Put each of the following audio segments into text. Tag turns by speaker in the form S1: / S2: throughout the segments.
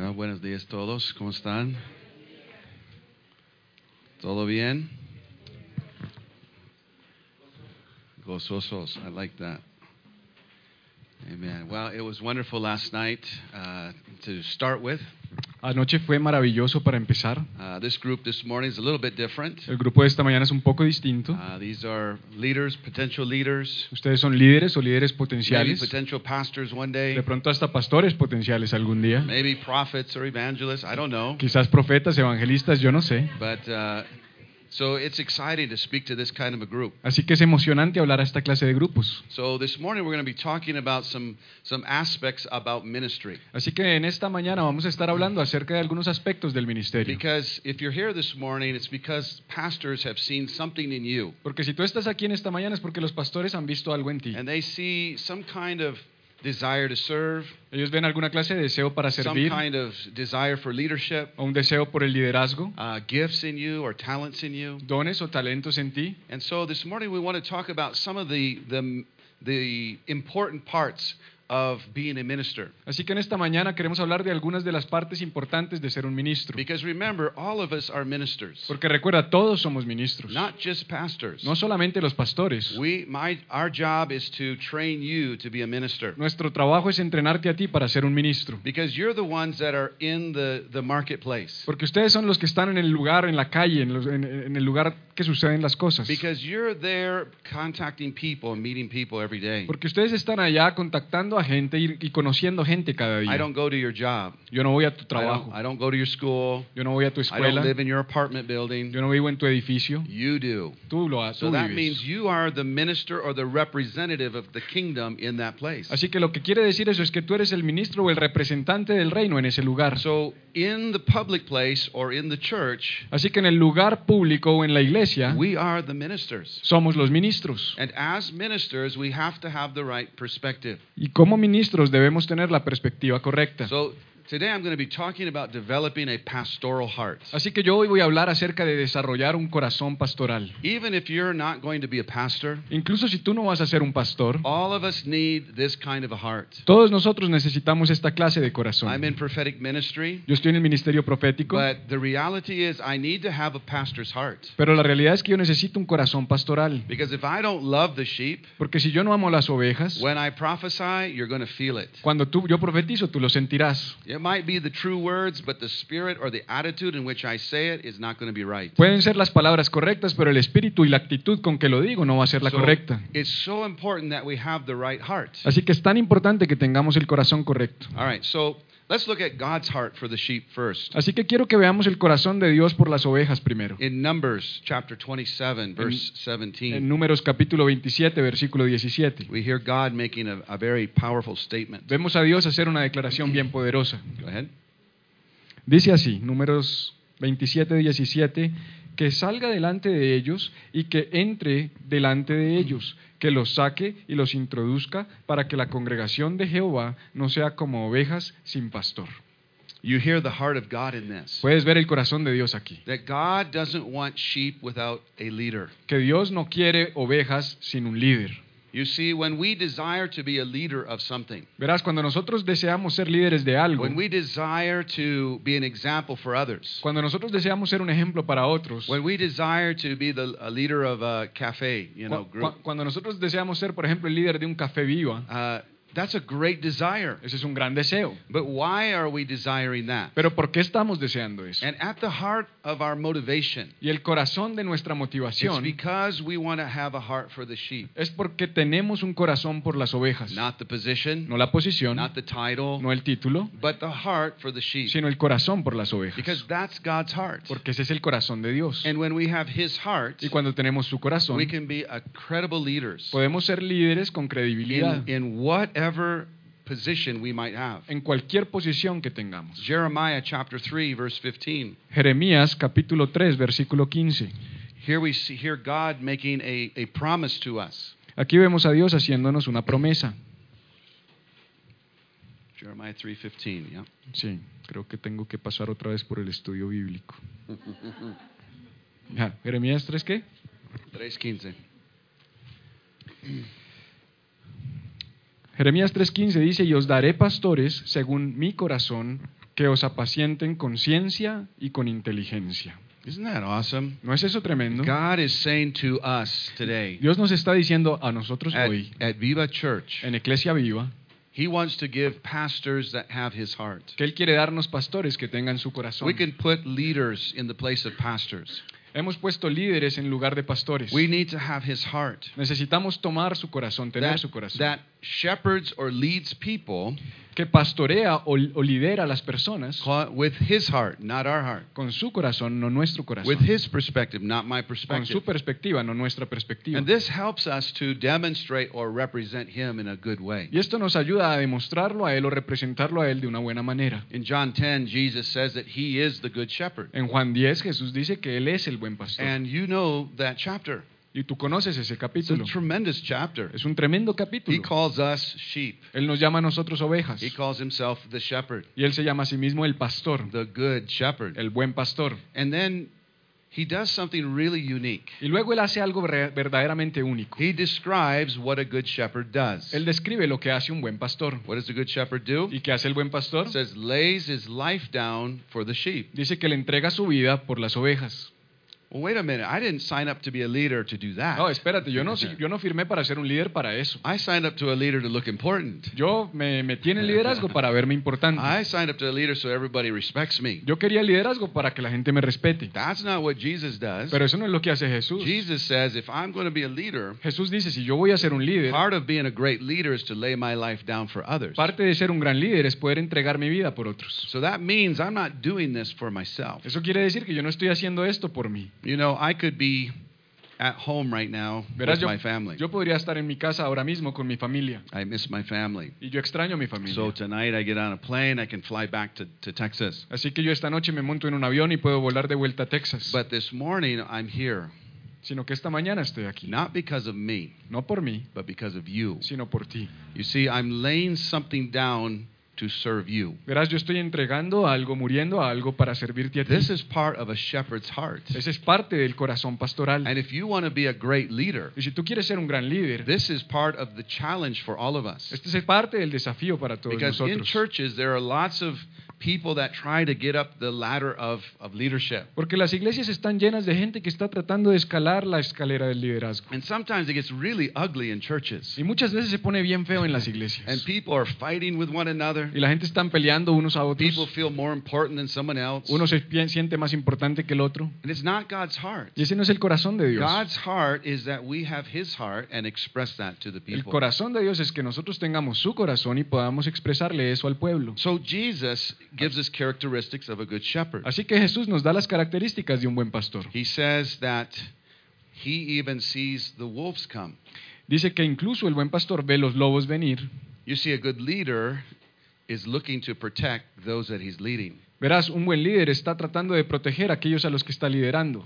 S1: Bueno, buenos días todos, ¿cómo están? ¿Todo bien? Gozosos, I like that. Amen. Well, it was wonderful last night uh, to start with.
S2: Anoche fue maravilloso para empezar.
S1: Uh, this group this morning is a little bit different.
S2: El grupo de esta mañana es un poco distinto.
S1: Uh, these are leaders, potential leaders,
S2: Ustedes son líderes o líderes
S1: maybe
S2: potenciales.
S1: potential pastors one day,
S2: De pronto hasta pastores potenciales algún día.
S1: maybe prophets or evangelists. I don't know.
S2: Quizás profetas, evangelistas, yo no sé.
S1: But so it's exciting to speak to this kind of a group.
S2: Así que es emocionante hablar a esta clase de grupos.
S1: So this morning we're going to be talking about some some aspects about ministry.
S2: Así que en esta mañana vamos a estar hablando acerca de algunos aspectos del ministerio.
S1: Because if you're here this morning, it's because pastors have seen something in you,
S2: Porque si tú estás aquí en esta mañana es porque los pastores han visto algo en ti.
S1: and they see some kind of desire to serve,
S2: Ellos ven alguna clase de deseo para servir, some
S1: kind of desire for leadership,
S2: o un deseo por el liderazgo,
S1: uh, gifts in you or talents in you.
S2: dones o talentos en ti.
S1: And so this morning we want to talk about some of the the, the important parts of being a minister.
S2: Así que en esta mañana queremos hablar de algunas de las partes importantes de ser un ministro.
S1: Because remember, all of us are ministers,
S2: Porque recuerda, todos somos ministros.
S1: not just pastors.
S2: No solamente los pastores.
S1: We, my, our job is to train you to be a minister.
S2: Nuestro trabajo es entrenarte a ti para ser un ministro.
S1: Because you're the ones that are in the, the marketplace.
S2: Porque ustedes son los que están en el lugar, en la calle, en, los- en- en el lugar que suceden las cosas.
S1: Because you're there contacting people and meeting people every day.
S2: Porque ustedes están allá contactando a gente y, y conociendo gente cada
S1: I
S2: día.
S1: don't go to your job.
S2: Yo no voy a tu
S1: I
S2: trabajo.
S1: don't, I don't go to your school.
S2: Yo no voy a tu
S1: I don't
S2: escuela.
S1: live in your apartment building.
S2: Yo no vivo en tu edificio.
S1: You do.
S2: Tú lo haces.
S1: So that means you are the minister or the representative of the kingdom in that place.
S2: Así que lo que quiere decir eso es que tú eres el ministro o el representante del reino en ese lugar.
S1: So in the public place or in the church,
S2: Así que en el lugar público o en la iglesia
S1: we are the ministers.
S2: somos los ministros.
S1: And as ministers, we have to have the right perspective.
S2: Y como ministros debemos tener la perspectiva correcta.
S1: So today I'm going to be talking about developing a pastoral heart.
S2: Así que yo hoy voy a hablar acerca de desarrollar un corazón pastoral.
S1: Even if you're not going to be a pastor,
S2: Incluso si tú no vas a ser un pastor,
S1: all of us need this kind of a heart.
S2: todos nosotros necesitamos esta clase de
S1: I'm
S2: corazón.
S1: in prophetic ministry,
S2: Yo estoy en el ministerio profético,
S1: but the reality is I need to have a pastor's heart.
S2: pero la realidad es que yo necesito un corazón pastoral.
S1: Because if I don't love the sheep,
S2: Porque si yo no amo las ovejas,
S1: when I prophesy, you're going to feel it.
S2: cuando tú, yo profetizo, tú lo sentirás.
S1: It might be the true words, but the spirit or the attitude in which I say it is not going to be right.
S2: Pueden ser las palabras correctas, pero el espíritu y la actitud con que lo digo no va a ser la
S1: So,
S2: correcta.
S1: It's so important that we have the right heart.
S2: Así que es tan importante que tengamos el corazón correcto.
S1: All right, so let's look at God's heart for the sheep first.
S2: Así que quiero que veamos el corazón de Dios por las ovejas primero.
S1: In Numbers chapter 27, verse 17,
S2: En Números capítulo 27, versículo 17.
S1: we hear God making a, a very powerful statement.
S2: Vemos a Dios hacer una declaración bien poderosa.
S1: Go ahead.
S2: Dice así, Números 27, 17, que salga delante de ellos y que entre delante de ellos, que los saque y los introduzca para que la congregación de Jehová no sea como ovejas sin pastor.
S1: You hear the heart of God in this.
S2: Puedes ver el corazón de Dios aquí.
S1: That God doesn't want sheep without a leader.
S2: Que Dios no quiere ovejas sin un líder.
S1: You see, when we desire to be a leader of something,
S2: Verás, cuando nosotros deseamos ser líderes de algo,
S1: when we desire to be an example for others,
S2: cuando nosotros deseamos ser un ejemplo para otros,
S1: when we desire to be the a leader of a cafe, you know, group,
S2: cu- cuando nosotros deseamos ser, por ejemplo, el líder de un café viva,
S1: uh, that's a great desire.
S2: ese es un gran deseo.
S1: But why are we desiring that?
S2: Pero ¿por qué estamos deseando eso?
S1: And at the heart of our motivation,
S2: Y el corazón de nuestra
S1: it's
S2: motivación
S1: because we want to have a heart for the sheep,
S2: es porque tenemos un corazón por las ovejas.
S1: not the position,
S2: No la posición,
S1: not the title,
S2: no el título,
S1: but the heart for the sheep.
S2: sino el corazón por las ovejas.
S1: Because that's God's heart.
S2: Porque ese es el corazón de Dios.
S1: And when we have His heart,
S2: Y cuando tenemos su corazón,
S1: we can be a credible leaders
S2: podemos ser líderes con credibilidad
S1: in, in whatever position we might have.
S2: en cualquier posición que tengamos.
S1: Jeremiah chapter 3 verse 15.
S2: Jeremías capítulo 3, versículo 15.
S1: Here we see God making a, a promise to us.
S2: Aquí vemos a Dios haciéndonos una promesa.
S1: Jeremiah 3:15, yeah.
S2: Sí, creo que tengo que pasar otra vez por el estudio bíblico. Jeremías 3, ¿qué?
S1: 3:15.
S2: Jeremías 3:15 dice, y os daré pastores según mi corazón, que os apacienten con ciencia y con inteligencia.
S1: Isn't that awesome?
S2: ¿No es eso tremendo?
S1: God is saying to us today
S2: Dios nos está diciendo a nosotros
S1: at,
S2: hoy,
S1: at Viva Church,
S2: en Iglesia Viva,
S1: He wants to give pastors that have His heart.
S2: que Él quiere darnos pastores que tengan su corazón.
S1: We can put leaders in the place of pastors.
S2: Hemos puesto líderes en lugar de pastores.
S1: We need to have His heart.
S2: Necesitamos tomar su corazón, tener
S1: That,
S2: su corazón.
S1: that shepherds or leads people
S2: que pastorea o, o lidera a las personas
S1: with His heart, not our heart.
S2: con su corazón, no nuestro corazón.
S1: With His perspective, not my perspective.
S2: Con su perspectiva, no nuestra perspectiva.
S1: And this helps us to demonstrate or represent Him in a good way.
S2: Y esto nos ayuda a demostrarlo a Él o representarlo a Él de una buena manera.
S1: In John 10, Jesus says that He is the good shepherd.
S2: En Juan 10 Jesús dice que Él es el buen pastor.
S1: And you know that chapter.
S2: Y tú conoces ese
S1: It's a
S2: capítulo.
S1: tremendous chapter.
S2: Es un tremendo capítulo.
S1: He calls us sheep.
S2: Él nos llama a nosotros ovejas.
S1: He calls himself the shepherd,
S2: Y Él se llama a sí mismo el pastor,
S1: the good shepherd.
S2: el buen pastor.
S1: And then he does something really unique.
S2: Y luego Él hace algo verdaderamente único.
S1: He describes what a good shepherd does.
S2: Él describe lo que hace un buen pastor.
S1: What does a good shepherd do?
S2: ¿Y qué hace el buen pastor?
S1: It says lays his life down for the sheep.
S2: Dice que le entrega su vida por las ovejas.
S1: Well, wait a minute. I didn't sign up to be a leader to do that.
S2: No, espérate, yo no, yo no firmé para ser un líder para eso.
S1: I signed up to a leader to look important.
S2: Yo me metí en el liderazgo para verme importante.
S1: I signed up to a leader so everybody respects me.
S2: Yo quería liderazgo para que la gente me respete.
S1: That's not what Jesus does.
S2: Pero eso no es lo que hace Jesús.
S1: Jesus says if I'm going to be a leader,
S2: Jesús dice, si yo voy a ser un líder,
S1: part of being a great leader is to lay my life down for others.
S2: parte de ser un gran líder es poder entregar mi vida por otros.
S1: So that means I'm not doing this for myself.
S2: Eso quiere decir que yo no estoy haciendo esto por mí.
S1: You know, I could be at home right now
S2: Verás,
S1: with
S2: yo,
S1: my family.
S2: yo podría estar en mi casa ahora mismo con mi familia.
S1: I miss my family.
S2: Y yo extraño a mi familia.
S1: So tonight I get on a plane, I can fly back to, to Texas.
S2: Así que yo esta noche me monto en un avión y puedo volar de vuelta a Texas.
S1: But this morning I'm here,
S2: Sino que esta mañana estoy aquí.
S1: not because of me,
S2: No por mí,
S1: but because of you.
S2: sino por ti.
S1: You see, I'm laying something down to serve you.
S2: Verás, yo estoy entregando algo, muriendo a algo para servirte a ti.
S1: This is part of a shepherd's heart.
S2: Ese es parte del corazón pastoral.
S1: And if you want to be a great leader,
S2: Y si tú quieres ser un gran líder,
S1: this is part of the challenge for all of us.
S2: este es parte del desafío para todos
S1: Because in churches, there are lots of people that try to get up the ladder of, of leadership.
S2: Porque las iglesias están llenas de gente que está tratando de escalar la escalera del liderazgo.
S1: And sometimes it gets really ugly in churches.
S2: Y muchas veces se pone bien feo en las iglesias.
S1: And people are fighting with one another.
S2: Y la gente está peleando unos a otros.
S1: People feel more important than someone else.
S2: Uno se siente más importante que el otro.
S1: And it's not God's heart.
S2: Y ese no es el corazón de Dios.
S1: God's heart is that we have His heart and express that to the people.
S2: El corazón de Dios es que nosotros tengamos su corazón y podamos expresarle eso al pueblo.
S1: So Jesus gives us characteristics of a good shepherd.
S2: Así que Jesús nos da las características de un buen pastor.
S1: He says that he even sees the wolves come.
S2: Dice que incluso el buen pastor ve los lobos venir.
S1: You see, a good leader is looking to protect those that he's leading.
S2: Verás, un buen líder está tratando de proteger a aquellos a los que está liderando.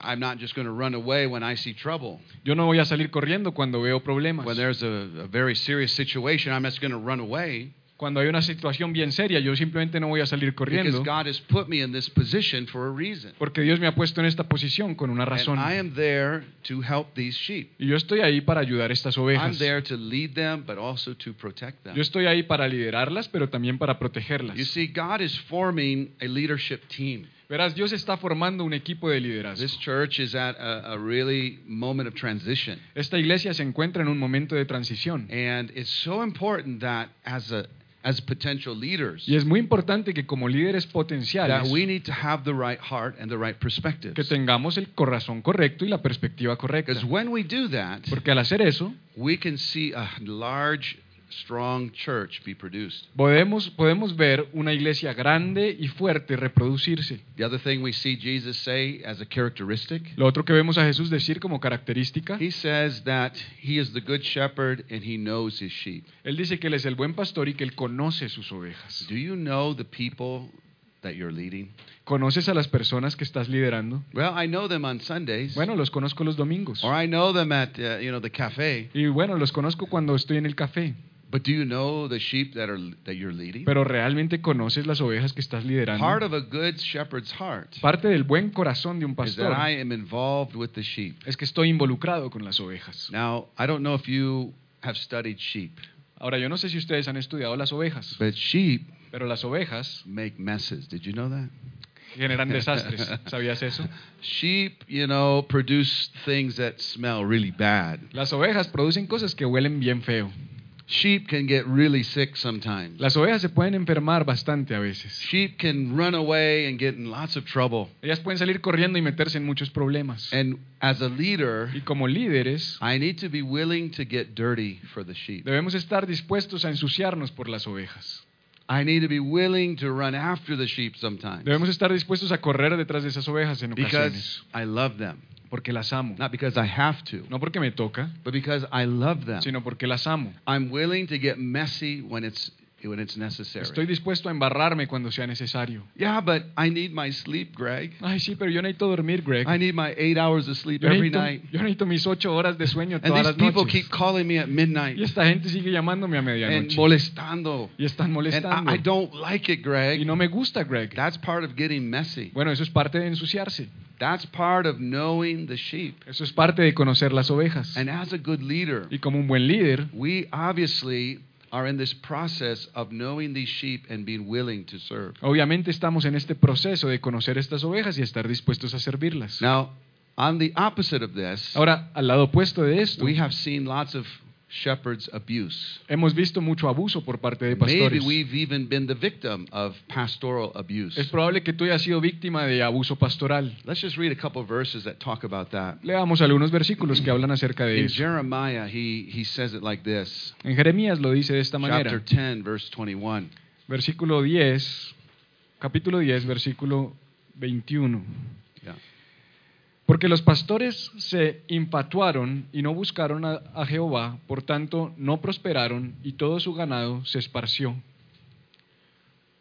S1: I'm not just going to run away when I see trouble.
S2: Yo no voy a salir corriendo cuando veo problemas.
S1: When there's a, a very serious situation, I'm just going to run away
S2: Cuando hay una situación bien seria, yo simplemente no voy a salir corriendo
S1: God has put me in this position for a reason.
S2: porque Dios me ha puesto en esta posición con una
S1: And
S2: razón.
S1: I am there to help these sheep.
S2: Y yo estoy ahí para ayudar a estas
S1: I'm
S2: ovejas.
S1: there to lead them, but also to protect them.
S2: Yo estoy ahí para liderarlas, pero también para protegerlas.
S1: You see, God is forming a leadership team.
S2: Verás, Dios está formando un equipo de liderazgo.
S1: This church is at a, a really moment of transition.
S2: Esta iglesia se encuentra en un momento de transición.
S1: And it's so important that as a as potential leaders
S2: Y es muy importante que como líderes
S1: that
S2: potenciales
S1: we need to have the right heart and the right perspective.
S2: que tengamos el corazón correcto y la perspectiva correcta.
S1: Because when we do that,
S2: Porque al hacer eso,
S1: we can see a large strong church be produced.
S2: Podemos, podemos ver una iglesia grande y fuerte reproducirse.
S1: The other thing we see Jesus say as a characteristic,
S2: Lo otro que vemos a Jesús decir como característica,
S1: he says that he is the good shepherd and he knows his sheep.
S2: él dice que él es el buen pastor y que él conoce sus ovejas.
S1: Do you know the people that you're leading?
S2: ¿Conoces a las personas que estás liderando?
S1: Well, I know them on Sundays,
S2: Bueno, los conozco los domingos.
S1: or I know them at uh, you know the cafe.
S2: Y bueno, los conozco cuando estoy en el café.
S1: But do you know the sheep that are that you're leading?
S2: Pero realmente conoces las ovejas que estás
S1: Part
S2: liderando.
S1: of a good shepherd's heart
S2: Parte del buen corazón de un
S1: is
S2: pastor
S1: that I am involved with the sheep.
S2: es que estoy involucrado con las ovejas.
S1: Now, I don't know if you have studied sheep,
S2: Ahora, yo no sé si ustedes han estudiado las ovejas,
S1: but sheep
S2: pero las ovejas
S1: make messes. Did you know that?
S2: generan desastres. ¿Sabías eso?
S1: Sheep, you know, produce things that smell really bad.
S2: Las ovejas producen cosas que huelen bien feo.
S1: Sheep can get really sick sometimes.
S2: Las ovejas se pueden enfermar bastante a veces.
S1: Sheep can run away and get in lots of trouble.
S2: Ellas pueden salir corriendo y meterse en muchos problemas.
S1: And as a leader,
S2: Y como líderes,
S1: I need to be willing to get dirty for the sheep.
S2: debemos estar dispuestos a ensuciarnos por las ovejas.
S1: I need to be willing to run after the sheep sometimes
S2: Debemos estar dispuestos a correr detrás de esas ovejas en ocasiones.
S1: because I love them.
S2: Porque las amo.
S1: Not because I have to,
S2: No porque me toca,
S1: but because I love them.
S2: sino porque las amo.
S1: I'm willing to get messy when it's when it's necessary.
S2: Estoy dispuesto a embarrarme cuando sea necesario.
S1: Yeah, but I need my sleep, Greg.
S2: Ay, sí, pero yo necesito dormir, Greg.
S1: I need my eight hours of sleep
S2: Yo
S1: every
S2: necesito,
S1: night.
S2: yo necesito mis ocho horas de sueño
S1: And
S2: todas
S1: these
S2: las
S1: people
S2: noches.
S1: keep calling me at midnight
S2: Y esta gente sigue llamándome a
S1: and
S2: medianoche.
S1: molestando.
S2: Y están
S1: And
S2: molestando.
S1: I, I don't like it,
S2: Y
S1: Greg.
S2: no me gusta, Greg.
S1: That's part of getting messy.
S2: Bueno, eso es parte de ensuciarse.
S1: That's part of knowing the sheep.
S2: Eso es parte de conocer las ovejas.
S1: And as a good leader,
S2: Y como un buen líder,
S1: we obviously are in this process of knowing these sheep and being willing to serve.
S2: obviamente estamos en este proceso de conocer estas ovejas y estar dispuestos a servirlas.
S1: Now, on the opposite of this,
S2: Ahora, al lado opuesto de esto,
S1: we have seen lots of shepherds abuse.
S2: hemos visto mucho abuso por parte de pastores.
S1: Maybe we've even been the victim of pastoral abuse.
S2: Es probable que tú hayas sido víctima de abuso pastoral.
S1: Let's just read a couple of verses that talk about that.
S2: Leamos algunos versículos que hablan acerca de
S1: In
S2: eso.
S1: Jeremiah, he, he says it like this.
S2: En Jeremías lo dice de esta manera.
S1: Chapter 10, verse 21.
S2: Versículo 10, capítulo 10, versículo 21. Porque los pastores se infatuaron y no buscaron a, a Jehová, por tanto no prosperaron y todo su ganado se esparció.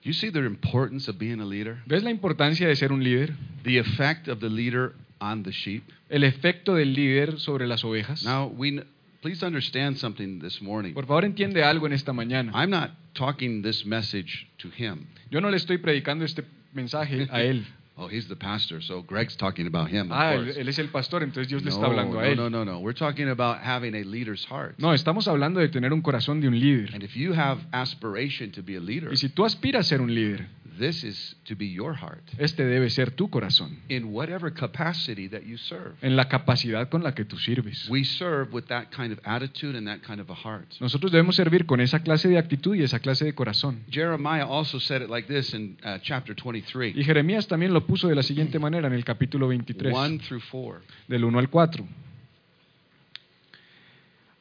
S1: You see the importance of being a leader?
S2: ¿Ves la importancia de ser un líder?
S1: The effect of the leader on the sheep.
S2: El efecto del líder sobre las ovejas.
S1: Now, we please understand something this morning.
S2: Por favor entiende algo en esta mañana.
S1: I'm not talking this message to him.
S2: Yo no le estoy predicando este mensaje a él.
S1: Oh, he's the pastor, so Greg's talking about him. Of
S2: Ah, él,
S1: course.
S2: él es el pastor, entonces Dios le
S1: no,
S2: está hablando a
S1: no,
S2: él.
S1: no, no, no. We're talking about having a leader's heart.
S2: No, estamos hablando de tener un corazón de un líder.
S1: And if you have aspiration to be a leader,
S2: Y si tú aspiras a ser un líder,
S1: this is to be your heart
S2: este debe ser tu corazón,
S1: in whatever capacity that you serve.
S2: en la capacidad con la que tú sirves.
S1: We serve with that kind of attitude and that kind of a heart.
S2: Nosotros debemos servir con esa clase de actitud y esa clase de corazón.
S1: Jeremiah also said it like this in uh, chapter 23,
S2: Y Jeremías también lo puso de la siguiente manera en el capítulo 23,
S1: 1 through 4.
S2: del 1 al 4.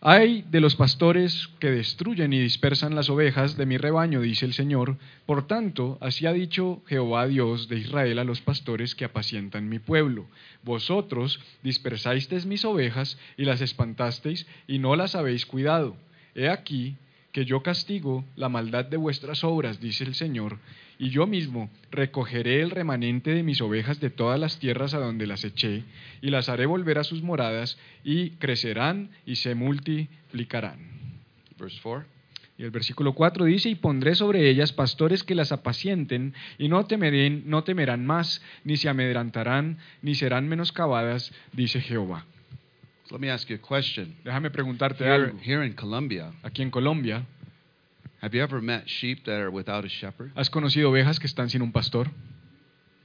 S2: Hay de los pastores que destruyen y dispersan las ovejas de mi rebaño, dice el Señor. Por tanto, así ha dicho Jehová Dios de Israel a los pastores que apacientan mi pueblo. Vosotros dispersasteis mis ovejas y las espantasteis y no las habéis cuidado. He aquí que yo castigo la maldad de vuestras obras, dice el Señor, y yo mismo recogeré el remanente de mis ovejas de todas las tierras a donde las eché, y las haré volver a sus moradas, y crecerán y se multiplicarán.
S1: Verse 4.
S2: Y el versículo 4 dice, y pondré sobre ellas pastores que las apacienten, y no, temerén, no temerán más, ni se amedrantarán, ni serán menoscabadas, dice Jehová.
S1: Let me ask you a question.
S2: Déjame preguntarte
S1: Here,
S2: algo.
S1: here in Colombia,
S2: Aquí en Colombia,
S1: have you ever met sheep that are without a shepherd?
S2: ¿has conocido ovejas que están sin un pastor?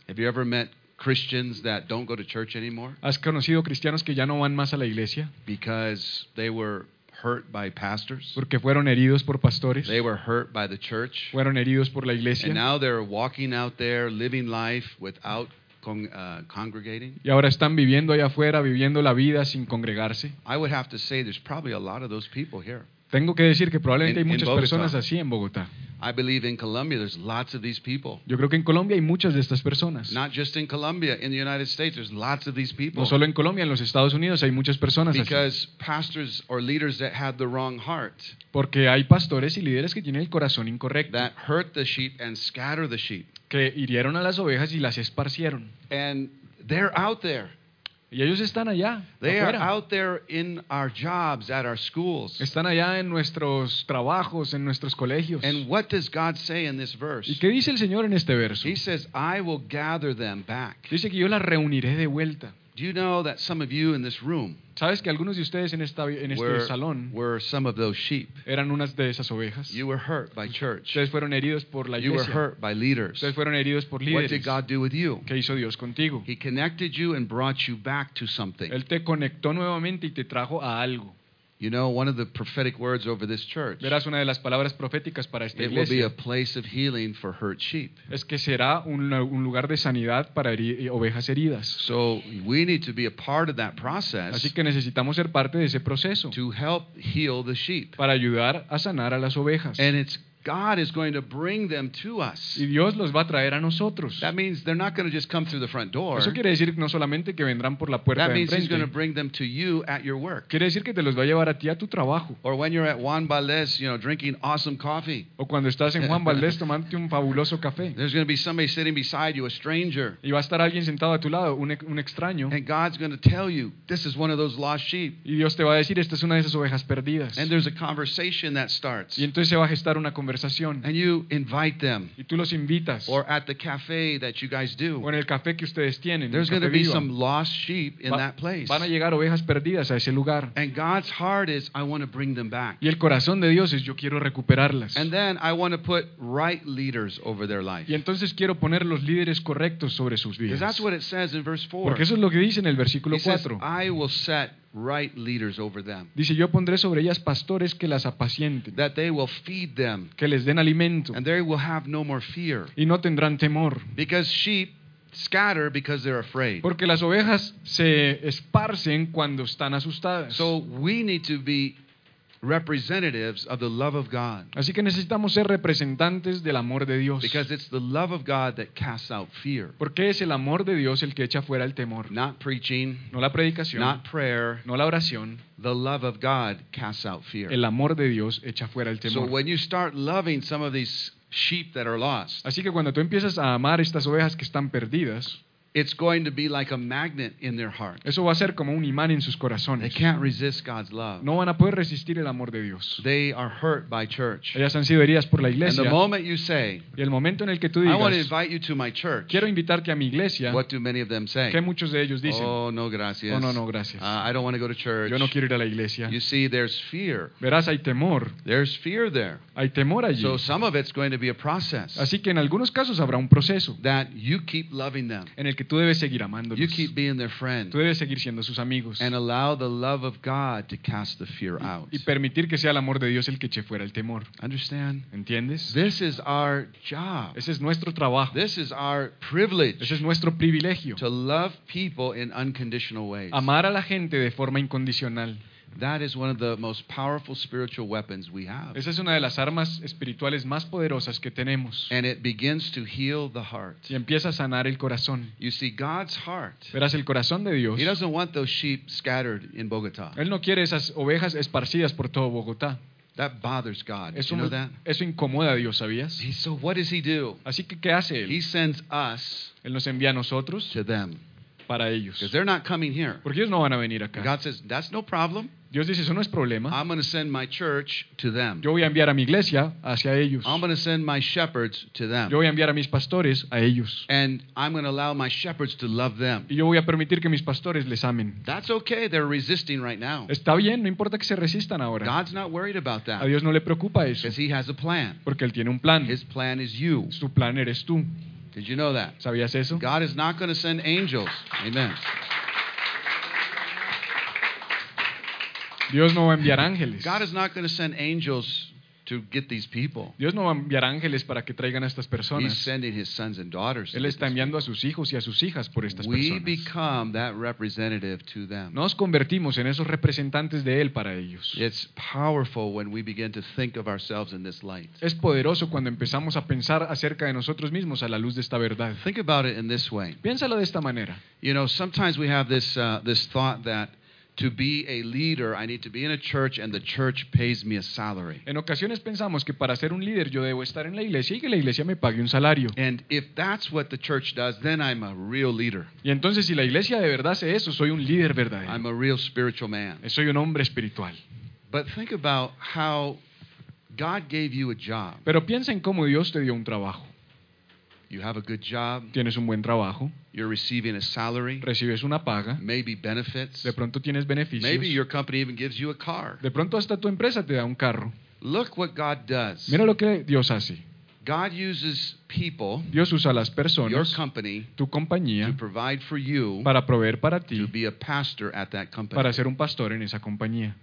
S1: Have you ever met Christians that don't go to church anymore
S2: ¿Has conocido cristianos que ya no van más a la iglesia
S1: because they were hurt by pastors?
S2: porque fueron heridos por pastores?
S1: They were hurt by the church.
S2: Fueron heridos por la iglesia.
S1: And now they're walking out there living life without con- uh, congregating.
S2: y ahora están viviendo allá afuera, viviendo la vida sin congregarse.
S1: I would have to say there's probably a lot of those people here.
S2: Tengo que decir que probablemente
S1: In-
S2: hay muchas personas así en Bogotá.
S1: I believe in Colombia there's lots of these people.
S2: Yo creo que en Colombia hay muchas de estas personas.
S1: Not just in Colombia, in the United States, there's lots of these people.
S2: No solo en Colombia, en los Estados Unidos hay muchas personas así.
S1: Because pastors or leaders that had the wrong heart,
S2: Porque hay pastores y líderes que tienen el corazón incorrecto,
S1: that hurt the sheep and scatter the sheep.
S2: que hirieron a las ovejas y las esparcieron.
S1: And they're out there.
S2: Y ellos están allá,
S1: They are
S2: afuera.
S1: out there in our jobs, at our schools.
S2: Están allá en nuestros trabajos, en nuestros colegios.
S1: And what does God say in this verse?
S2: ¿Y qué dice el Señor en este verso?
S1: He says, I will gather them back.
S2: Dice que yo las reuniré de vuelta.
S1: Do you know that some of you in this room
S2: ¿Sabes que algunos de ustedes en, esta, en este
S1: were,
S2: salón
S1: were some of those sheep?
S2: eran unas de esas ovejas?
S1: You were hurt by church.
S2: Ustedes fueron heridos por la
S1: You were
S2: iglesia.
S1: hurt by leaders.
S2: Ustedes fueron heridos por
S1: What did
S2: líderes.
S1: God do with you?
S2: ¿Qué hizo Dios contigo?
S1: He connected you and brought you back to something.
S2: Él te conectó nuevamente y te trajo a algo.
S1: You know, one of the prophetic words over this church,
S2: Verás una de las palabras proféticas para esta
S1: it will be a place of healing for hurt sheep.
S2: Es que será un, un lugar de sanidad para heri- eh, ovejas heridas.
S1: So we need to be a part of that process
S2: Así que necesitamos ser parte de ese proceso
S1: to help heal the sheep.
S2: para ayudar a sanar a las ovejas.
S1: And it's God is going to bring them to us.
S2: Y Dios los va a traer a nosotros.
S1: That means they're not going to just come through the front door.
S2: Eso quiere decir no solamente que vendrán por la puerta
S1: That
S2: de
S1: means He's going to bring them to you at your work.
S2: Quiere decir que te los va a llevar a ti a tu trabajo.
S1: Or when you're at Juan Valdez, you know, drinking awesome coffee.
S2: O cuando estás en Juan Valdez tomándote un fabuloso café.
S1: There's going to be somebody sitting beside you, a stranger.
S2: Y va a estar alguien sentado a tu lado, un, un extraño.
S1: And God's going to tell you, this is one of those lost sheep.
S2: Y Dios te va a decir, esta es una de esas ovejas perdidas.
S1: And there's a conversation that starts.
S2: Y entonces se va a gestar una conversación.
S1: And you invite them.
S2: Y tú los invitas.
S1: Or at the cafe that you guys
S2: O
S1: do.
S2: en el café que ustedes tienen.
S1: There's going to be some lost sheep in
S2: Va-
S1: that place.
S2: Van a llegar ovejas perdidas a ese lugar.
S1: And God's heart is, I want to bring them back.
S2: Y el corazón de Dios es, yo quiero recuperarlas.
S1: And then I want to put right leaders over their life.
S2: Y entonces quiero poner los líderes correctos sobre sus
S1: Because
S2: vidas.
S1: that's what it says in verse 4.
S2: Porque eso es lo que dice en el versículo
S1: He says,
S2: 4.
S1: I will set right leaders over them,
S2: Dice, yo pondré sobre ellas pastores que las apacienten,
S1: that they will feed them,
S2: que les den alimento
S1: and they will have no more fear.
S2: y no tendrán temor.
S1: Because sheep scatter because they're afraid.
S2: Porque las ovejas se esparcen cuando están asustadas.
S1: So we need to be representatives of the love of God.
S2: Así que necesitamos ser representantes del amor de Dios.
S1: Because it's the love of God that casts out fear.
S2: Porque es el amor de Dios el que echa fuera el temor.
S1: Not preaching,
S2: No la predicación,
S1: not prayer.
S2: no la oración.
S1: The love of God casts out fear.
S2: El amor de Dios echa fuera el
S1: So
S2: temor.
S1: when you start loving some of these sheep that are lost,
S2: Así que cuando tú empiezas a amar estas ovejas que están perdidas,
S1: it's going to be like a magnet in their heart.
S2: eso va a ser como un imán en sus corazones.
S1: They can't resist God's love.
S2: No van a poder resistir el amor de Dios.
S1: They are hurt by church.
S2: Ellas han sido heridas por la iglesia.
S1: And the moment you say,
S2: Y el momento en el que tú
S1: I want to invite you to my church,
S2: quiero invitarte a mi iglesia,
S1: what do many of them say?
S2: ¿qué muchos de ellos dicen?
S1: Oh, no, gracias.
S2: Oh, no, no, gracias.
S1: Uh, I don't want to go to church.
S2: Yo no quiero ir a la iglesia.
S1: You see, there's fear.
S2: Verás, hay temor.
S1: There's fear there.
S2: Hay temor allí.
S1: So some of it's going to be a process
S2: Así que en algunos casos habrá un proceso
S1: that you keep loving them.
S2: en el que tú debes seguir amándolos.
S1: You keep being their friend
S2: Tú debes seguir siendo sus amigos.
S1: and allow the love of God to cast the fear out.
S2: Y permitir que sea el amor de Dios el que eche fuera el temor.
S1: Understand?
S2: ¿Entiendes?
S1: This is our job.
S2: Ese es nuestro trabajo.
S1: This is our privilege
S2: Ese es nuestro privilegio.
S1: to love people in unconditional ways.
S2: Amar a la gente de forma incondicional.
S1: That is one of the most powerful spiritual weapons we have.
S2: Esa es una de las armas espirituales más poderosas que tenemos.
S1: And it begins to heal the heart.
S2: Y empieza a sanar el corazón.
S1: You see, God's heart,
S2: Verás, el corazón de Dios.
S1: He doesn't want those sheep scattered in Bogota.
S2: Él no quiere esas ovejas esparcidas por todo Bogotá.
S1: That bothers God.
S2: Eso,
S1: you know that?
S2: eso incomoda a Dios, ¿sabías?
S1: He- So what does He do?
S2: Así que, ¿qué hace
S1: He
S2: Él?
S1: sends us
S2: Él nos envía a nosotros
S1: to them
S2: para ellos.
S1: because they're not coming here.
S2: Porque ellos no van a venir acá.
S1: God says, That's no problem.
S2: Dios dice, eso no es problema.
S1: I'm going to send my church to them.
S2: Yo voy a enviar a mi iglesia hacia ellos.
S1: I'm going to send my shepherds to them.
S2: Yo voy a enviar a mis pastores a ellos.
S1: And I'm going to allow my shepherds to love them.
S2: Y yo voy a permitir que mis pastores les amen.
S1: That's okay. They're resisting right now.
S2: Está bien, no importa que se resistan ahora.
S1: God's not worried about
S2: A
S1: that
S2: Dios no le preocupa eso.
S1: because He has a plan.
S2: Porque Él tiene un plan.
S1: His plan is you.
S2: Su plan eres tú.
S1: Did you know that?
S2: ¿Sabías eso?
S1: God is not going to send angels. Amen.
S2: Dios no va a enviar ángeles.
S1: God is not going to send angels to get these people.
S2: Dios no va a enviar ángeles para que traigan a estas
S1: He's
S2: personas.
S1: sending his sons and daughters.
S2: Él está enviando a sus hijos y a sus hijas por estas.
S1: We
S2: personas.
S1: become that representative to them.
S2: Nos convertimos en esos representantes de Él para ellos.
S1: It's powerful when we begin to think of ourselves in this light.
S2: Es poderoso cuando empezamos a pensar acerca de nosotros mismos a la luz de esta verdad.
S1: Think about it in this way.
S2: Piénsalo de esta manera.
S1: You know, sometimes we have this uh, this thought that to be a leader, I need to be in a church, and the church pays me a salary.
S2: En ocasiones pensamos que para ser un líder yo debo estar en la iglesia y que la iglesia me pague un salario.
S1: And if that's what the church does, then I'm a real leader.
S2: Y entonces si la iglesia de verdad hace eso, soy un líder verdadero.
S1: I'm a real spiritual man.
S2: Soy un hombre espiritual.
S1: But think about how God gave you a job.
S2: Pero piensa en cómo Dios te dio un trabajo.
S1: You have a good job.
S2: Tienes un buen trabajo,
S1: You're receiving a salary,
S2: recibes una paga,
S1: maybe benefits.
S2: de pronto tienes
S1: Maybe
S2: beneficios.
S1: your company even gives you a car.
S2: De pronto hasta tu empresa te da un carro.
S1: Look what God does.
S2: Mira lo que Dios hace.
S1: God uses people,
S2: Dios usa las
S1: your
S2: personas,
S1: company,
S2: tu compañía,
S1: to provide for you
S2: para proveer para
S1: to
S2: ti,
S1: be a pastor at that company.
S2: para ser un pastor en esa compañía.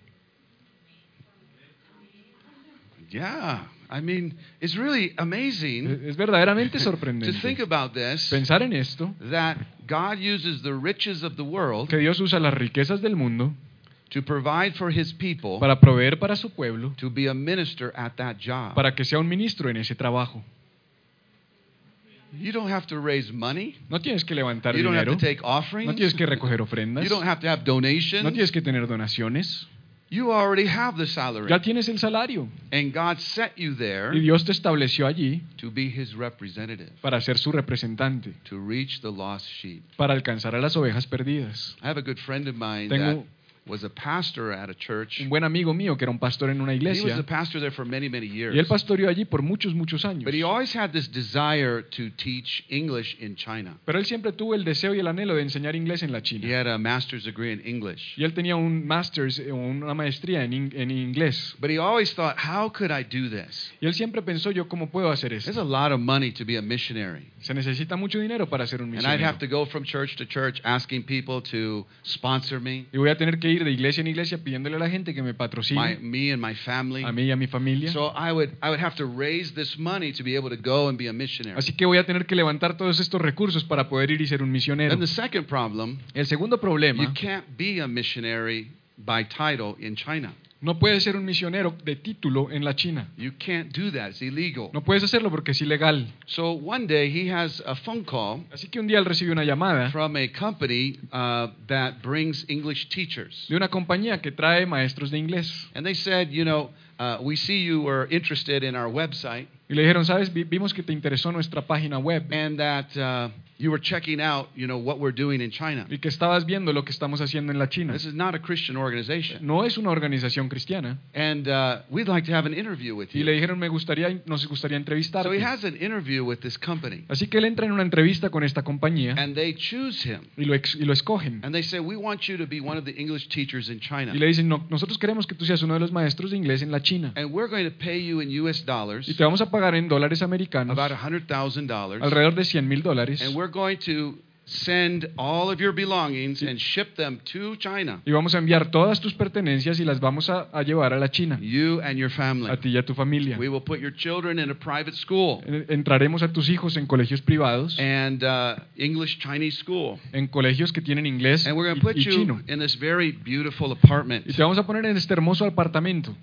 S1: Yeah. I mean, it's really amazing
S2: Es verdaderamente
S1: to think about this
S2: pensar en esto,
S1: that God uses the riches of the world
S2: que Dios usa las riquezas del mundo
S1: to provide for his people
S2: para proveer para su pueblo,
S1: to be a minister at that job.
S2: para que sea un ministro en ese trabajo.
S1: You don't have to raise money.
S2: No tienes que levantar
S1: You don't have to take offerings.
S2: no tienes que recoger ofrendas,
S1: You don't have to have
S2: no
S1: donations.
S2: tienes que tener donaciones,
S1: You already have the salary.
S2: ya tienes el salario
S1: And God set you there
S2: y Dios te estableció allí
S1: to be his representative,
S2: para ser su representante,
S1: to reach the lost sheep.
S2: para alcanzar a las ovejas perdidas.
S1: I have a good friend of mine
S2: Tengo-
S1: that was a pastor at a church.
S2: Un buen amigo mío que era un pastor en una
S1: He was a
S2: iglesia
S1: pastor there for many, many
S2: y él
S1: years.
S2: pastoreó allí por muchos, muchos años.
S1: But he always had this desire to teach English in China.
S2: Pero él siempre tuvo el deseo y el anhelo de enseñar inglés en la
S1: He
S2: China.
S1: had a master's degree in English.
S2: Y él tenía un master's o una maestría en, in- en inglés.
S1: But he always thought, how could I do this?
S2: Y él siempre pensó, yo cómo puedo hacer
S1: There's
S2: eso.
S1: a lot of money to be a missionary.
S2: Se necesita mucho dinero para ser un
S1: And I'd have
S2: misionero.
S1: to go from church to church asking people to sponsor me,
S2: Y voy a tener que ir de iglesia en iglesia pidiéndole a la gente que me
S1: my,
S2: patrocine,
S1: me and my family.
S2: a mí y a mi familia.
S1: So I would, I would have to raise this money to be able to go and be a missionary.
S2: Así que voy a tener que levantar todos estos recursos para poder ir y ser un misionero.
S1: Then the second problem,
S2: El segundo problema.
S1: you can't be a missionary by title in China.
S2: No puedes ser un misionero de título en la China.
S1: You can't do that. It's illegal.
S2: No puedes hacerlo porque es ilegal.
S1: So one day he has a phone call
S2: Así que un día él recibió una llamada
S1: from a company uh, that brings English teachers.
S2: de una compañía que trae maestros de inglés.
S1: And they said, you know, uh, we see you were interested in our website
S2: Y le dijeron, sabes, Vi- vimos que te interesó nuestra página web
S1: and that uh, you were checking out, you know, what we're doing in China.
S2: y que estabas viendo lo que estamos haciendo en la China.
S1: This is not a Christian organization.
S2: No es una organización cristiana.
S1: And uh, we'd like to have an interview with you.
S2: Y le dijeron, me gustaría, nos gustaría
S1: So he has an interview with this company.
S2: Así que él entra en una entrevista con esta compañía
S1: And they choose him.
S2: y lo, ex- y lo escogen.
S1: And they say, we want you to be one of the English teachers in China.
S2: Y le dicen, no, nosotros queremos que tú seas uno de los maestros de inglés en la China.
S1: And we're going to pay you in US dollars
S2: Y te vamos a pagar en dólares americanos,
S1: about $100,000.
S2: alrededor de 100 mil dólares.
S1: And we're going to send all of your belongings and ship them to China,
S2: Y vamos a enviar todas tus pertenencias y las vamos a, a llevar a la China,
S1: you and your family.
S2: a ti y a tu familia.
S1: We will put your children in a private school
S2: Entraremos a tus hijos en colegios privados,
S1: and uh, English Chinese school.
S2: en colegios que tienen inglés
S1: And we're going to
S2: y,
S1: put
S2: y
S1: you
S2: chino.
S1: in this very beautiful apartment.
S2: Y te vamos a poner en este hermoso apartamento.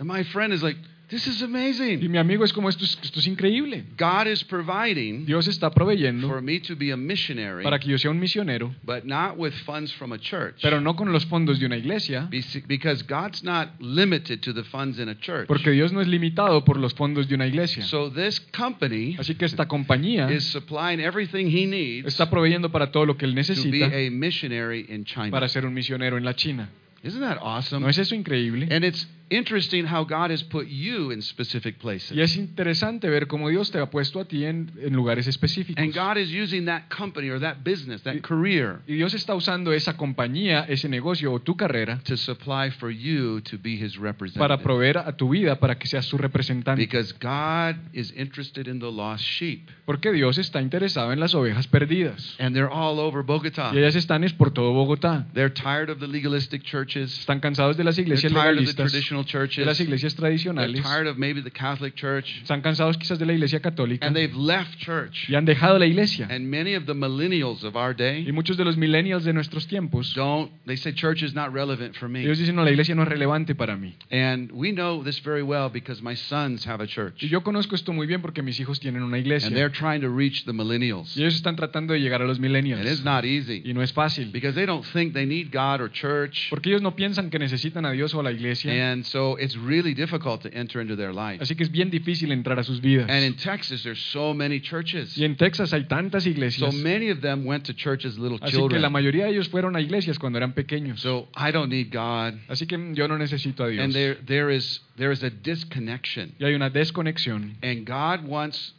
S1: And my friend is like, this is
S2: Y
S1: amazing.
S2: mi amigo es como esto es, esto es increíble.
S1: God is providing
S2: Dios está
S1: for
S2: proveyendo
S1: me to be a missionary,
S2: para que yo sea un misionero,
S1: but not with funds from a church.
S2: pero no con los fondos de una iglesia,
S1: Because God's not limited to the funds in a church.
S2: porque Dios no es limitado por los fondos de una iglesia.
S1: So this company
S2: Así que esta compañía
S1: is supplying everything he needs
S2: está proveyendo para todo lo que él
S1: to be a missionary in China.
S2: para ser un misionero en la China.
S1: Isn't that awesome?
S2: ¿No es eso increíble?
S1: And it's interesting how God has put you in specific places.
S2: Y es interesante ver cómo Dios te ha puesto a ti en, en lugares específicos.
S1: And God is using that company or that business, that career,
S2: Y Dios está usando esa compañía, ese negocio o tu carrera
S1: to supply for you to be his representative.
S2: para proveer a tu vida para que seas su representante.
S1: Because God is interested in the lost sheep.
S2: Porque Dios está interesado en las ovejas perdidas.
S1: And they're all over Bogota.
S2: Y ellas están es por todo Bogotá.
S1: They're tired of the legalistic churches.
S2: Están cansados de las
S1: They're
S2: iglesias
S1: tired of the
S2: legalistas.
S1: Traditional traditional
S2: de
S1: churches.
S2: las iglesias
S1: They're
S2: tradicionales,
S1: tired of maybe the Catholic Church,
S2: están cansados quizás de la iglesia católica
S1: and they've left church.
S2: y han dejado la iglesia.
S1: And many of the millennials of our day, Y
S2: muchos de los millennials de nuestros tiempos,
S1: don't. They say church is not relevant for me.
S2: ellos dicen, no, la iglesia no es relevante para mí.
S1: And we know this very well because my sons have a church,
S2: Y yo conozco esto muy bien porque mis hijos tienen una iglesia.
S1: and they're trying to reach the millennials.
S2: Y ellos están tratando de llegar a los millennials.
S1: And it's not
S2: Y
S1: easy
S2: no es fácil.
S1: because they don't think they need God or church,
S2: Porque ellos no piensan que necesitan a Dios o a la iglesia.
S1: and so it's really difficult to enter into their life.
S2: Así que es bien difícil entrar a sus vidas.
S1: And in Texas, there's so many churches.
S2: Y en Texas hay tantas iglesias.
S1: So many of them went to church as little
S2: Así que la
S1: children.
S2: mayoría de ellos fueron a iglesias cuando eran pequeños.
S1: So I don't need God.
S2: Así que yo no necesito a Dios.
S1: And there, there is there is a disconnection.
S2: Y hay una desconexión.
S1: And God wants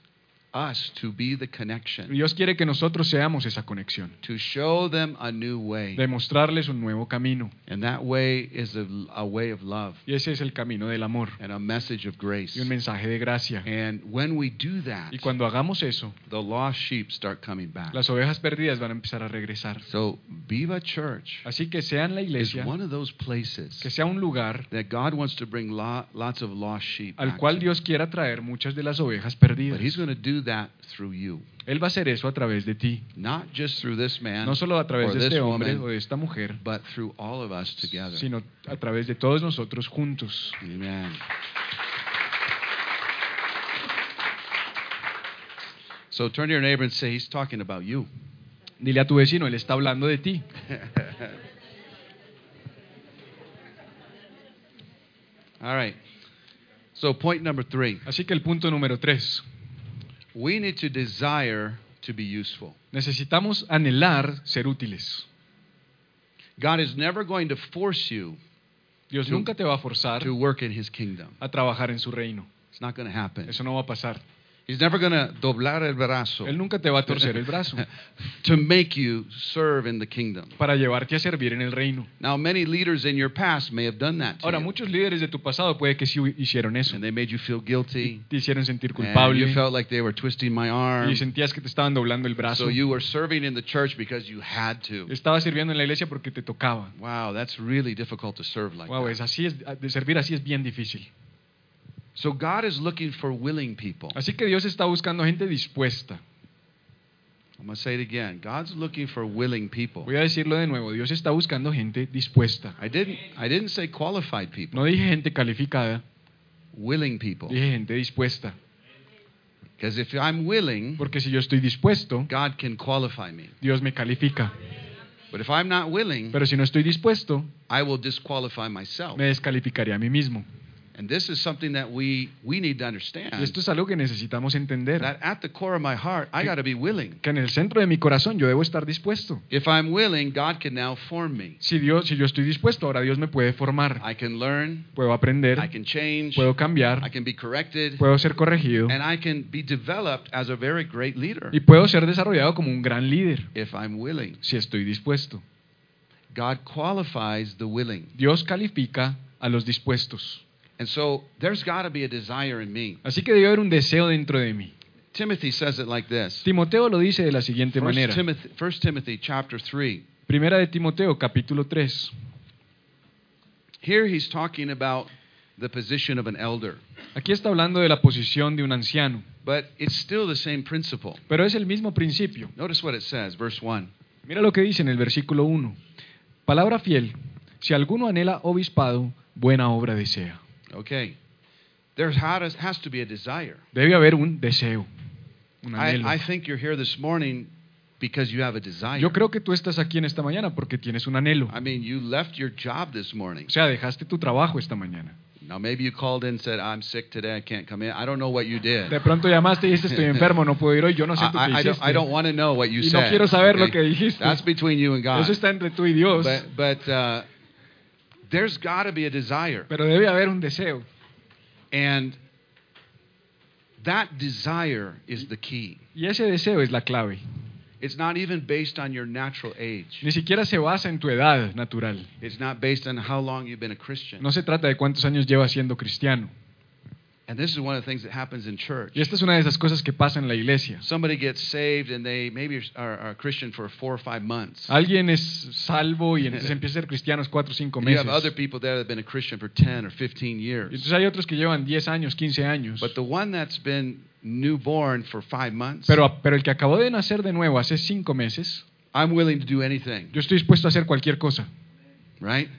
S1: us to be the connection,
S2: Dios quiere que nosotros seamos esa conexión.
S1: to show them a new way.
S2: De mostrarles un nuevo camino.
S1: And that way is a, a way of love
S2: Y ese es el camino del amor.
S1: and a message of grace.
S2: Y un mensaje de gracia.
S1: And when we do that,
S2: Y cuando hagamos eso,
S1: the lost sheep start coming back.
S2: las ovejas perdidas van a empezar a regresar.
S1: So Viva Church
S2: Así que sean la
S1: is
S2: iglesia,
S1: one of those places
S2: que sea un lugar
S1: that God wants to bring lo- lots of lost sheep
S2: al cual. Dios quiera traer muchas de las ovejas
S1: But
S2: perdidas.
S1: He's going to do that through you,
S2: Él va a hacer eso a través de ti.
S1: not just through this man
S2: No solo a través de este hombre
S1: woman,
S2: o de esta mujer,
S1: but through all of us together.
S2: sino a través de todos nosotros juntos.
S1: Amen. So turn to your neighbor and say, He's talking about you.
S2: Dile a tu vecino, Él está hablando de ti.
S1: All right. So point number three
S2: Así que el punto número tres.
S1: We need to desire to be useful.
S2: Necesitamos anhelar ser útiles.
S1: God is never going to force you
S2: Dios
S1: To-
S2: nunca te va a forzar
S1: to work in His kingdom.
S2: a trabajar en su reino.
S1: It's not going to happen.
S2: Eso no va a pasar.
S1: He's never going to doblar el brazo
S2: Él nunca te va a torcer el brazo
S1: to make you serve in the kingdom.
S2: para llevarte a servir en el reino.
S1: Now, many leaders in your past may have done that to
S2: Ahora,
S1: you,
S2: muchos líderes de tu pasado puede que sí hicieron eso.
S1: and they made you feel guilty.
S2: Te hicieron sentir
S1: And
S2: culpable
S1: you felt like they were twisting my arm.
S2: y sentías que te estaban doblando el brazo.
S1: So you were serving in the church because you had to.
S2: Estabas sirviendo en la iglesia porque te tocaba.
S1: Wow, that's really difficult to serve like
S2: Wow,
S1: that.
S2: es así es, de servir así es bien difícil.
S1: So God is looking for willing people.
S2: Así que Dios está buscando gente dispuesta.
S1: I'm going to say it again. God's looking for willing people.
S2: Voy a decirlo de nuevo, Dios está buscando gente dispuesta.
S1: I didn't I didn't say qualified people.
S2: No dije gente calificada,
S1: Willing people.
S2: dije gente dispuesta.
S1: Because if I'm willing,
S2: Porque si yo estoy dispuesto,
S1: God can qualify me.
S2: Dios me califica.
S1: But if I'm not willing,
S2: Pero si no estoy dispuesto,
S1: I will disqualify myself.
S2: me descalificaría a mí mismo.
S1: And this is something that we we need to
S2: Y
S1: understand.
S2: esto es algo que necesitamos entender.
S1: That at the core of my heart, I got to be willing.
S2: Que en el centro de mi corazón yo debo estar dispuesto.
S1: If I'm willing, God can now form me.
S2: Si, Dios, si yo estoy dispuesto, ahora Dios me puede formar.
S1: I can learn,
S2: Puedo aprender,
S1: I can change,
S2: puedo cambiar,
S1: I can be corrected,
S2: puedo ser corregido
S1: and I can be developed as a very great leader
S2: y puedo ser desarrollado como un gran líder
S1: if I'm willing.
S2: si estoy dispuesto.
S1: God qualifies the willing.
S2: Dios califica a los dispuestos.
S1: And so there's got to be a desire in me.
S2: Así que debe haber un deseo dentro de mí.
S1: Timothy says it like this.
S2: Timoteo lo dice de la siguiente
S1: First
S2: manera.
S1: Timothy, 1 Timothy chapter 3.
S2: Primera de Timoteo, capítulo 3.
S1: Here he's talking about the position of an elder.
S2: Aquí está hablando de la posición de un anciano,
S1: But it's still the same principle.
S2: pero es el mismo principio.
S1: Notice what it says, verse 1.
S2: Mira lo que dice en el versículo 1. Palabra fiel, si alguno anhela obispado, buena obra desea.
S1: Okay. There has, has to be a desire.
S2: Debe haber un deseo, un anhelo.
S1: I, I think you're here this morning because you have a desire.
S2: Yo creo que tú estás aquí en esta mañana porque tienes un anhelo.
S1: I mean, you left your job this morning.
S2: O sea, dejaste tu trabajo esta mañana.
S1: Now, maybe you called in and said, I'm sick today, I can't come in. I don't know what you did.
S2: De pronto llamaste y dijiste estoy enfermo, no puedo ir hoy. Yo no sé
S1: I,
S2: tú
S1: I-
S2: qué
S1: I don't,
S2: hiciste.
S1: I don't want to know what you
S2: Y no
S1: said.
S2: quiero saber lo
S1: okay?
S2: que dijiste.
S1: That's between you and God.
S2: Eso está entre tú y Dios.
S1: But, but uh, there's got to be a desire.
S2: Pero debe haber un deseo.
S1: And that desire is the key.
S2: Y ese deseo es la clave.
S1: It's not even based on your natural age.
S2: Ni siquiera se basa en tu edad natural.
S1: It's not based on how long you've been a Christian.
S2: No se trata de cuántos años llevas siendo cristiano.
S1: And this is one of the things that happens in church.
S2: Y esta es una de esas cosas que pasa en la iglesia.
S1: Somebody gets saved and they maybe are, are a Christian for four or five months.
S2: Alguien es salvo y entonces empieza a ser cristianos cuatro o cinco
S1: You have other people there that have been a Christian for 10 or 15
S2: Y
S1: years.
S2: entonces hay otros que llevan 10 años, 15 años.
S1: But the one that's been newborn for five months,
S2: Pero, pero el que acabó de nacer de nuevo hace cinco meses,
S1: I'm willing to do anything,
S2: yo estoy dispuesto a hacer cualquier cosa.
S1: right?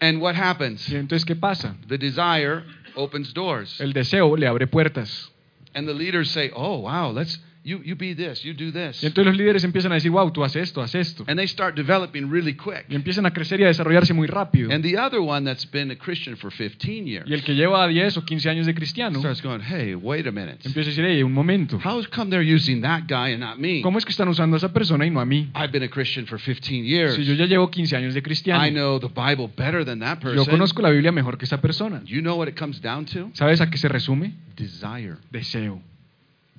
S1: And what happens?
S2: Y entonces, ¿qué pasa?
S1: The desire opens doors.
S2: El deseo le abre puertas.
S1: And the leaders say, oh, wow, let's, you, you be this, you do this.
S2: Y entonces los líderes empiezan a decir, wow, tú haces esto, haz esto.
S1: And they start developing really quick.
S2: Y empiezan a crecer y a desarrollarse muy rápido.
S1: And the other one that's been a Christian for 15 years
S2: Y el que lleva 10 o 15 años de cristiano
S1: starts going, hey, wait a minute.
S2: empieza a decir, hey, un momento.
S1: How come they're using that guy and not me?
S2: ¿Cómo es que están usando a esa persona y no a mí?
S1: I've been a Christian for 15 years.
S2: Si yo ya llevo 15 años de
S1: I
S2: cristiano,
S1: know the Bible better than that
S2: yo
S1: person.
S2: conozco la Biblia mejor que esa persona.
S1: You know what it comes down to?
S2: ¿Sabes a qué se resume?
S1: Desire.
S2: Deseo,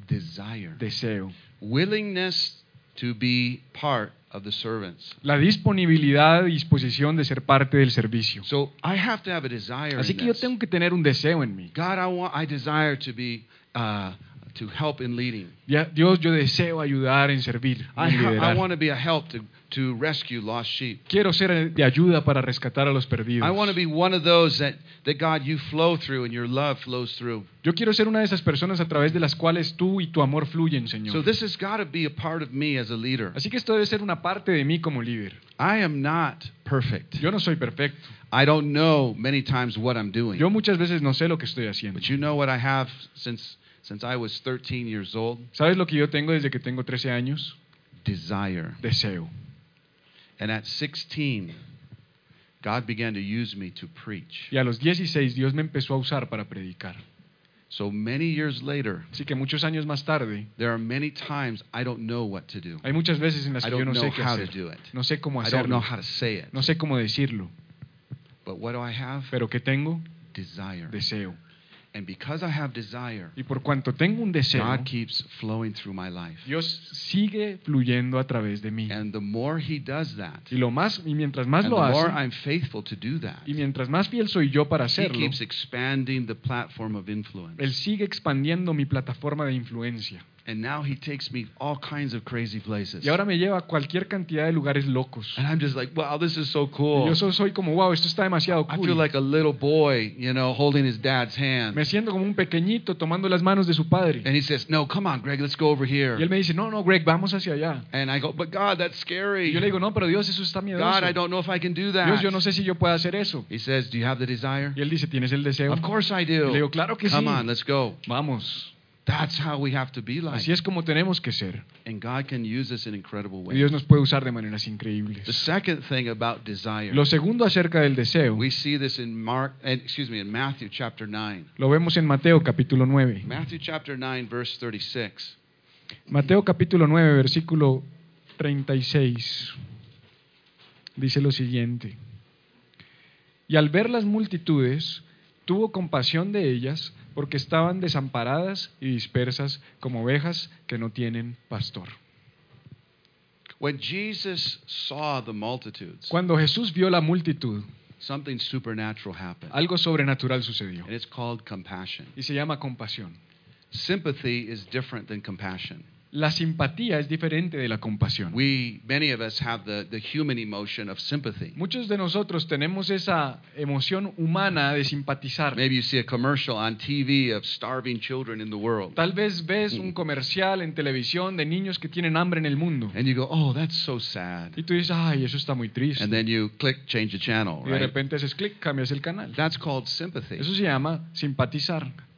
S1: Desire.
S2: deseo.
S1: Willingness to be part of the servants.
S2: La disponibilidad y disposición de ser parte del servicio.
S1: So I have to have a desire.
S2: Así que yo
S1: this.
S2: tengo que tener un deseo en mí.
S1: God, I want, I desire to be, uh, to help in leading.
S2: Dios, yo deseo ayudar en servir,
S1: I, I want to be a help to, to rescue lost sheep.
S2: Quiero ser de ayuda para rescatar a los perdidos.
S1: I want to be one of those that, that God, you flow through and your love flows through.
S2: Yo quiero ser una de esas personas a través de las cuales tú y tu amor fluyen, Señor.
S1: So this has got to be a part of me as a leader.
S2: Así que esto debe ser una parte de mí como líder.
S1: I am not perfect.
S2: Yo no soy perfecto.
S1: I don't know many times what I'm doing.
S2: Yo muchas veces no sé lo que estoy haciendo.
S1: But you know what I have since since I was 13 years old?
S2: ¿Sabes lo que yo tengo desde que tengo 13 años?
S1: Desire.
S2: Deseo.
S1: And at 16, God began to use me to preach.
S2: Y a los 16 Dios me empezó a usar para predicar.
S1: So many years later,
S2: Así que muchos años más tarde,
S1: there are many times I don't know what to do.
S2: hay muchas veces en las
S1: I
S2: que yo
S1: don't
S2: no
S1: know
S2: sé qué
S1: how to
S2: hacer.
S1: do it.
S2: No sé cómo hacerlo.
S1: I don't know how to say it.
S2: No sé cómo decirlo.
S1: But what do I have?
S2: Pero que tengo
S1: Desire.
S2: deseo.
S1: And because I have desire,
S2: Y por cuanto tengo un deseo,
S1: God keeps flowing through my life.
S2: Dios sigue fluyendo a través de mí.
S1: And the more He does that,
S2: Y lo más y mientras más
S1: and the
S2: lo
S1: more
S2: hace,
S1: I'm faithful to do that,
S2: y mientras más fiel soy yo para
S1: He
S2: hacerlo,
S1: keeps expanding the platform of influence.
S2: él sigue expandiendo mi plataforma de influencia.
S1: And now He takes me all kinds of crazy places.
S2: Y ahora me lleva a cualquier cantidad de lugares locos.
S1: And I'm just like, wow, this is so
S2: Y
S1: cool.
S2: yo so- soy como, wow, esto está demasiado
S1: I feel
S2: cool.
S1: like a little boy, you know, holding his dad's hand.
S2: Me siento como un pequeñito tomando las manos de su padre.
S1: And he says, no, come on, Greg, let's go over
S2: Y él
S1: here.
S2: me dice, no, no, Greg, vamos hacia allá.
S1: And I go, but God, that's
S2: Y
S1: scary.
S2: yo le digo, no, pero Dios, eso está miedoso.
S1: God, I don't know if I can do
S2: Dios, yo no
S1: that.
S2: sé si yo puedo hacer eso.
S1: He says, do you have the desire?
S2: Y él dice, ¿tienes el deseo?
S1: Of course I
S2: Y le digo,
S1: do.
S2: claro que sí.
S1: Come on, let's go.
S2: Vamos.
S1: That's how we have to be like.
S2: Así es como tenemos que ser.
S1: And God can use us in incredible
S2: Y Dios
S1: ways.
S2: nos puede usar de maneras
S1: The
S2: increíbles.
S1: second thing about desire,
S2: Lo segundo acerca del deseo,
S1: we see this in Mark, eh, excuse me, in Matthew chapter 9.
S2: lo vemos en Mateo capítulo 9.
S1: Matthew chapter 9, verse 36.
S2: Mateo capítulo 9, versículo 36. Dice lo siguiente. Y al ver las multitudes, tuvo compasión de ellas, porque estaban desamparadas y dispersas como ovejas que no tienen pastor.
S1: When Jesus saw the multitudes,
S2: Cuando Jesús vio la multitud,
S1: something supernatural happened.
S2: algo sobrenatural sucedió.
S1: And it's called compassion.
S2: Y se llama compasión.
S1: Sympathy is different than compassion.
S2: La simpatía es diferente de la compasión.
S1: We, many of us, have the, the human emotion of sympathy.
S2: Muchos de nosotros tenemos esa emoción humana de simpatizar.
S1: Maybe you see a commercial on TV of starving children in the world.
S2: Tal vez ves un comercial en televisión de niños que tienen hambre en el mundo.
S1: And you go, oh, that's so sad.
S2: Y tú dices, ay, eso está muy triste.
S1: And then you click change the channel,
S2: Y de
S1: right?
S2: repente haces clic, cambias el canal.
S1: That's called sympathy.
S2: Eso se llama simpatizar.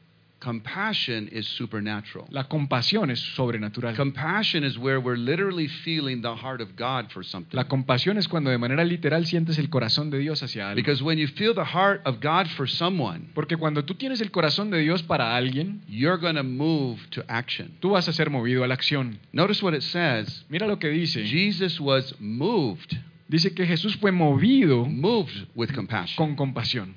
S1: Compassion is supernatural.
S2: La compasión es sobrenatural.
S1: Compassion is where we're literally feeling the heart of God for something.
S2: La compasión es cuando de manera literal sientes el corazón de Dios hacia algo.
S1: Because when you feel the heart of God for someone,
S2: Porque cuando tú tienes el corazón de Dios para alguien,
S1: you're going to move to action.
S2: tú vas a ser movido a la acción.
S1: Notice what it says.
S2: Mira lo que dice.
S1: Jesus was moved,
S2: Dice que Jesús fue movido
S1: moved with compassion.
S2: con compasión.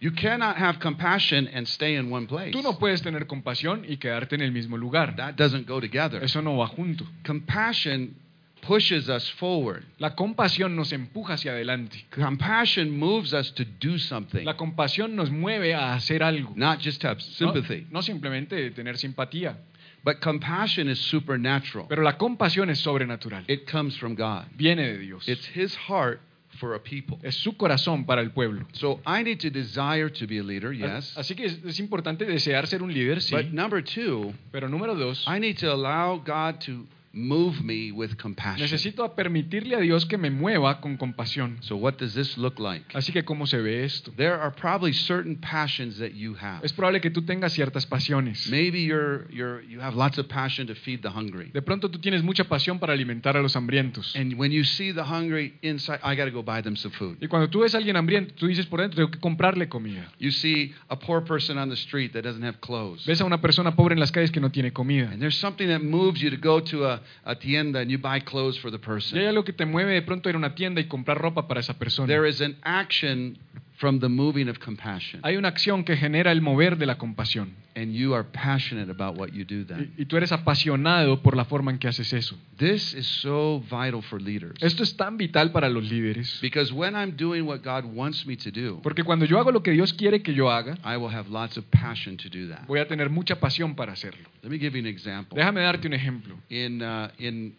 S1: You cannot have compassion and stay in one place.
S2: Tú no puedes tener compasión y quedarte en el mismo lugar.
S1: That doesn't go together.
S2: Eso no va junto.
S1: Compassion pushes us forward.
S2: La compasión nos empuja hacia adelante.
S1: Compassion moves us to do something,
S2: La compasión nos mueve a hacer algo.
S1: not just have
S2: No,
S1: sympathy.
S2: no simplemente tener simpatía,
S1: But compassion is supernatural.
S2: pero la compasión es sobrenatural.
S1: It comes from God.
S2: Viene de Dios.
S1: It's His heart for a people.
S2: Es su corazón para el pueblo.
S1: So I need to desire to be a leader, yes.
S2: Así que es, es importante desear ser un líder, sí.
S1: But number two,
S2: Pero número dos,
S1: I need to allow God to move me with compassion.
S2: necesito permitirle a Dios que me mueva con compasión.
S1: So what does this look like?
S2: Así que, ¿cómo se ve esto?
S1: There are probably certain passions that you have.
S2: Es probable que tú tengas ciertas pasiones.
S1: Maybe you're, you're, you have lots of passion to feed the hungry.
S2: De pronto tú tienes mucha pasión para alimentar a los hambrientos.
S1: And when you see the hungry inside, I got to go buy them some food.
S2: Y cuando tú ves a alguien hambriento, tú dices por dentro, tengo que comprarle comida.
S1: You see a poor person on the street that doesn't have clothes.
S2: Ves a una persona pobre en las calles que no tiene comida.
S1: And there's something that moves you to go to a, a tienda and you buy clothes for the
S2: Y hay
S1: person.
S2: algo que te mueve de pronto a ir a una tienda y comprar ropa para esa persona.
S1: There is an action from the moving of compassion.
S2: Hay una acción que genera el mover de la compasión.
S1: And you are passionate about what you do then.
S2: Y, y tú eres apasionado por la forma en que haces eso.
S1: This is so vital for leaders.
S2: Esto es tan vital para los líderes.
S1: Because when I'm doing what God wants me to do,
S2: Porque cuando yo hago lo que Dios quiere que yo haga,
S1: I will have lots of passion to do that.
S2: voy a tener mucha pasión para hacerlo.
S1: Let me give you an example.
S2: Déjame darte un ejemplo.
S1: In, uh, in,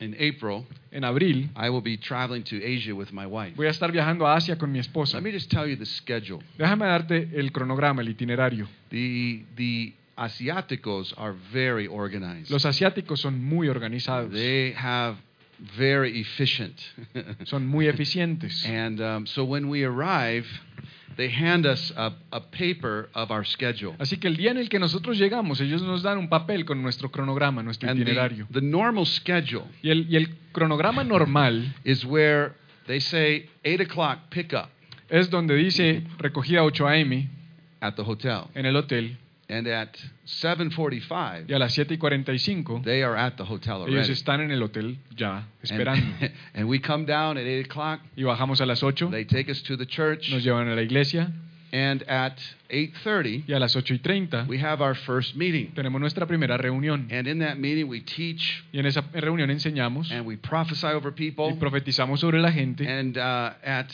S1: in April,
S2: En abril
S1: I will be traveling to Asia with my wife.
S2: voy a estar viajando a Asia con mi esposa.
S1: Let me just tell you the schedule.
S2: Déjame darte el cronograma, el itinerario.
S1: The, the Asiaticos are very organized.
S2: Los asiáticos son muy organizados,
S1: They have very efficient.
S2: son muy eficientes.
S1: and um, so when we arrive, they hand us a, a paper of our schedule.
S2: Así que el día en el que nosotros llegamos, ellos nos dan un papel con nuestro cronograma, nuestro
S1: And the,
S2: itinerario.
S1: the normal schedule
S2: Y el, y el cronograma normal
S1: is where they say 8 o'clock pickup
S2: es donde dice recogida 8 a.m.
S1: at the hotel.
S2: en el hotel
S1: And at 7:45,
S2: y a las 7 y 45
S1: they are at the hotel
S2: ellos están en el hotel ya
S1: And,
S2: esperando.
S1: and we come down at 8 o'clock.
S2: Y bajamos a las 8,
S1: They take us to the church.
S2: nos llevan a la iglesia
S1: And at 8:30,
S2: y a las 8 y 30
S1: we have our first meeting.
S2: tenemos nuestra primera reunión.
S1: And in that meeting, we teach
S2: Y en esa reunión enseñamos
S1: and we prophesy over
S2: y
S1: people.
S2: profetizamos sobre la gente.
S1: And uh, at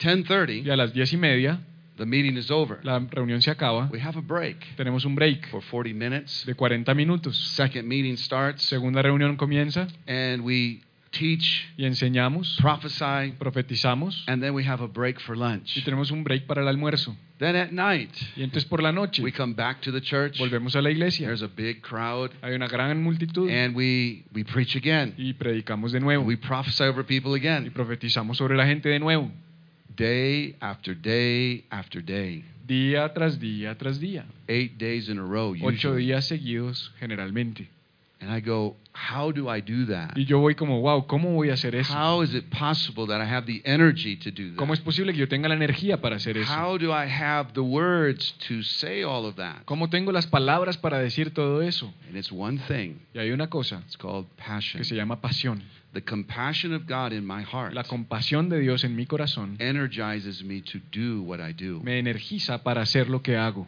S2: Y
S1: 10:30,
S2: a las 10 y media
S1: the meeting is over.
S2: la reunión se acaba.
S1: We have a break
S2: Tenemos un break
S1: for 40 minutes.
S2: de 40 minutos.
S1: Second meeting starts,
S2: Segunda reunión comienza
S1: and we teach,
S2: y enseñamos,
S1: prophesy,
S2: profetizamos
S1: and then we have a break for lunch.
S2: y tenemos un break para el almuerzo.
S1: Then at night,
S2: Y entonces por la noche
S1: we come back to the church.
S2: volvemos a la iglesia.
S1: There's a big crowd,
S2: Hay una gran multitud
S1: and we we preach again.
S2: y predicamos de nuevo
S1: We prophesy over people again.
S2: y profetizamos sobre la gente de nuevo,
S1: day after day after day,
S2: día tras día tras día,
S1: eight days in a row.
S2: ocho
S1: Usually.
S2: días seguidos generalmente.
S1: And I go, how do I do that?
S2: Y yo voy como, wow, ¿cómo voy a hacer eso?
S1: How is it possible that I have the energy to do
S2: ¿Cómo es
S1: that?
S2: posible que yo tenga la energía para hacer eso?
S1: How do I have the words to say all of that?
S2: ¿Cómo tengo las palabras para decir todo eso?
S1: And it's one thing.
S2: Y hay una cosa
S1: It's called passion.
S2: que se llama pasión.
S1: The compassion of God in my heart
S2: La compasión de Dios en mi corazón
S1: energizes me to do what I do.
S2: me energiza para hacer lo que hago.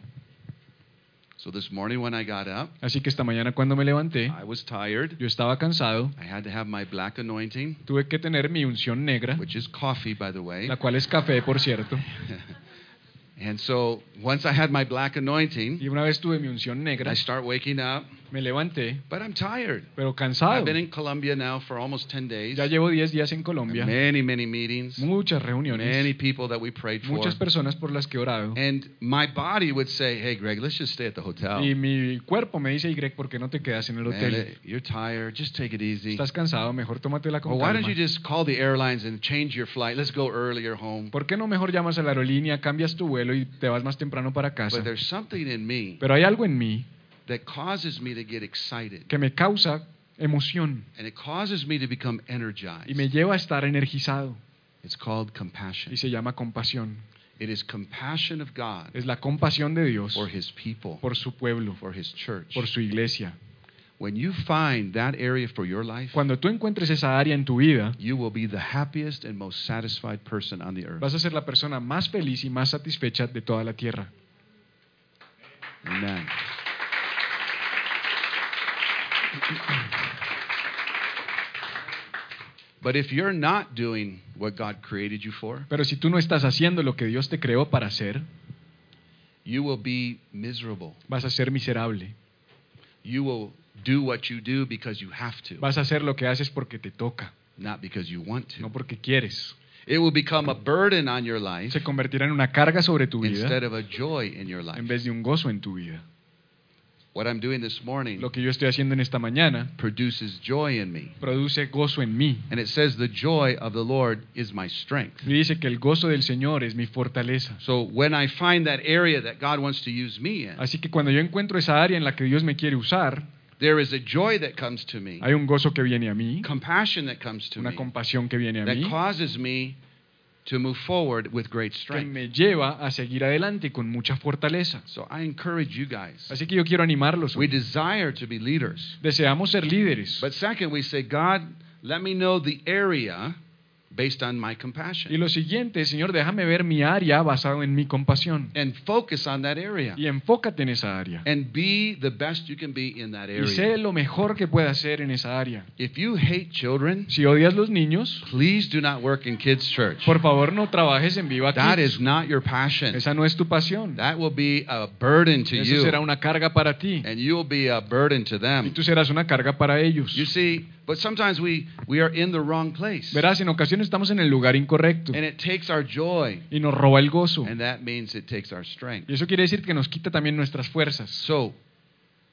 S1: So this morning when I got up,
S2: Así que esta mañana cuando me levanté,
S1: I was tired.
S2: yo estaba cansado,
S1: I had to have my black anointing,
S2: tuve que tener mi unción negra,
S1: which is coffee, by the way.
S2: la cual es café, por cierto.
S1: And so once I had my black anointing,
S2: Y una vez tuve mi unción negra,
S1: I start waking up,
S2: me levanté,
S1: but I'm tired.
S2: pero cansado.
S1: I've been in Colombia now for almost 10 days.
S2: Ya llevo 10 días en Colombia,
S1: Many, many meetings.
S2: muchas
S1: Many
S2: reuniones,
S1: people that we prayed for.
S2: muchas personas por las que he orado.
S1: And my body would say, hey, Greg, let's just stay at the hotel.
S2: Y mi cuerpo me dice, y Greg, ¿por qué no te quedas en el hotel?
S1: eh, you're tired. Just take it easy.
S2: Estás cansado, mejor tómatela con
S1: why don't
S2: calma.
S1: you just call the airlines and change your flight? Let's go earlier home.
S2: ¿Por qué no mejor llamas a la aerolínea, cambias tu vuelo y te vas más temprano para casa?
S1: But there's something in me
S2: Pero hay algo en mí
S1: that causes me to get excited.
S2: que me causa emoción
S1: And it causes me to become
S2: y me
S1: energized.
S2: lleva a estar energizado
S1: It's called compassion.
S2: y se llama compasión.
S1: It is compassion of God
S2: Es la compasión de Dios
S1: for his people,
S2: por su pueblo,
S1: for his church.
S2: por su iglesia.
S1: When you find that area for your life,
S2: Cuando tú encuentres esa área en tu vida,
S1: you will be the happiest and most satisfied person on the earth.
S2: vas a ser la persona más feliz y más satisfecha de toda la tierra.
S1: Amen. But if you're not doing what God created you for,
S2: Pero si tú no estás haciendo lo que Dios te creó para hacer,
S1: you will be miserable.
S2: vas a ser miserable.
S1: You will do what you do because you have to,
S2: Vas a hacer lo que haces porque te toca,
S1: not because you want to.
S2: no porque quieres.
S1: It will become a burden on your life
S2: Se convertirá en una carga sobre tu vida
S1: instead of a joy in your life.
S2: en vez de un gozo en tu vida.
S1: What I'm doing this morning
S2: Lo que yo estoy haciendo en esta mañana
S1: produces joy in me.
S2: produce gozo en mí.
S1: And it says, The joy of the Lord is my strength.
S2: Y dice que el gozo del Señor es mi fortaleza.
S1: So when I find that area that God wants to use me in,
S2: Así que cuando yo encuentro esa área en la que Dios me quiere usar,
S1: there is a joy that comes to me,
S2: hay un gozo que viene a mí,
S1: compassion that comes to
S2: una
S1: me,
S2: compasión que viene a
S1: that
S2: mí,
S1: causes me to move forward with great strength.
S2: que me lleva a seguir adelante con mucha fortaleza.
S1: So I encourage you guys.
S2: Así que yo quiero animarlos.
S1: We desire to be leaders.
S2: Deseamos ser líderes.
S1: But second, we say, God, let me know the area based on my
S2: Y
S1: compassion.
S2: lo siguiente, Señor, déjame ver mi área basado en mi compasión.
S1: And focus on that area.
S2: Y enfócate en esa área.
S1: And be the best you can be in that
S2: Y sé
S1: area.
S2: lo mejor que puedas hacer en esa área.
S1: If you hate children,
S2: Si odias los niños,
S1: please do not work in kids' church.
S2: por favor no trabajes en Viva
S1: That
S2: Kids.
S1: is not your passion.
S2: Esa no es tu pasión.
S1: That will be a burden to
S2: Eso
S1: you.
S2: será una carga para ti.
S1: And you'll be a burden to
S2: Y
S1: them.
S2: tú serás una carga para ellos.
S1: You see, but sometimes we, we are in the wrong place.
S2: Verás, en ocasiones estamos en el lugar incorrecto
S1: And it takes our joy.
S2: y nos roba el gozo.
S1: And that means it takes our strength.
S2: Y eso quiere decir que nos quita también nuestras fuerzas.
S1: So,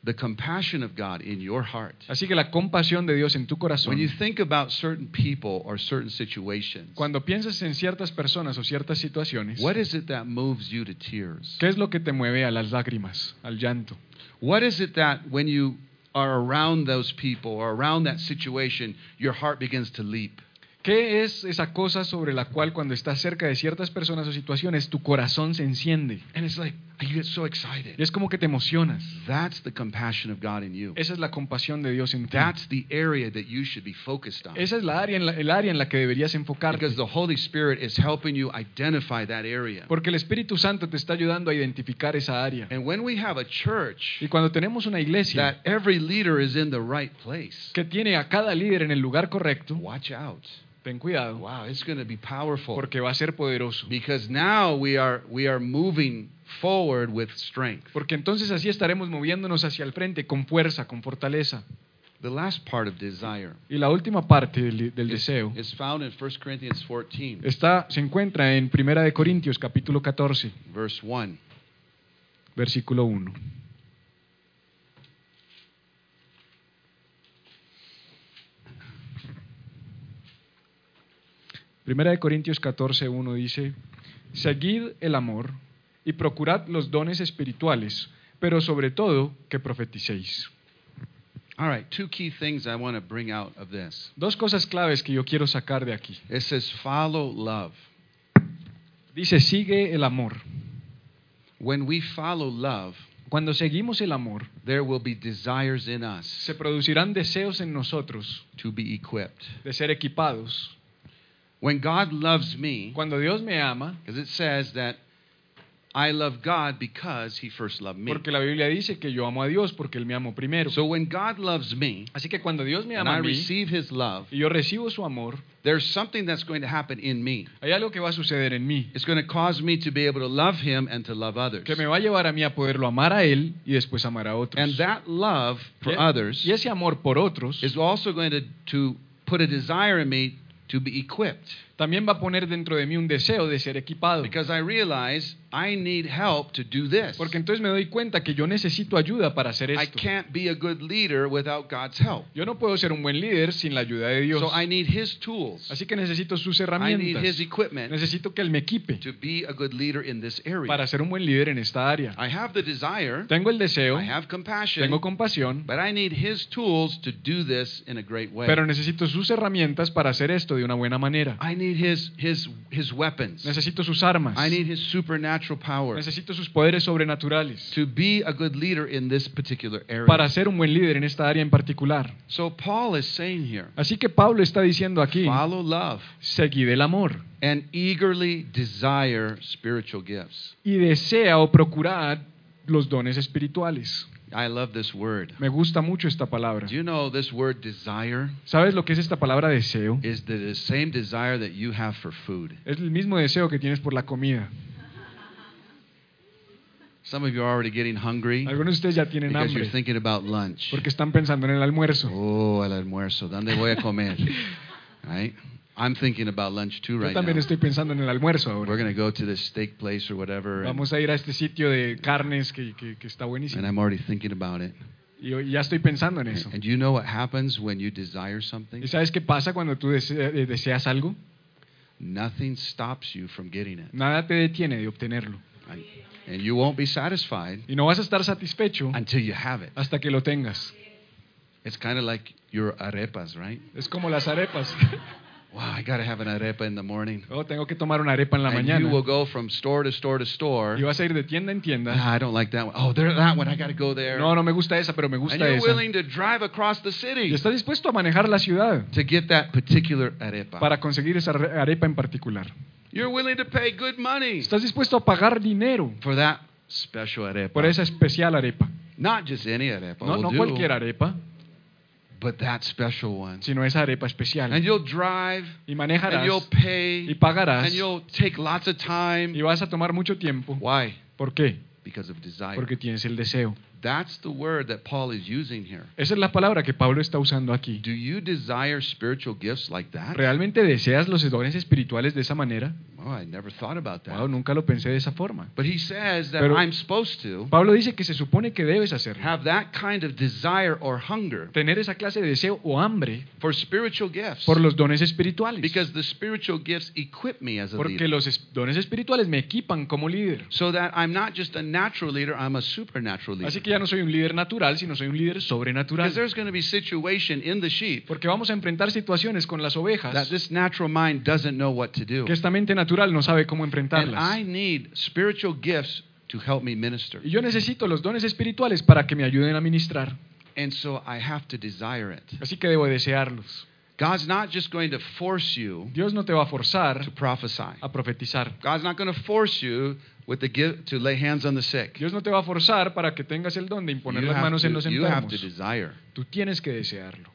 S1: the compassion of God in your heart.
S2: Así que la compasión de Dios en tu corazón,
S1: When you think about certain people or certain situations,
S2: cuando piensas en ciertas personas o ciertas situaciones,
S1: what is it that moves you to tears?
S2: ¿qué es lo que te mueve a las lágrimas, al llanto?
S1: What is it that when you are around those people or around that situation, your heart begins to leap?
S2: ¿Qué es esa cosa sobre la cual cuando estás cerca de ciertas personas o situaciones tu corazón se enciende?
S1: And it's like, you get so excited.
S2: Es como que te emocionas.
S1: That's the compassion of God in you.
S2: Esa es la compasión de Dios en ti.
S1: That's the area that you should be focused on.
S2: Esa es la área en la, el área en la que deberías enfocarte.
S1: Because the Holy Spirit is helping you identify that area.
S2: Porque el Espíritu Santo te está ayudando a identificar esa área.
S1: And when we have a church
S2: Y cuando tenemos una iglesia
S1: that every leader is in the right place,
S2: que tiene a cada líder en el lugar correcto,
S1: watch out.
S2: ten cuidado,
S1: Wow, it's going to be powerful.
S2: porque va a ser poderoso.
S1: Because now we are we are moving forward with strength.
S2: Porque entonces así estaremos moviéndonos hacia el frente con fuerza, con fortaleza.
S1: The last part of desire
S2: Y la última parte del, del
S1: is,
S2: deseo
S1: is found in 1 Corinthians 14,
S2: está, se encuentra en Primera de Corintios capítulo 14,
S1: verse 1.
S2: versículo 1. Primera de Corintios 14, 1 dice, Seguid el amor y procurad los dones espirituales, pero sobre todo que profeticéis.
S1: All right, two key things I want to bring out of this.
S2: Dos cosas claves que yo quiero sacar de aquí.
S1: It says follow love.
S2: Dice, sigue el amor.
S1: When we follow love,
S2: Cuando seguimos el amor,
S1: there will be desires in us
S2: se producirán deseos en nosotros
S1: to be equipped.
S2: de ser equipados.
S1: When God loves me,
S2: Cuando Dios me ama,
S1: because it says that I love God because he first loved me.
S2: porque la Biblia dice que yo amo a Dios porque Él me amó primero.
S1: So when God loves me
S2: Así que cuando Dios me
S1: and
S2: ama
S1: I
S2: a mí
S1: receive his love,
S2: y yo recibo su amor,
S1: there's something that's going to happen in me.
S2: hay algo que va a suceder en mí,
S1: It's going to cause me to be able to love him and to love others.
S2: que me va a llevar a mí a poderlo amar a Él y después amar a otros.
S1: And that love for
S2: y,
S1: others
S2: y ese amor por otros
S1: is also going to, to put a desire in me to be equipped.
S2: También va a poner dentro de mí un deseo de ser equipado.
S1: Because I realize I need help to do this.
S2: Porque entonces me doy cuenta que yo necesito ayuda para hacer
S1: I
S2: esto.
S1: can't be a good leader without God's help.
S2: Yo no puedo ser un buen líder sin la ayuda de Dios.
S1: So I need his tools.
S2: Así que necesito sus
S1: I need his
S2: herramientas.
S1: equipment
S2: Necesito que Él me equipe
S1: to be a good leader in this area.
S2: para ser un buen líder en esta área.
S1: I have the desire,
S2: Tengo el deseo,
S1: I have compassion,
S2: tengo compasión,
S1: but I need his tools to do this in a great way.
S2: pero necesito sus herramientas para hacer esto de una buena manera.
S1: I need his his his weapons.
S2: Necesito sus armas.
S1: I need his supernatural power
S2: Necesito sus poderes sobrenaturales
S1: to be a good leader in this particular area.
S2: para ser un buen líder en esta área en particular.
S1: So Paul is saying here,
S2: Así que Pablo está diciendo aquí,
S1: follow love
S2: seguid el amor
S1: and eagerly desire spiritual gifts.
S2: y desea o procurad los dones espirituales.
S1: I love this word.
S2: Me gusta mucho esta palabra.
S1: Do you know this word desire
S2: ¿Sabes lo que es esta palabra deseo?
S1: is the same desire that you have for food?
S2: Es el mismo deseo que tienes por la comida.
S1: Some of you are already getting hungry
S2: Algunos de ustedes ya tienen
S1: because you're thinking about lunch.
S2: porque están pensando en el almuerzo.
S1: Oh, el almuerzo. ¿Dónde voy a comer? right? I'm thinking about lunch too
S2: Yo
S1: right
S2: también
S1: now.
S2: estoy pensando en el almuerzo
S1: We're
S2: ahora.
S1: going to go to this steak place or whatever, and,
S2: Vamos a ir a este sitio de carnes que, que- que está
S1: and. I'm already thinking about it.
S2: Y yo ya estoy pensando en eso.
S1: And you know what happens when you desire something?
S2: ¿Y sabes qué pasa cuando tú dese- eh, deseas algo?
S1: Nothing stops you from getting it.
S2: Nada te detiene de obtenerlo.
S1: And- And you won't be satisfied
S2: Y no vas a estar satisfecho
S1: until you have it.
S2: hasta que lo tengas.
S1: It's kind of like your arepas, right?
S2: Es como las arepas.
S1: Wow, I got to have an arepa in the morning.
S2: Oh, tengo que tomar una arepa en la
S1: and
S2: mañana.
S1: you will go from store to store to store.
S2: Y vas a ir de tienda en tienda.
S1: Ah, I don't like that one. Oh, there, that one. I got to go there.
S2: No, no me gusta esa, pero me
S1: and
S2: gusta
S1: you're
S2: esa.
S1: willing to drive across the city.
S2: Y estás dispuesto a manejar la ciudad
S1: to get that particular arepa.
S2: para conseguir esa re- arepa en particular.
S1: You're willing to pay good money
S2: Estás dispuesto a pagar dinero
S1: for that special arepa.
S2: por esa especial arepa.
S1: Not just any arepa.
S2: No,
S1: will
S2: no
S1: do,
S2: cualquier arepa,
S1: but that special one.
S2: sino esa arepa especial.
S1: And you'll drive,
S2: Y
S1: and
S2: manejarás
S1: you'll pay,
S2: y pagarás
S1: and you'll take lots of time.
S2: y vas a tomar mucho tiempo.
S1: Why?
S2: ¿Por qué?
S1: Because of desire.
S2: Porque tienes el deseo.
S1: That's the word that Paul is using here.
S2: Esa es la palabra que Pablo está usando aquí.
S1: Do you desire spiritual gifts like that?
S2: ¿Realmente deseas los dones espirituales de esa manera?
S1: Oh, I never thought about that.
S2: Wow, nunca lo pensé de esa forma.
S1: But he says that
S2: Pero-
S1: I'm supposed to
S2: Pablo dice que se supone que debes hacerlo.
S1: have that kind of desire or hunger
S2: Tener esa clase de deseo o hambre
S1: for spiritual gifts.
S2: por los dones espirituales.
S1: Because the spiritual gifts equip me as a
S2: Porque
S1: leader.
S2: los es- dones espirituales me equipan como líder.
S1: So that I'm not just a natural leader, I'm a supernatural leader.
S2: Así que ya no soy un líder natural, sino soy un líder
S1: Because
S2: sobrenatural.
S1: there's going to be situation in the sheep
S2: Porque vamos a enfrentar situaciones con las
S1: that
S2: ovejas
S1: this natural mind doesn't know what to do.
S2: que esta mente natural no sabe cómo enfrentarlas.
S1: I need spiritual gifts to help me minister.
S2: Y yo necesito los dones espirituales para que me ayuden a ministrar.
S1: And so I have to desire it.
S2: Así que debo desearlos.
S1: God's not just going to force you
S2: Dios no te va a forzar
S1: to prophesy.
S2: a profetizar.
S1: God's not going to force you with the gift to lay hands on the sick.
S2: Dios no te va a forzar para que tengas el don de imponer
S1: You
S2: las
S1: have,
S2: manos en los
S1: to, you have to
S2: enfermos.
S1: desire.
S2: Tú tienes que desearlo.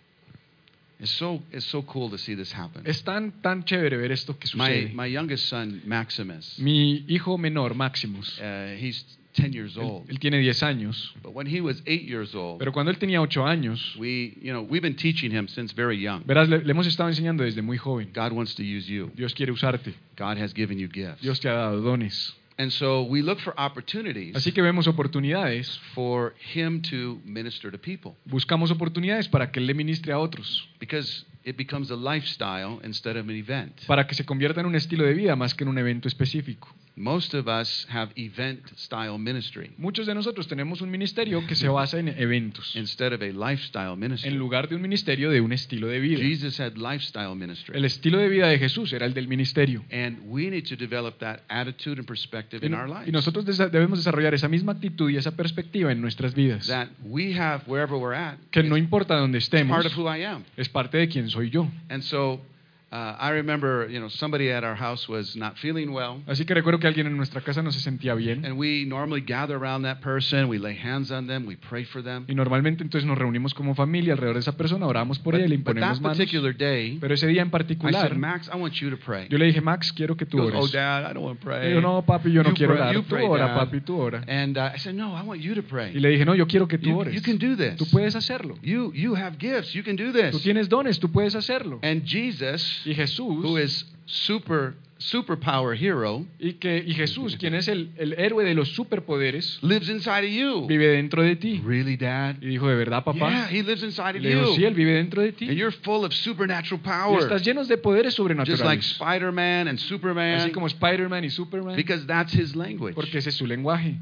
S1: It's so it's so cool to see this happen.
S2: Es tan, tan chévere ver esto que
S1: My
S2: sucede.
S1: my youngest son Maximus,
S2: Mi hijo menor, Maximus,
S1: uh, he's 10 years
S2: él,
S1: old.
S2: él tiene 10 años,
S1: But when he was 8 years old,
S2: pero cuando él tenía 8 años,
S1: we you know we've been teaching him since very young.
S2: verás, le, le hemos estado enseñando desde muy joven.
S1: God wants to use you.
S2: Dios quiere usarte,
S1: God has given you gifts.
S2: Dios te ha dado dones.
S1: And so we look for opportunities
S2: Así que vemos oportunidades,
S1: for him to minister to people
S2: buscamos oportunidades para que él le ministre a otros,
S1: because it becomes a lifestyle instead of an event.
S2: para que se convierta en un estilo de vida más que en un evento específico.
S1: Most of us have event style ministry
S2: Muchos de nosotros tenemos un ministerio que se basa en eventos,
S1: instead of a lifestyle ministry.
S2: en lugar de un ministerio de un estilo de vida.
S1: Jesus had lifestyle ministry.
S2: El estilo de vida de Jesús era el del ministerio.
S1: And we need to develop that attitude and perspective
S2: Y,
S1: in our
S2: y
S1: lives.
S2: nosotros desa- debemos desarrollar esa misma actitud y esa perspectiva en nuestras vidas.
S1: That we have wherever we're at,
S2: Que no importa dónde
S1: it's
S2: estemos,
S1: part of who I am.
S2: es parte de quién soy yo.
S1: And so uh, I remember, you know, somebody at our house was not feeling well.
S2: Así que recuerdo que alguien en nuestra casa no se sentía bien.
S1: And we normally gather around that person, we lay hands on them, we pray for them.
S2: Y normalmente entonces nos reunimos como familia alrededor de esa persona, oramos por ella y le imponemos
S1: that
S2: manos.
S1: particular day,
S2: Pero ese día en
S1: I
S2: particular,
S1: said, Max, I want you to pray.
S2: yo le dije, Max, quiero que tú
S1: oh,
S2: ores.
S1: Dad, I don't want to
S2: Y
S1: pray.
S2: yo, no, papi, yo no quiero
S1: pray-
S2: orar.
S1: you
S2: Tú ora, papi, tú ora.
S1: And I said, no, I want you to
S2: Y
S1: pray.
S2: le dije, no, yo quiero que tú
S1: You,
S2: ores.
S1: you can do this.
S2: Tú puedes hacerlo.
S1: You, you have gifts. You can do this.
S2: Tú tienes dones, tú puedes hacerlo.
S1: And Jesus,
S2: Y Jesús,
S1: who is super superpower hero,
S2: y, que, y Jesús, quien es el, el héroe de los superpoderes,
S1: lives inside of you.
S2: vive dentro de ti.
S1: Really, Dad?
S2: Y dijo, ¿de verdad,
S1: Yeah,
S2: papá?
S1: he lives inside
S2: Y
S1: of
S2: le digo, sí,
S1: you.
S2: él vive dentro de
S1: And
S2: ti.
S1: you're full of supernatural
S2: Y
S1: power.
S2: estás llenos de poderes
S1: Just like
S2: sobrenaturales.
S1: Spider-Man and
S2: Así
S1: Superman.
S2: como Spider-Man y Superman.
S1: Because that's his language.
S2: Porque ese es su lenguaje.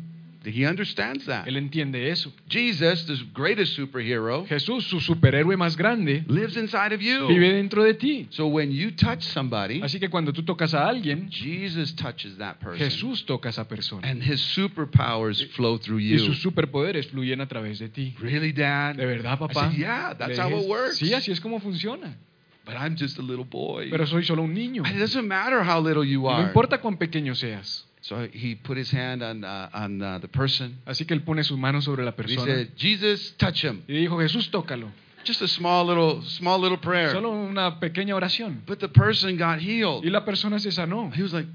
S1: He understands that.
S2: Él entiende eso.
S1: Jesus, the greatest superhero,
S2: Jesús, su superhéroe más grande,
S1: lives inside of you.
S2: vive dentro de ti.
S1: So when you touch somebody,
S2: Así que cuando tú tocas a alguien,
S1: Jesus touches that person.
S2: Jesús toca a esa persona.
S1: And his superpowers flow through
S2: Y
S1: you.
S2: sus superpoderes fluyen a través de ti.
S1: Really, Dad?
S2: ¿De verdad,
S1: I
S2: papá?
S1: said, yeah, that's how it works.
S2: Sí, así es como funciona.
S1: But I'm just a little boy.
S2: Pero soy solo un niño.
S1: It doesn't matter how little you
S2: Y no
S1: are.
S2: importa cuán pequeño seas.
S1: So he put his hand on, uh, on uh, the person.
S2: Así que él pone su mano sobre la
S1: And he said, Jesus, touch him.
S2: y dijo, Jesús, tócalo.
S1: Just a small little, small little prayer.
S2: Solo una pequeña oración.
S1: But the person got healed.
S2: Y la persona se sanó.
S1: He was like,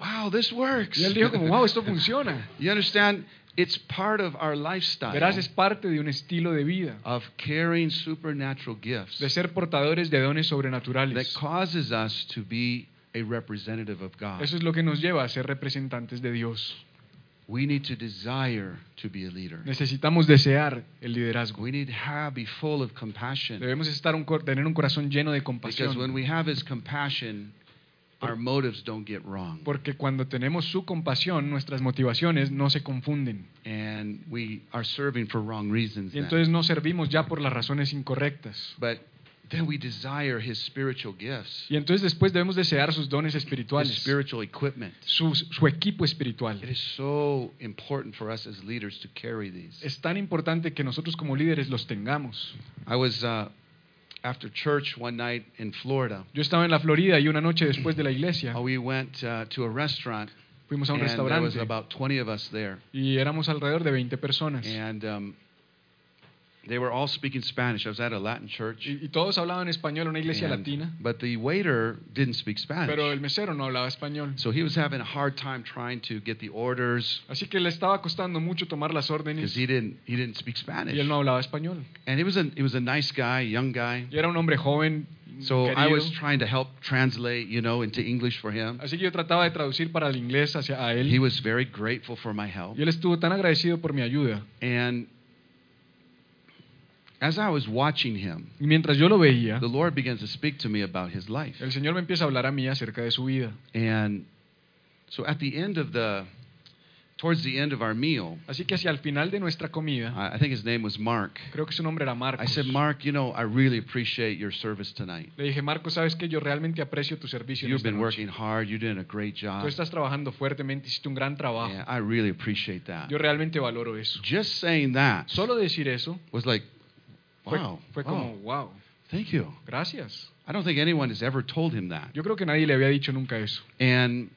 S1: wow, this works.
S2: Y él dijo como, wow, esto funciona.
S1: You understand? It's part of our lifestyle
S2: Verás, es parte de un estilo de vida,
S1: of carrying supernatural gifts
S2: de ser portadores de dones sobrenaturales.
S1: that causes us to be a representative of God.
S2: Eso es lo que nos lleva a ser representantes de Dios.
S1: We need to desire to be a leader.
S2: Necesitamos desear el liderazgo.
S1: We need to have, be full of compassion.
S2: Debemos estar un tener un corazón lleno de
S1: Because when
S2: compasión.
S1: we have His compassion, our motives don't get wrong.
S2: Porque cuando tenemos su compasión, nuestras motivaciones no se confunden.
S1: And we are serving for wrong reasons.
S2: Y entonces no servimos ya por las razones incorrectas.
S1: But then we desire His spiritual gifts,
S2: Y entonces después debemos desear sus dones
S1: His
S2: espirituales,
S1: spiritual equipment.
S2: su, su equipo espiritual.
S1: It is so important for us as leaders to carry these.
S2: Es tan importante que nosotros como líderes los tengamos.
S1: I was uh, after church one night in Florida.
S2: Yo estaba en la Florida y una noche después de la iglesia
S1: Uh, we went uh, to a restaurant,
S2: fuimos a un
S1: and there was about 20 of us there,
S2: y éramos alrededor de 20 personas.
S1: and um, they were all speaking Spanish. I was at a Latin church,
S2: Y, y todos hablaban español, en una iglesia
S1: and-
S2: latina,
S1: but the waiter didn't speak Spanish,
S2: pero el mesero no hablaba español.
S1: so he was having a hard time trying to get the orders
S2: Así que le estaba costando mucho tomar las órdenes.
S1: because he didn't he didn't speak Spanish.
S2: y él no hablaba español.
S1: And he was a he was a nice guy, young guy.
S2: Y era un hombre joven,
S1: So I was trying to help translate, you know, into English for him.
S2: Así que yo trataba de traducir para el inglés hacia a él.
S1: He was very grateful for my help.
S2: Y él estuvo tan agradecido por mi ayuda.
S1: And as I was watching him,
S2: Y mientras yo lo veía,
S1: the Lord begins to speak to me about his life.
S2: el Señor me empieza a hablar a mí acerca de su vida.
S1: And so at the end of the, towards the end of our meal,
S2: Así que hacia el final de nuestra comida,
S1: I I think his name was Mark.
S2: creo que su nombre era Marcos.
S1: I said, Mark, you know, I really appreciate your service tonight.
S2: Le dije, Marcos, sabes que yo realmente aprecio tu servicio.
S1: You've been
S2: noche.
S1: working hard. You're doing a great job.
S2: Tú estás trabajando fuertemente, hiciste un gran trabajo.
S1: Yeah, I really appreciate that.
S2: Yo realmente valoro eso.
S1: Just saying that
S2: Solo decir eso
S1: was like, wow.
S2: fue como,
S1: wow,
S2: wow,
S1: Thank you.
S2: gracias.
S1: I don't think anyone has ever told him that.
S2: Yo creo que nadie le había dicho nunca eso.
S1: And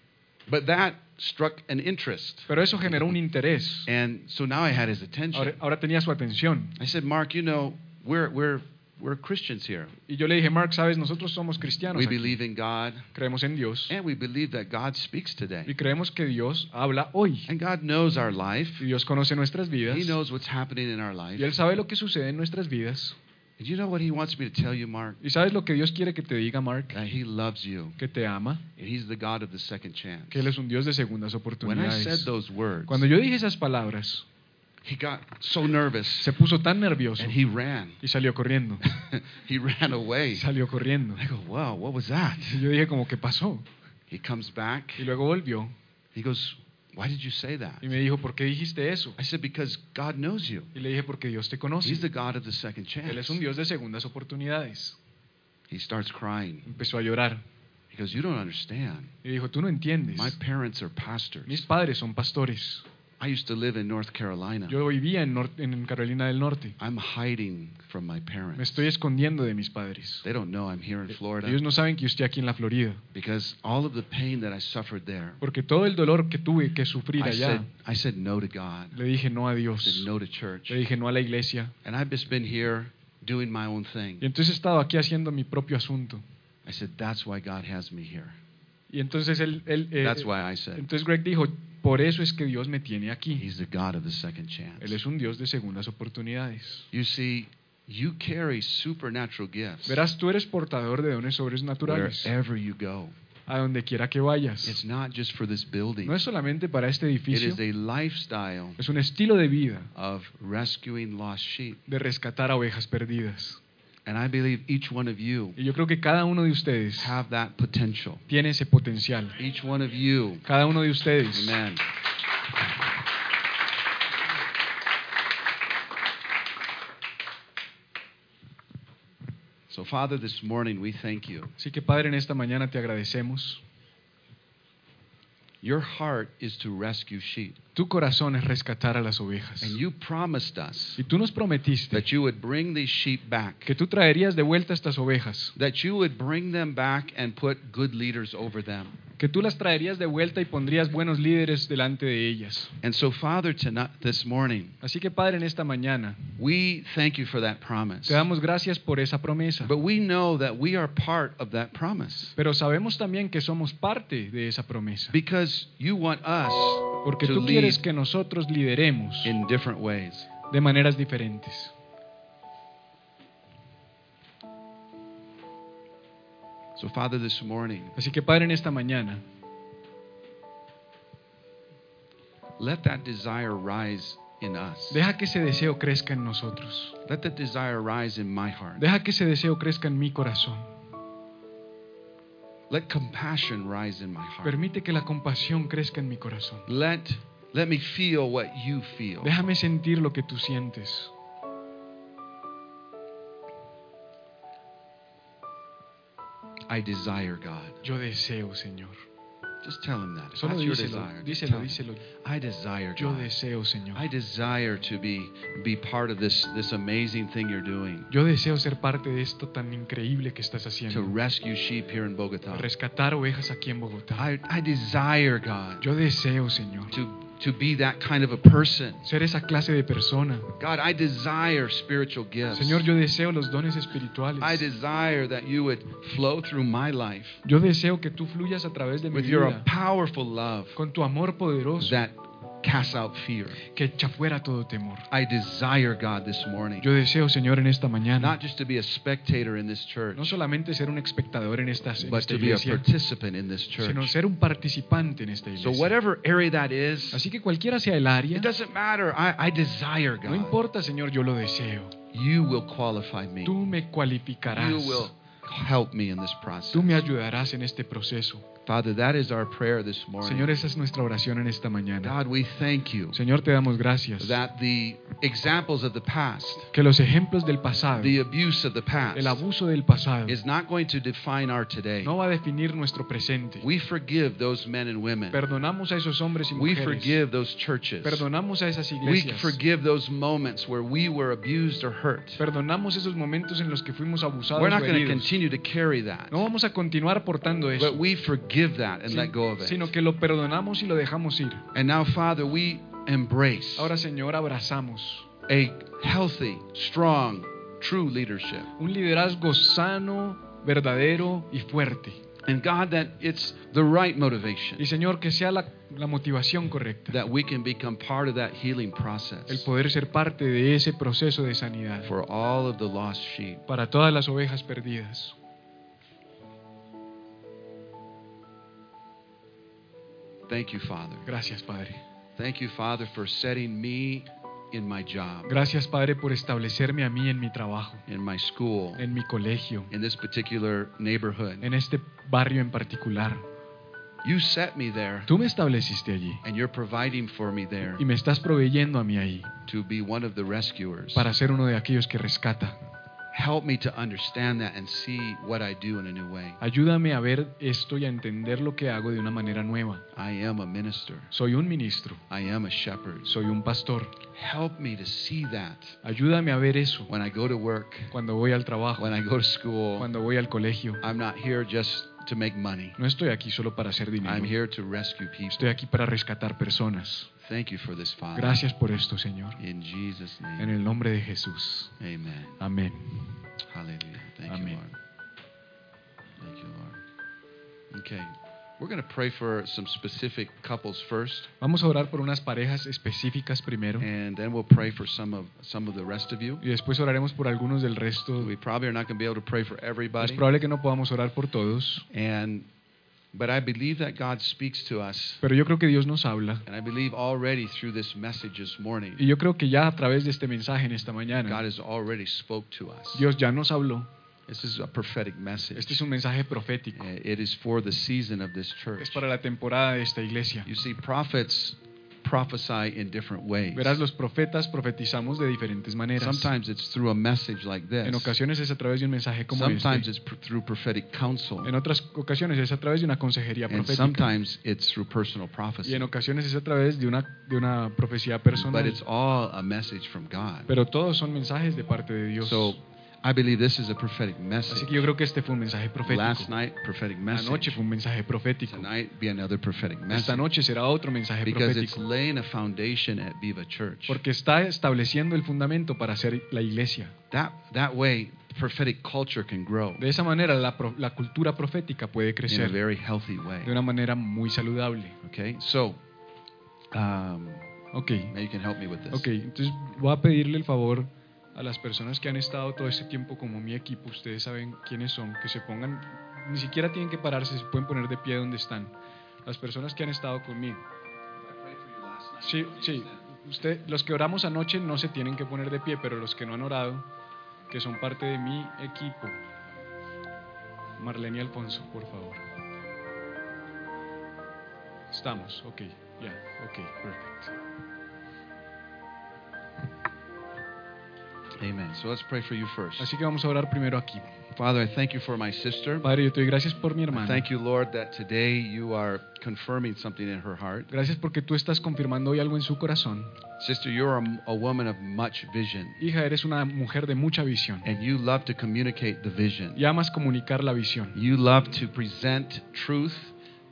S1: but that struck an interest.
S2: Pero eso generó un interés.
S1: And so now I had his attention.
S2: Ahora, ahora tenía su atención.
S1: I said, Mark, you know, we're we're we're Christians here.
S2: Y yo le dije, Mark, sabes, nosotros somos cristianos.
S1: We
S2: aquí.
S1: believe in God,
S2: Creemos en Dios.
S1: and we believe that God speaks
S2: Y
S1: today.
S2: creemos que Dios habla hoy.
S1: And God knows our life.
S2: Y Dios conoce nuestras vidas.
S1: He knows what's happening in our
S2: Y
S1: life.
S2: Él sabe lo que sucede en nuestras vidas.
S1: And you know what He wants me to tell you, Mark?
S2: Y sabes lo que Dios quiere que te diga, Mark,
S1: That He loves you,
S2: que te ama,
S1: and He's the God of the second chance.
S2: que Él es un Dios de segundas
S1: When I said those words,
S2: Cuando yo dije esas palabras,
S1: he got so nervous,
S2: se puso tan nervioso
S1: and he ran.
S2: y salió corriendo.
S1: he ran away.
S2: Salió corriendo.
S1: I go, wow, what was that?
S2: Y yo dije como, ¿qué pasó?
S1: He comes back.
S2: Y luego volvió
S1: He goes, why did you say that?
S2: y me dijo, ¿por qué dijiste eso?
S1: I said, because God knows you.
S2: Y le dije, porque Dios te conoce.
S1: He's the God of the second
S2: Él es
S1: chance.
S2: un Dios de segundas oportunidades.
S1: He starts crying.
S2: Empezó a llorar.
S1: He goes, you don't understand.
S2: Y dijo, tú no entiendes.
S1: My parents are pastors.
S2: Mis padres son pastores.
S1: I used to live in North Carolina.
S2: Yo vivía en, nor- en Carolina del Norte.
S1: I'm hiding from my parents.
S2: Me estoy escondiendo de mis padres.
S1: They don't know I'm here in Florida
S2: Ellos no saben que yo estoy aquí en la Florida.
S1: because all of the pain that I suffered there.
S2: Porque todo el dolor que tuve que sufrir
S1: I
S2: allá,
S1: said, I said no to God.
S2: le dije no a
S1: I
S2: Dios.
S1: said no to church.
S2: Le dije no a la iglesia.
S1: And I've just been here doing my own thing.
S2: Y entonces he estado aquí haciendo mi propio asunto.
S1: I said, that's why God has me here.
S2: Y entonces él, él, eh,
S1: That's why I said,
S2: entonces Greg dijo, por eso es que Dios me tiene aquí.
S1: He's the God of the second chance.
S2: Él es un Dios de segundas oportunidades.
S1: You see, you carry supernatural gifts
S2: Verás, tú eres portador de dones sobrenaturales
S1: wherever you go.
S2: a donde quiera que vayas.
S1: It's not just for this building.
S2: No es solamente para este
S1: It
S2: edificio,
S1: is a lifestyle
S2: es un estilo de vida
S1: of rescuing lost sheep.
S2: de rescatar a ovejas perdidas.
S1: And I believe each one of you
S2: Y yo creo que cada uno de ustedes
S1: have that potential.
S2: tiene ese potencial.
S1: Each one of you.
S2: Cada uno de ustedes.
S1: Amen. So, Father, this morning we thank you.
S2: Así que Padre, en esta mañana te agradecemos.
S1: Your heart is to rescue sheep.
S2: Tu corazón es rescatar a las ovejas.
S1: And you promised us
S2: Y tú nos prometiste
S1: that you would bring these sheep back,
S2: que tú traerías de vuelta estas ovejas,
S1: that you would bring them back and put good leaders over them.
S2: Que tú las traerías de vuelta y pondrías buenos líderes delante de ellas.
S1: And so, Father, tonight, this morning,
S2: Así que Padre, en esta mañana
S1: we thank you for that promise.
S2: te damos gracias por esa promesa.
S1: But we know that we are part of that promise
S2: Pero sabemos también que somos parte de esa promesa.
S1: because you want us
S2: Porque
S1: to
S2: tú
S1: lead
S2: quieres que nosotros lideremos
S1: in different ways.
S2: de maneras diferentes.
S1: So, Father, this morning,
S2: Así que Padre, en esta mañana,
S1: let that desire rise in us.
S2: deja que ese deseo crezca en nosotros.
S1: Let that desire rise in my heart.
S2: Deja que ese deseo crezca en mi corazón.
S1: Let compassion rise in my heart.
S2: Permite que la compasión crezca en mi corazón.
S1: Let, let me feel what you feel.
S2: Déjame sentir lo que tú sientes.
S1: I desire, God.
S2: Yo deseo, Señor.
S1: Just tell him that.
S2: Solo
S1: that's your desire,
S2: díselo, díselo.
S1: I desire,
S2: Yo
S1: God.
S2: deseo, Señor.
S1: I desire to be be part of this this amazing thing you're doing
S2: Yo deseo ser parte de esto tan increíble que estás haciendo.
S1: to rescue sheep here in Bogota.
S2: Rescatar ovejas aquí en Bogotá.
S1: I, I desire, God,
S2: Yo deseo, Señor,
S1: to to be that kind of a person.
S2: ser esa clase de persona.
S1: God, I desire spiritual gifts.
S2: Señor, yo deseo los dones espirituales.
S1: I desire that you would flow through my life
S2: Yo deseo que tú fluyas a través de mi
S1: with your powerful love
S2: con tu amor poderoso
S1: that casts out fear.
S2: que echa fuera todo temor.
S1: I desire, God, this morning,
S2: Yo deseo, Señor, en esta mañana,
S1: not just to be a spectator in this church,
S2: no solamente ser un espectador en esta, en
S1: but
S2: esta
S1: to be a
S2: iglesia,
S1: participant in this
S2: sino
S1: church.
S2: ser un participante en esta
S1: So
S2: iglesia.
S1: whatever area that is,
S2: Así que cualquiera sea el área,
S1: It doesn't matter. I, I desire
S2: no
S1: God.
S2: importa, Señor, yo lo deseo.
S1: You will qualify me.
S2: Tú me cualificarás.
S1: You will help me in this process.
S2: Tú me ayudarás en este proceso.
S1: Father, that is our prayer this morning.
S2: Señor, esa es nuestra oración en esta mañana.
S1: God, we thank you
S2: Señor, te damos gracias.
S1: that the examples of the past,
S2: Que los ejemplos del pasado,
S1: the abuse of the past,
S2: el abuso del pasado,
S1: is not going to define our today.
S2: no va a definir nuestro presente.
S1: We forgive those men and women.
S2: Perdonamos a esos hombres y
S1: We
S2: mujeres.
S1: forgive those churches.
S2: Perdonamos a esas
S1: We
S2: iglesias.
S1: forgive those moments where we were abused or hurt.
S2: Perdonamos esos momentos en los que fuimos abusados
S1: We're not going to
S2: heridos.
S1: continue to carry that.
S2: No vamos a continuar portando
S1: But
S2: eso,
S1: we forgive that and let go of it.
S2: sino que lo perdonamos y lo dejamos ir.
S1: And now, Father, we embrace
S2: Ahora, Señor, abrazamos
S1: a healthy, strong, true leadership.
S2: un liderazgo sano, verdadero y fuerte.
S1: And God, that it's the right motivation,
S2: Y Señor, que sea la, la motivación correcta.
S1: that we can become part of that healing
S2: El
S1: process
S2: poder ser parte de ese proceso de sanidad
S1: for all of the lost sheep.
S2: para todas las ovejas perdidas.
S1: Thank you, Father.
S2: Gracias, Padre.
S1: Thank you, Father, for setting me in my job,
S2: Gracias, Padre, por establecerme a mí en mi trabajo,
S1: in my school,
S2: en mi colegio,
S1: in this particular neighborhood.
S2: en este barrio en particular.
S1: You set me there,
S2: Tú me estableciste allí
S1: and you're providing for me there
S2: y me estás proveyendo a mí ahí
S1: to be one of the rescuers.
S2: para ser uno de aquellos que rescata.
S1: Help me to understand that and see what I do in a new way.
S2: Ayúdame a ver esto y a entender lo que hago de una manera nueva.
S1: I am a minister.
S2: Soy un ministro,
S1: I am a shepherd.
S2: soy un pastor.
S1: Help me to see that
S2: Ayúdame a ver eso
S1: when I go to work,
S2: cuando voy al trabajo,
S1: when I go to school.
S2: cuando voy al colegio.
S1: I'm not here just to make money.
S2: No estoy aquí solo para hacer dinero.
S1: I'm here to rescue people.
S2: Estoy aquí para rescatar personas.
S1: Thank you for this, Father.
S2: Gracias por esto, Señor.
S1: In Jesus'
S2: En
S1: name.
S2: el nombre de Jesús.
S1: Amen.
S2: Amén.
S1: Hallelujah. Thank
S2: Amen.
S1: you, Lord. Thank you, Lord. Okay. We're going to pray for some specific couples first,
S2: Vamos a orar por unas parejas específicas primero
S1: and then we'll pray for some of some of the rest of you.
S2: y después oraremos por algunos del resto.
S1: We probably are not going to be able to pray for
S2: Es
S1: everybody.
S2: probable que no podamos orar por todos,
S1: And but I believe that God speaks to us.
S2: pero yo creo que Dios nos habla
S1: And I believe already through this message this morning,
S2: y yo creo que ya a través de este mensaje en esta
S1: God has already spoke to us.
S2: Dios ya nos habló.
S1: This is a prophetic message.
S2: Este es un mensaje profético.
S1: Uh, It is for the season of this
S2: Es
S1: church.
S2: para la temporada de esta iglesia.
S1: You see, prophets prophesy in different ways.
S2: Verás, los profetas profetizamos de diferentes maneras.
S1: Sometimes it's through a message like this.
S2: En ocasiones es a través de un mensaje como
S1: Sometimes
S2: este.
S1: it's pr- through prophetic counsel.
S2: En otras ocasiones es a través de una consejería
S1: And
S2: profética.
S1: sometimes it's through personal
S2: Y
S1: prophecy.
S2: en ocasiones es a través de una, de una profecía
S1: But
S2: personal.
S1: it's all a message from God.
S2: Pero todos son mensajes de parte de Dios.
S1: So I believe this is a prophetic
S2: Así
S1: message.
S2: que yo creo que este fue un mensaje
S1: Last
S2: profético.
S1: night, prophetic
S2: Anoche
S1: message.
S2: fue un mensaje profético.
S1: Tonight, be another prophetic
S2: Esta noche será otro mensaje
S1: Because it's
S2: profético.
S1: laying a foundation at Viva Church.
S2: Porque está estableciendo el fundamento para hacer la iglesia.
S1: That, that way, prophetic culture can grow
S2: De esa manera la, cultura profética puede
S1: in a
S2: crecer
S1: very healthy way.
S2: de una manera muy saludable.
S1: Okay, so um,
S2: Ok,
S1: maybe you can help me with this.
S2: ok. Entonces voy a pedirle el favor a las personas que han estado todo este tiempo como mi equipo. Ustedes saben quiénes son. Que se pongan, ni siquiera tienen que pararse, se pueden poner de pie donde están. Las personas que han estado conmigo. Sí, sí. Usted, los que oramos anoche no se tienen que poner de pie, pero los que no han orado, que son parte de mi equipo. Marlene Alfonso, por favor. Estamos, ok, ya, ok, perfecto.
S1: Amen. So let's pray for you first.
S2: Así que vamos a orar primero aquí.
S1: Father, I thank you for my sister.
S2: Padre, yo te doy gracias por mi
S1: I
S2: hermana.
S1: thank you, Lord, that today you are confirming something in her heart.
S2: Gracias porque tú estás confirmando hoy algo en su corazón.
S1: Sister, you're a, a woman of much vision,
S2: Hija, eres una mujer de mucha visión
S1: and you love to communicate the vision.
S2: y amas comunicar la visión.
S1: You love to present truth,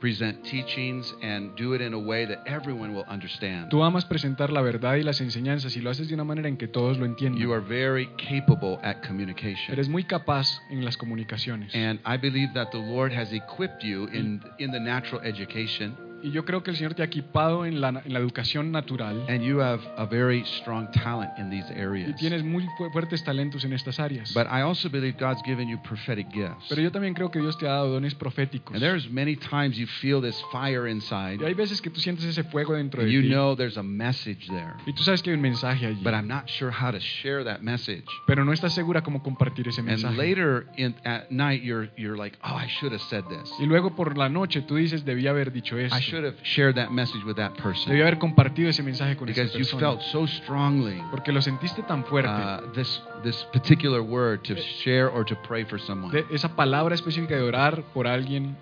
S1: present teachings, and do it in a way that everyone will understand.
S2: Tú amas presentar la verdad y las enseñanzas y lo haces de una manera en que todos lo
S1: You are very capable at communication.
S2: Eres muy capaz en las comunicaciones.
S1: And I believe that the Lord has equipped you in, in the natural education,
S2: Y yo creo que el Señor te ha equipado en la, en la educación natural
S1: and you have a very strong talent in these
S2: y
S1: areas.
S2: tienes muy fu- fuertes talentos en estas áreas.
S1: But I also believe God's given you prophetic gifts.
S2: Pero yo también creo que Dios te ha dado dones proféticos.
S1: And there's many times you feel this fire inside,
S2: Y hay veces que tú sientes ese fuego dentro de
S1: you
S2: ti.
S1: know there's a message there.
S2: Y tú sabes que hay un mensaje allí.
S1: But I'm not sure how to share that message.
S2: Pero no estás segura cómo compartir ese
S1: And
S2: mensaje.
S1: later in, at night, you're, you're like, oh, I should have said this.
S2: Y luego por la noche tú dices, debía haber dicho esto.
S1: Should have shared that message with that person.
S2: Debía haber compartido ese mensaje con esa
S1: Because you felt so strongly
S2: Porque lo sentiste tan fuerte.
S1: uh, this, this particular word to share or to pray for someone.
S2: de esa palabra específica de orar por alguien.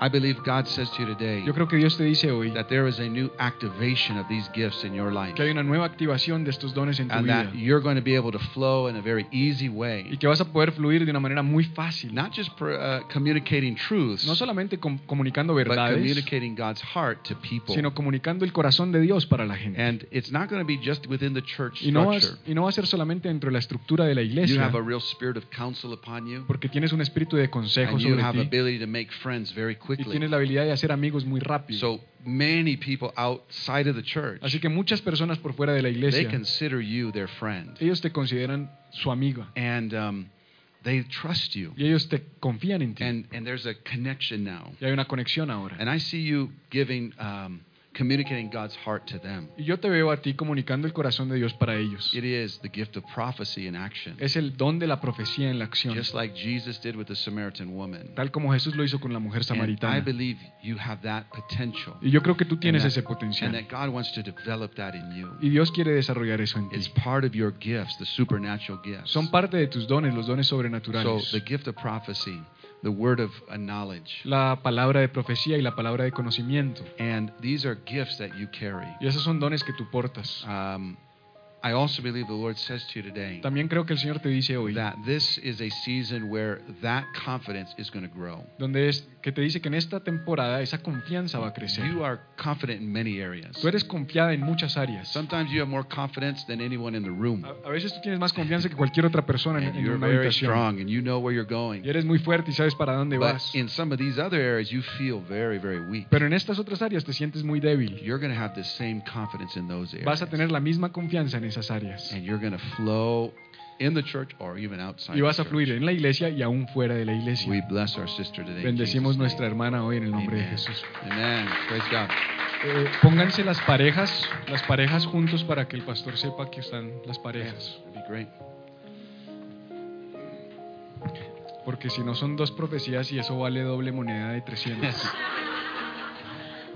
S1: I believe God says to you today
S2: Yo creo que Dios te dice hoy
S1: that there is a new activation of these gifts in your life.
S2: que hay una nueva activación de estos dones en tu
S1: And
S2: vida.
S1: that you're going to be able to flow in a very easy
S2: Y
S1: way.
S2: que vas a poder fluir de una manera muy fácil.
S1: Not just uh, communicating truths,
S2: No solamente com- comunicando
S1: but
S2: verdades,
S1: communicating God's heart to people.
S2: sino comunicando el corazón de Dios para la gente.
S1: And it's not going to be just within the church
S2: Y no,
S1: structure.
S2: vas- y no va a ser solamente dentro de la estructura de la
S1: You
S2: iglesia,
S1: have a real spirit of counsel upon you,
S2: porque tienes un espíritu de consejo
S1: and you
S2: sobre
S1: have
S2: ti
S1: ability to make friends very
S2: y
S1: quickly.
S2: tienes la habilidad de hacer amigos muy rápido.
S1: So many people outside of the church,
S2: Así que muchas personas por fuera de la
S1: they consider you their friend,
S2: ellos te consideran su amiga
S1: and um, they trust you.
S2: y ellos te confían en ti.
S1: And and there's a connection now.
S2: Y hay una conexión ahora.
S1: And I see you giving, um, communicating God's heart to them.
S2: Y yo te veo a ti comunicando el corazón de Dios para ellos.
S1: It is the gift of prophecy in action,
S2: Es el don de la profecía en la acción,
S1: just like Jesus did with the Samaritan woman.
S2: tal como Jesús lo hizo con la mujer
S1: And I
S2: samaritana.
S1: believe you have that potential.
S2: Y yo creo que tú tienes
S1: and
S2: ese
S1: that,
S2: potencial.
S1: and that God wants to develop that in you.
S2: Y Dios quiere desarrollar eso en ti.
S1: It's part of your gifts, the supernatural gifts.
S2: Son parte de tus dones, los dones
S1: So
S2: sobrenaturales.
S1: the gift of prophecy, the word of uh, knowledge,
S2: La palabra de profecía y la palabra de conocimiento.
S1: and these are gifts that you carry.
S2: Y esos son dones que tú portas.
S1: Um, I also believe the Lord says to you today
S2: También creo que el Señor te dice hoy,
S1: that this is a season where that confidence is going to grow.
S2: donde es que te dice que en esta temporada esa confianza va a crecer.
S1: You are confident in many areas.
S2: Tú eres confiada en muchas áreas.
S1: Sometimes you have more confidence than anyone in the room.
S2: A, a veces tú tienes más confianza que cualquier otra persona en,
S1: And
S2: en
S1: you're
S2: una
S1: very
S2: habitación.
S1: strong and you know where you're going.
S2: Y eres muy fuerte y sabes para dónde
S1: But
S2: vas.
S1: in some of these other areas, you feel very, very weak.
S2: Pero en estas otras áreas te sientes muy débil.
S1: You're going to have the same confidence in those
S2: Vas a
S1: areas.
S2: tener la misma confianza en esas áreas.
S1: And you're going to flow in the church or even outside.
S2: Y vas a fluir en la iglesia y aún fuera de la
S1: We
S2: iglesia.
S1: bless our sister today.
S2: Bendecimos nuestra hermana hoy en el nombre de
S1: Amen.
S2: Jesús.
S1: Amen. Praise God.
S2: Eh, pónganse las parejas, las parejas juntos para que el pastor sepa que están las parejas.
S1: That'd be great.
S2: Porque si no son dos profecías y eso vale doble moneda de 300.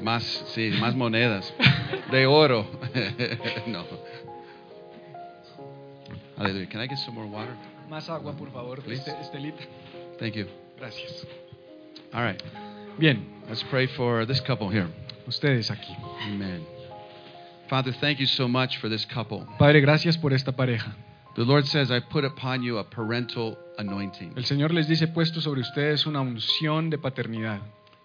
S1: Más, sí, más monedas. De oro. no. Hallelujah. Can I get some more water?
S2: Más agua, por favor,
S1: Please.
S2: Este- Estelita.
S1: Thank you.
S2: Gracias.
S1: All right.
S2: Bien,
S1: Let's pray for this couple here.
S2: ustedes aquí.
S1: Amen. Father, thank you so much for this couple.
S2: Padre, gracias por esta pareja.
S1: The Lord says, I put upon you a parental anointing.
S2: El Señor les dice, puesto sobre ustedes una unción de paternidad.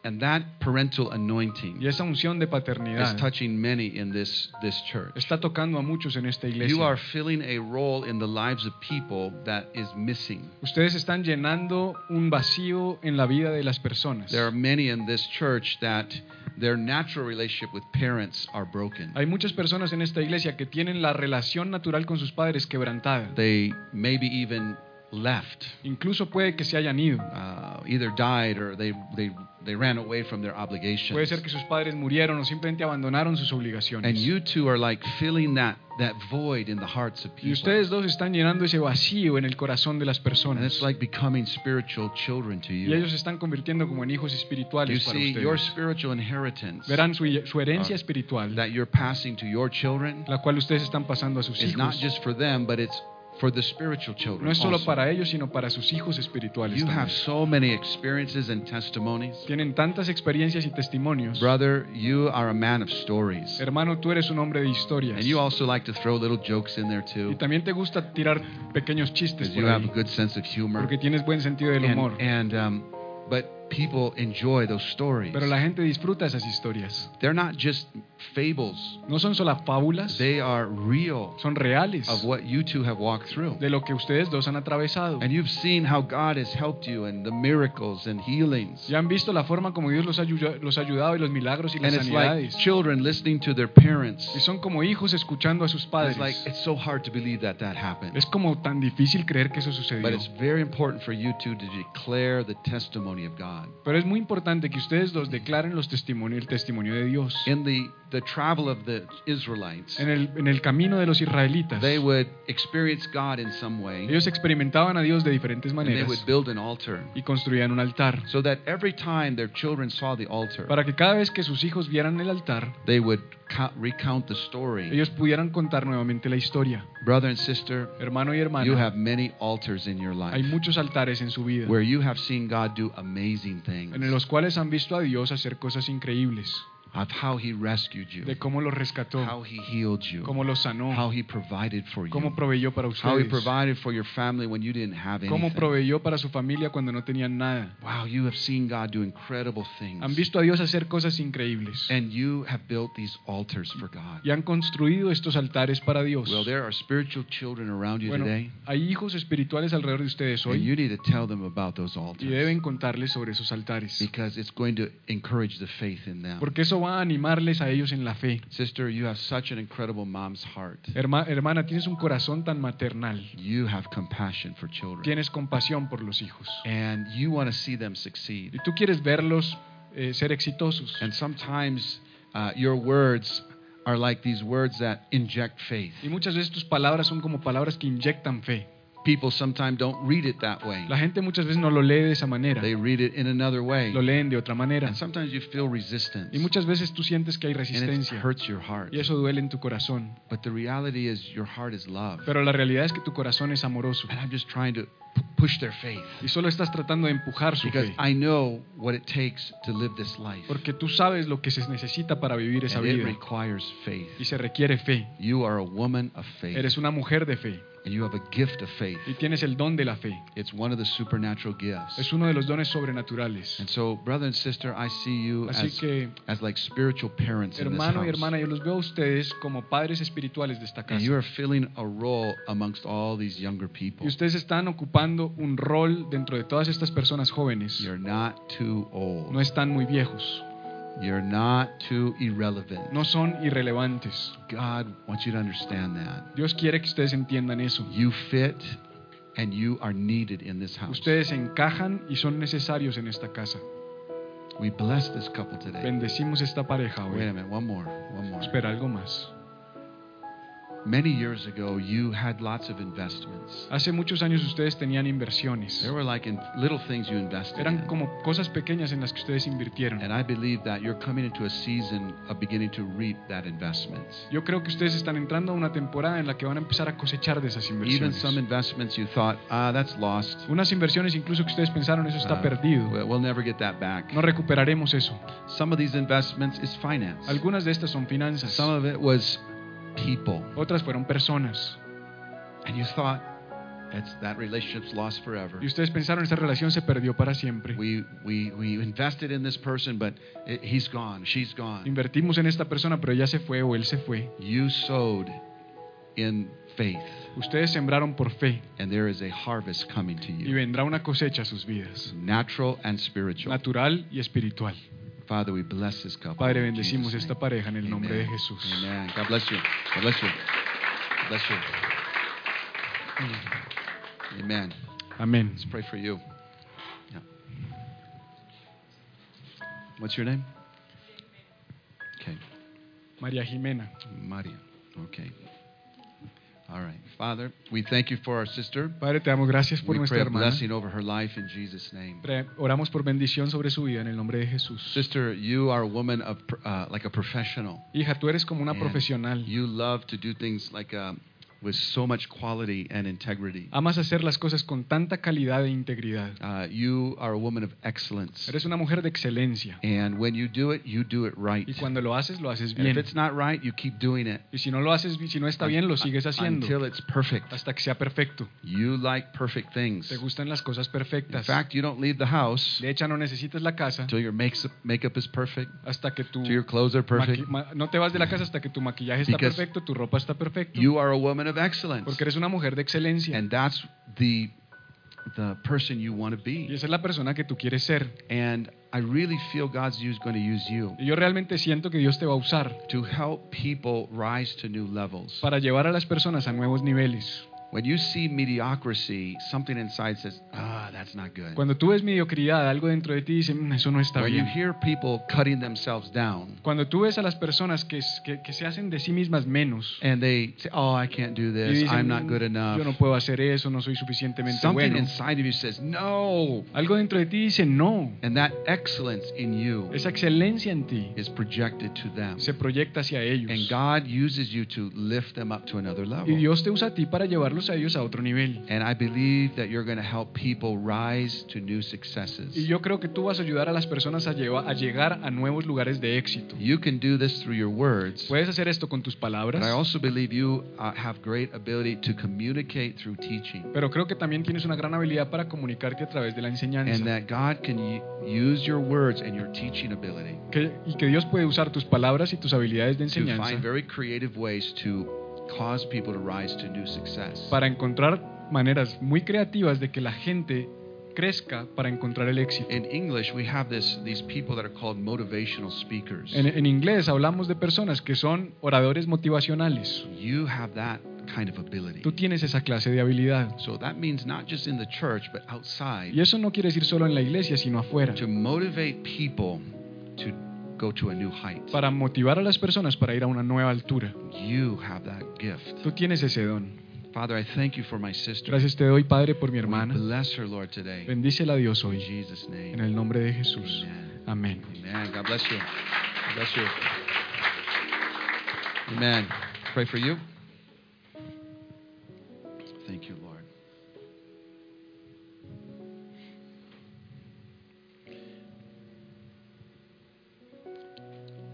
S1: And that parental anointing
S2: Y esa unción de
S1: is touching many in this, this church.
S2: está tocando a muchos en esta
S1: You
S2: iglesia.
S1: are filling a role in the lives of people that is missing.
S2: Ustedes están llenando un vacío en la vida de las personas.
S1: There are many in this church that their natural relationship with parents are broken.
S2: Hay muchas personas en esta iglesia que tienen la relación natural con sus padres quebrantada.
S1: They maybe even left,
S2: Incluso puede que se hayan ido.
S1: uh, either died or they, they, they ran away from their
S2: Puede
S1: obligations.
S2: ser que sus padres murieron o simplemente abandonaron sus
S1: And
S2: obligaciones.
S1: you two are like filling that, that void in the hearts of
S2: Y
S1: people.
S2: ustedes dos están llenando ese vacío en el corazón de las
S1: And
S2: personas.
S1: it's like becoming spiritual children to
S2: Y
S1: you.
S2: ellos se están convirtiendo como en hijos
S1: You
S2: espirituales para
S1: see, your
S2: ustedes.
S1: spiritual inheritance
S2: Verán su, su herencia
S1: Ah.
S2: espiritual,
S1: that you're passing to your children
S2: la cual ustedes están pasando a sus
S1: is not
S2: hijos.
S1: just for them, but it's for the spiritual children.
S2: No es solo
S1: also.
S2: para ellos, sino para sus hijos espirituales.
S1: You have so many experiences and testimonies.
S2: Tienen tantas experiencias y testimonios.
S1: Brother, you are a man of stories.
S2: Hermano, tú eres un hombre de historias.
S1: And you also like to throw little jokes in there too.
S2: Y también te gusta tirar pequeños chistes por
S1: you have a good sense of humor.
S2: porque tienes buen sentido del humor.
S1: And, and um, but people enjoy those stories.
S2: Pero la gente disfruta esas historias.
S1: They're not just fables.
S2: No son solo fábulas,
S1: They are real
S2: son reales
S1: of what you two have walked through.
S2: de lo que ustedes dos han atravesado.
S1: And you've seen how God has helped you and the miracles and healings.
S2: Ya han visto la forma como Dios los ha, los ayudado y los milagros y las
S1: And it's like
S2: sanidades.
S1: children listening to their parents.
S2: Y son como hijos escuchando a sus padres.
S1: It's like it's so hard to believe that that happened.
S2: Es como tan difícil creer que eso sucedió.
S1: But it's very important for you two to declare the testimony of God.
S2: Pero es muy importante que ustedes dos declaren los testimonios, el testimonio de Dios.
S1: In the the travel of the Israelites,
S2: En el, en el camino de los israelitas,
S1: they would experience God in some way.
S2: ellos experimentaban a Dios de diferentes
S1: And they
S2: maneras
S1: would build an altar
S2: y construían un altar.
S1: so that every time their children saw the altar,
S2: Para que cada vez que sus hijos vieran el altar,
S1: they would count, recount the story.
S2: ellos pudieran contar nuevamente la historia.
S1: Brother and sister,
S2: Hermano y
S1: you
S2: hermana,
S1: have many altars in your
S2: hay
S1: life
S2: muchos altares en su vida,
S1: where you have seen God do amazing things.
S2: en los cuales han visto a Dios hacer cosas increíbles,
S1: of how he rescued you,
S2: de cómo los rescató,
S1: how he healed you,
S2: cómo los sanó,
S1: how he provided for
S2: cómo
S1: you,
S2: proveyó para
S1: how he provided for your family when you didn't have
S2: cómo
S1: anything.
S2: proveyó para su familia cuando no tenían nada.
S1: Wow, you have seen God do incredible things.
S2: Han visto a Dios hacer cosas increíbles
S1: And you have built these altars for God.
S2: y han construido estos altares para Dios.
S1: Well, there are spiritual children around you
S2: Bueno,
S1: today,
S2: hay hijos espirituales alrededor de ustedes
S1: and you need to tell them about those
S2: y
S1: altars
S2: deben contarles sobre esos altares,
S1: because it's going to encourage the faith in them.
S2: porque eso va a animarles a ellos en la fe.
S1: Sister, you have such an incredible mom's heart.
S2: Herma- hermana, tienes un corazón tan maternal,
S1: You have compassion for children,
S2: tienes compasión por los hijos
S1: and you want to see them succeed.
S2: y tú quieres verlos eh, ser exitosos.
S1: And sometimes uh, your words are like these words that inject faith.
S2: Y muchas veces tus palabras son como palabras que inyectan fe.
S1: People sometimes don't read it that way.
S2: La gente muchas veces no lo lee de esa manera,
S1: They read it in another way.
S2: lo leen de otra manera.
S1: And sometimes you feel resistance.
S2: Y muchas veces tú sientes que hay
S1: And it
S2: resistencia
S1: hurts your heart.
S2: y eso duele en tu corazón.
S1: But the reality is your heart is love.
S2: Pero la realidad es que tu corazón es amoroso
S1: And I'm just trying to push their faith.
S2: y solo estás tratando de empujar su
S1: Because
S2: fe.
S1: I know what it takes to live this life.
S2: Porque tú sabes lo que se necesita para vivir esa
S1: And it
S2: vida
S1: requires faith.
S2: y se requiere fe.
S1: You are a woman of faith.
S2: Eres una mujer de fe
S1: And you have a gift of faith.
S2: y tienes el don de la fe.
S1: It's one of the supernatural gifts.
S2: Es uno de los dones sobrenaturales.
S1: And so, brother and sister, I see you
S2: Así
S1: as,
S2: que,
S1: as like spiritual parents in this
S2: hermano y hermana, yo los veo a ustedes como padres espirituales de esta
S1: And you
S2: casa.
S1: are filling a role amongst all these younger people.
S2: Y ustedes están ocupando un rol dentro de todas estas personas jóvenes.
S1: You're not too old.
S2: No están muy viejos,
S1: You're not too irrelevant.
S2: no son irrelevantes.
S1: God wants you to understand that.
S2: Dios quiere que ustedes entiendan eso.
S1: You fit and you are needed in this house.
S2: Ustedes encajan y son necesarios en esta casa.
S1: We bless this couple today.
S2: Bendecimos esta pareja
S1: Wait a
S2: hoy.
S1: minute, one more, one more.
S2: Espera algo más.
S1: Many years ago, you had lots of investments.
S2: Hace muchos años ustedes tenían inversiones.
S1: There were like in little things you invested
S2: Eran como cosas pequeñas en las que ustedes invirtieron.
S1: And I believe that you're coming into a season of beginning to reap that investment.
S2: Yo creo que ustedes están entrando a una temporada en la que van a empezar a cosechar de esas inversiones.
S1: Even some investments you thought, ah, that's lost.
S2: Unas inversiones incluso que ustedes pensaron eso está
S1: Uh,
S2: perdido.
S1: we'll- never get that back.
S2: No recuperaremos eso.
S1: Some of these investments is finance.
S2: Algunas de estas son finanzas.
S1: Some of it was people.
S2: Otras fueron personas.
S1: And you thought, that relationship's lost forever.
S2: Y ustedes pensaron esa relación se perdió para siempre.
S1: We, we, we invested in this person, but it, he's gone, she's gone.
S2: Invertimos en esta persona, pero ella se fue o él se fue.
S1: You sowed in faith,
S2: Ustedes sembraron por fe
S1: and there is a harvest coming to
S2: y
S1: you,
S2: vendrá una cosecha a sus vidas,
S1: natural and spiritual.
S2: natural y espiritual.
S1: Father, we bless this couple.
S2: Padre,
S1: in
S2: bendecimos
S1: Jesus'
S2: esta pareja en el nombre de Jesús.
S1: Amen. God bless you. God bless you. God bless you. Amen.
S2: Amén.
S1: Let's pray for you. Yeah. What's your name? Okay.
S2: María Jimena.
S1: Maria. Okay. All right. Father, we thank you for our sister.
S2: Padre, te damos gracias por
S1: We
S2: nuestra
S1: pray a
S2: hermana.
S1: blessing over her life in Jesus' name.
S2: Pre- Oramos por bendición sobre su vida en el nombre de Jesús.
S1: Sister, you are a woman of uh, like a professional.
S2: Hija, tú eres como una
S1: And
S2: profesional.
S1: You love to do things like um, with so much quality and integrity.
S2: Amas hacer las cosas con tanta calidad e integridad.
S1: Uh, you are a woman of excellence.
S2: Eres una mujer de excelencia.
S1: And when you do it, you do it right.
S2: Y cuando lo haces, lo haces
S1: And if it's not right, you keep doing it
S2: Y si no lo haces, si no está bien, lo sigues haciendo
S1: until it's perfect.
S2: hasta que sea perfecto.
S1: You like perfect things.
S2: Te gustan las cosas perfectas.
S1: In fact, you don't leave the house
S2: De hecho, no necesitas la casa
S1: until your makeup, makeup is perfect,
S2: hasta que tu
S1: until your clothes are perfect.
S2: no te vas de la casa hasta que tu maquillaje está perfecto, tu ropa está perfecta,
S1: You are a woman of excellence.
S2: porque eres una mujer de excelencia.
S1: And that's the the person you want to
S2: Y
S1: be.
S2: esa es la persona que tú quieres ser.
S1: And I really feel God's use, going to use you
S2: Y yo realmente siento que Dios te va a usar
S1: to help people rise to new levels.
S2: para llevar a las personas a nuevos niveles.
S1: When you see mediocrity, something inside says, "Ah, that's not good."
S2: Cuando tú ves mediocridad, algo dentro de ti dice, "Mm, eso no está
S1: When you hear people cutting themselves down
S2: Cuando tú ves a las personas que, que, que se hacen de sí mismas menos
S1: and they say, "Oh, I can't do
S2: y
S1: this.
S2: dicen,
S1: I'm not
S2: "Mm,
S1: good enough."
S2: yo no puedo hacer eso, no soy suficientemente
S1: Something
S2: bueno.
S1: inside of you says, "No."
S2: Algo dentro de ti dice, no.
S1: And that excellence in you
S2: Esa excelencia en ti
S1: is projected to them.
S2: se proyecta hacia ellos.
S1: And God uses you to lift them up to another level. Y.
S2: Dios te usa a ti para llevarlos a ellos a otro nivel.
S1: And I believe that you're going to help people rise to new successes.
S2: Y yo creo que tú vas a ayudar a las personas a, lleva- a llegar a nuevos lugares de éxito.
S1: You can do this through your words.
S2: Puedes hacer esto con tus palabras,
S1: But I also believe you uh, have great ability to communicate through teaching.
S2: pero creo que también tienes una gran habilidad para comunicarte a través de la
S1: And
S2: enseñanza.
S1: that God can use your words and your teaching ability
S2: Que- y que Dios puede usar tus palabras y tus habilidades de
S1: to
S2: enseñanza
S1: find very creative ways to cause people to rise to new success.
S2: para encontrar maneras muy creativas de que la gente crezca para encontrar el éxito.
S1: In English, we have this, these people that are called motivational speakers.
S2: En, en inglés hablamos de personas que son oradores motivacionales.
S1: You have that kind of ability.
S2: Tú tienes esa clase de habilidad.
S1: So that means not just in the church, but outside.
S2: Y eso no quiere decir solo en la iglesia, sino afuera.
S1: To motivate people to go to a new height.
S2: Para motivar a las personas para ir a una nueva altura.
S1: You have that gift.
S2: Tú tienes ese don.
S1: Father, I thank you for my sister.
S2: Gracias te doy, Padre, por mi hermana.
S1: bless her, Lord, today. In
S2: Bendícela Dios hoy.
S1: Jesus' name.
S2: En el nombre de Jesús.
S1: Amen.
S2: Amén.
S1: Amen. God bless you. God bless you. Amen. Pray for you. Thank you, Lord.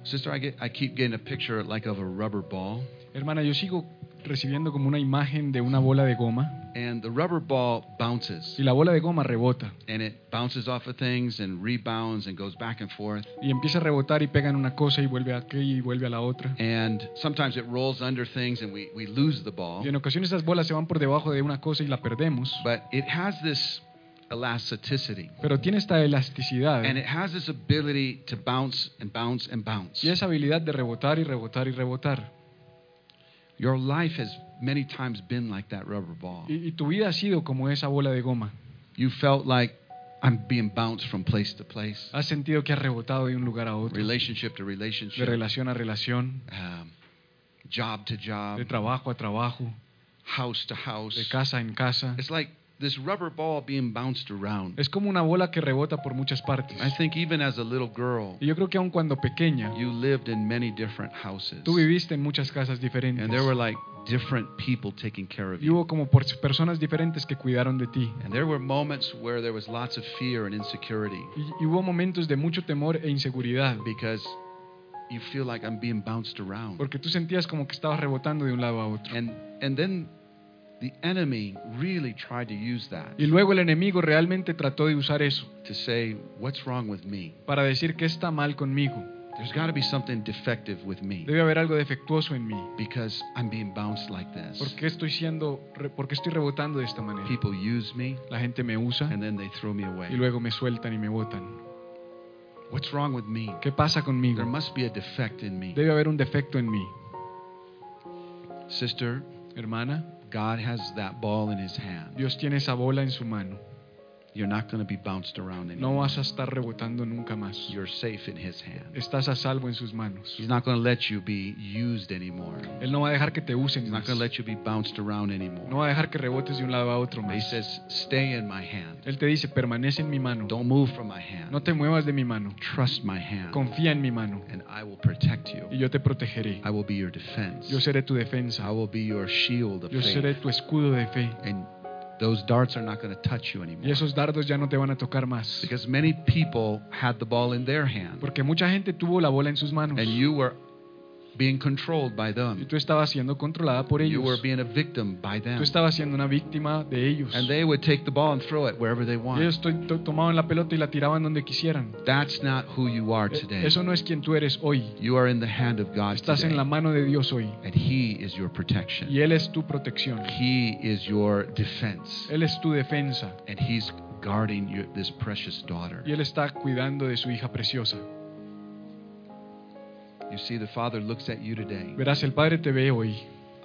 S1: Sister, I get I keep getting a picture like of a rubber ball.
S2: Hermana, yo sigo recibiendo como una imagen de una bola de goma
S1: And the rubber ball bounces.
S2: y la bola de goma rebota
S1: And it bounces off of things and rebounds and goes back and forth.
S2: y empieza a rebotar y pega en una cosa y vuelve a aquí y vuelve a la otra.
S1: And sometimes it rolls under things and we, we lose the ball.
S2: Y en ocasiones esas bolas se van por debajo de una cosa y la perdemos,
S1: But it has this elasticity.
S2: pero tiene esta elasticidad
S1: And it has this ability to bounce and bounce and bounce.
S2: y esa habilidad de rebotar y rebotar y rebotar.
S1: Your life has many times been like that rubber ball.
S2: Y, y tu vida ha sido como esa bola de goma.
S1: You felt like I'm being bounced from place to place,
S2: Has sentido que has rebotado de un lugar a otro,
S1: relationship to
S2: de
S1: relationship,
S2: relación a relación,
S1: um, job to job,
S2: de trabajo a trabajo,
S1: house to house.
S2: de casa en casa.
S1: It's like this rubber ball being bounced around.
S2: Es como una bola que rebota por muchas partes.
S1: I think even as a little girl,
S2: Y yo creo que aun cuando pequeña,
S1: you lived in many different houses.
S2: tú viviste en muchas casas diferentes.
S1: And there were like different people taking care of you.
S2: Y hubo como por- personas diferentes que cuidaron de ti.
S1: And there were moments where there was lots of fear and insecurity
S2: Y, y hubo momentos de mucho temor e inseguridad.
S1: because you feel like I'm being bounced around.
S2: Porque tú sentías como que estabas rebotando de un lado a otro.
S1: And and then the enemy really tried to use that
S2: Y luego el enemigo realmente trató de usar eso
S1: to say, What's wrong with me?
S2: para decir que está mal conmigo.
S1: There's got to be something defective with me
S2: Debe haber algo defectuoso en mí.
S1: because I'm being bounced like this.
S2: ¿Por qué estoy siendo, re- por qué estoy rebotando de esta manera?
S1: People use me
S2: La gente me usa
S1: and then they throw me
S2: y
S1: away.
S2: luego me sueltan y me botan.
S1: What's wrong with me?
S2: ¿Qué pasa
S1: There
S2: conmigo?
S1: must be a defect in me.
S2: Debe haber un defecto en mí.
S1: Sister,
S2: Hermana,
S1: God has that ball in his hand.
S2: Dios tiene esa bola en su mano.
S1: You're not going to be bounced around anymore.
S2: No vas a estar rebotando nunca más.
S1: You're safe in his hand.
S2: Estás a salvo en sus manos.
S1: He's not going to let you be used anymore.
S2: Él no va a dejar que te usen
S1: He's
S2: más.
S1: not going to let you be bounced around anymore.
S2: No va a dejar que rebotes de un lado a otro
S1: But he says, Stay in my hand.
S2: Él te dice, permanece en mi mano.
S1: Don't move from my hand.
S2: No te muevas de mi mano.
S1: Trust my hand.
S2: Confía en mi mano.
S1: And I will protect you.
S2: Y yo te protegeré.
S1: I will be your defense.
S2: Yo seré tu defensa.
S1: I will be your shield of
S2: Yo seré tu escudo de fe.
S1: And those darts are not going to touch you anymore.
S2: Y esos dardos ya no te van a tocar más.
S1: Because many people had the ball in their hand.
S2: Porque mucha gente tuvo la bola en sus manos.
S1: And you were being controlled by
S2: Y
S1: them.
S2: tú estabas siendo controlada por
S1: You were being a victim by them.
S2: Tú estabas siendo una víctima de ellos.
S1: And they would take the ball and throw it wherever they
S2: Y
S1: want.
S2: ellos to- to- tomaban la pelota y la tiraban donde quisieran.
S1: That's not who you are today.
S2: Eso no es quien tú eres hoy.
S1: You are in the hand of God
S2: Estás en la
S1: today.
S2: mano de Dios hoy.
S1: And He is your protection.
S2: Y Él es tu protección.
S1: He is your defense.
S2: Él es tu defensa.
S1: And He's guarding your, this precious daughter.
S2: Y Él está cuidando de su hija preciosa.
S1: You see, the Father looks at you today.
S2: Verás, el Padre te ve hoy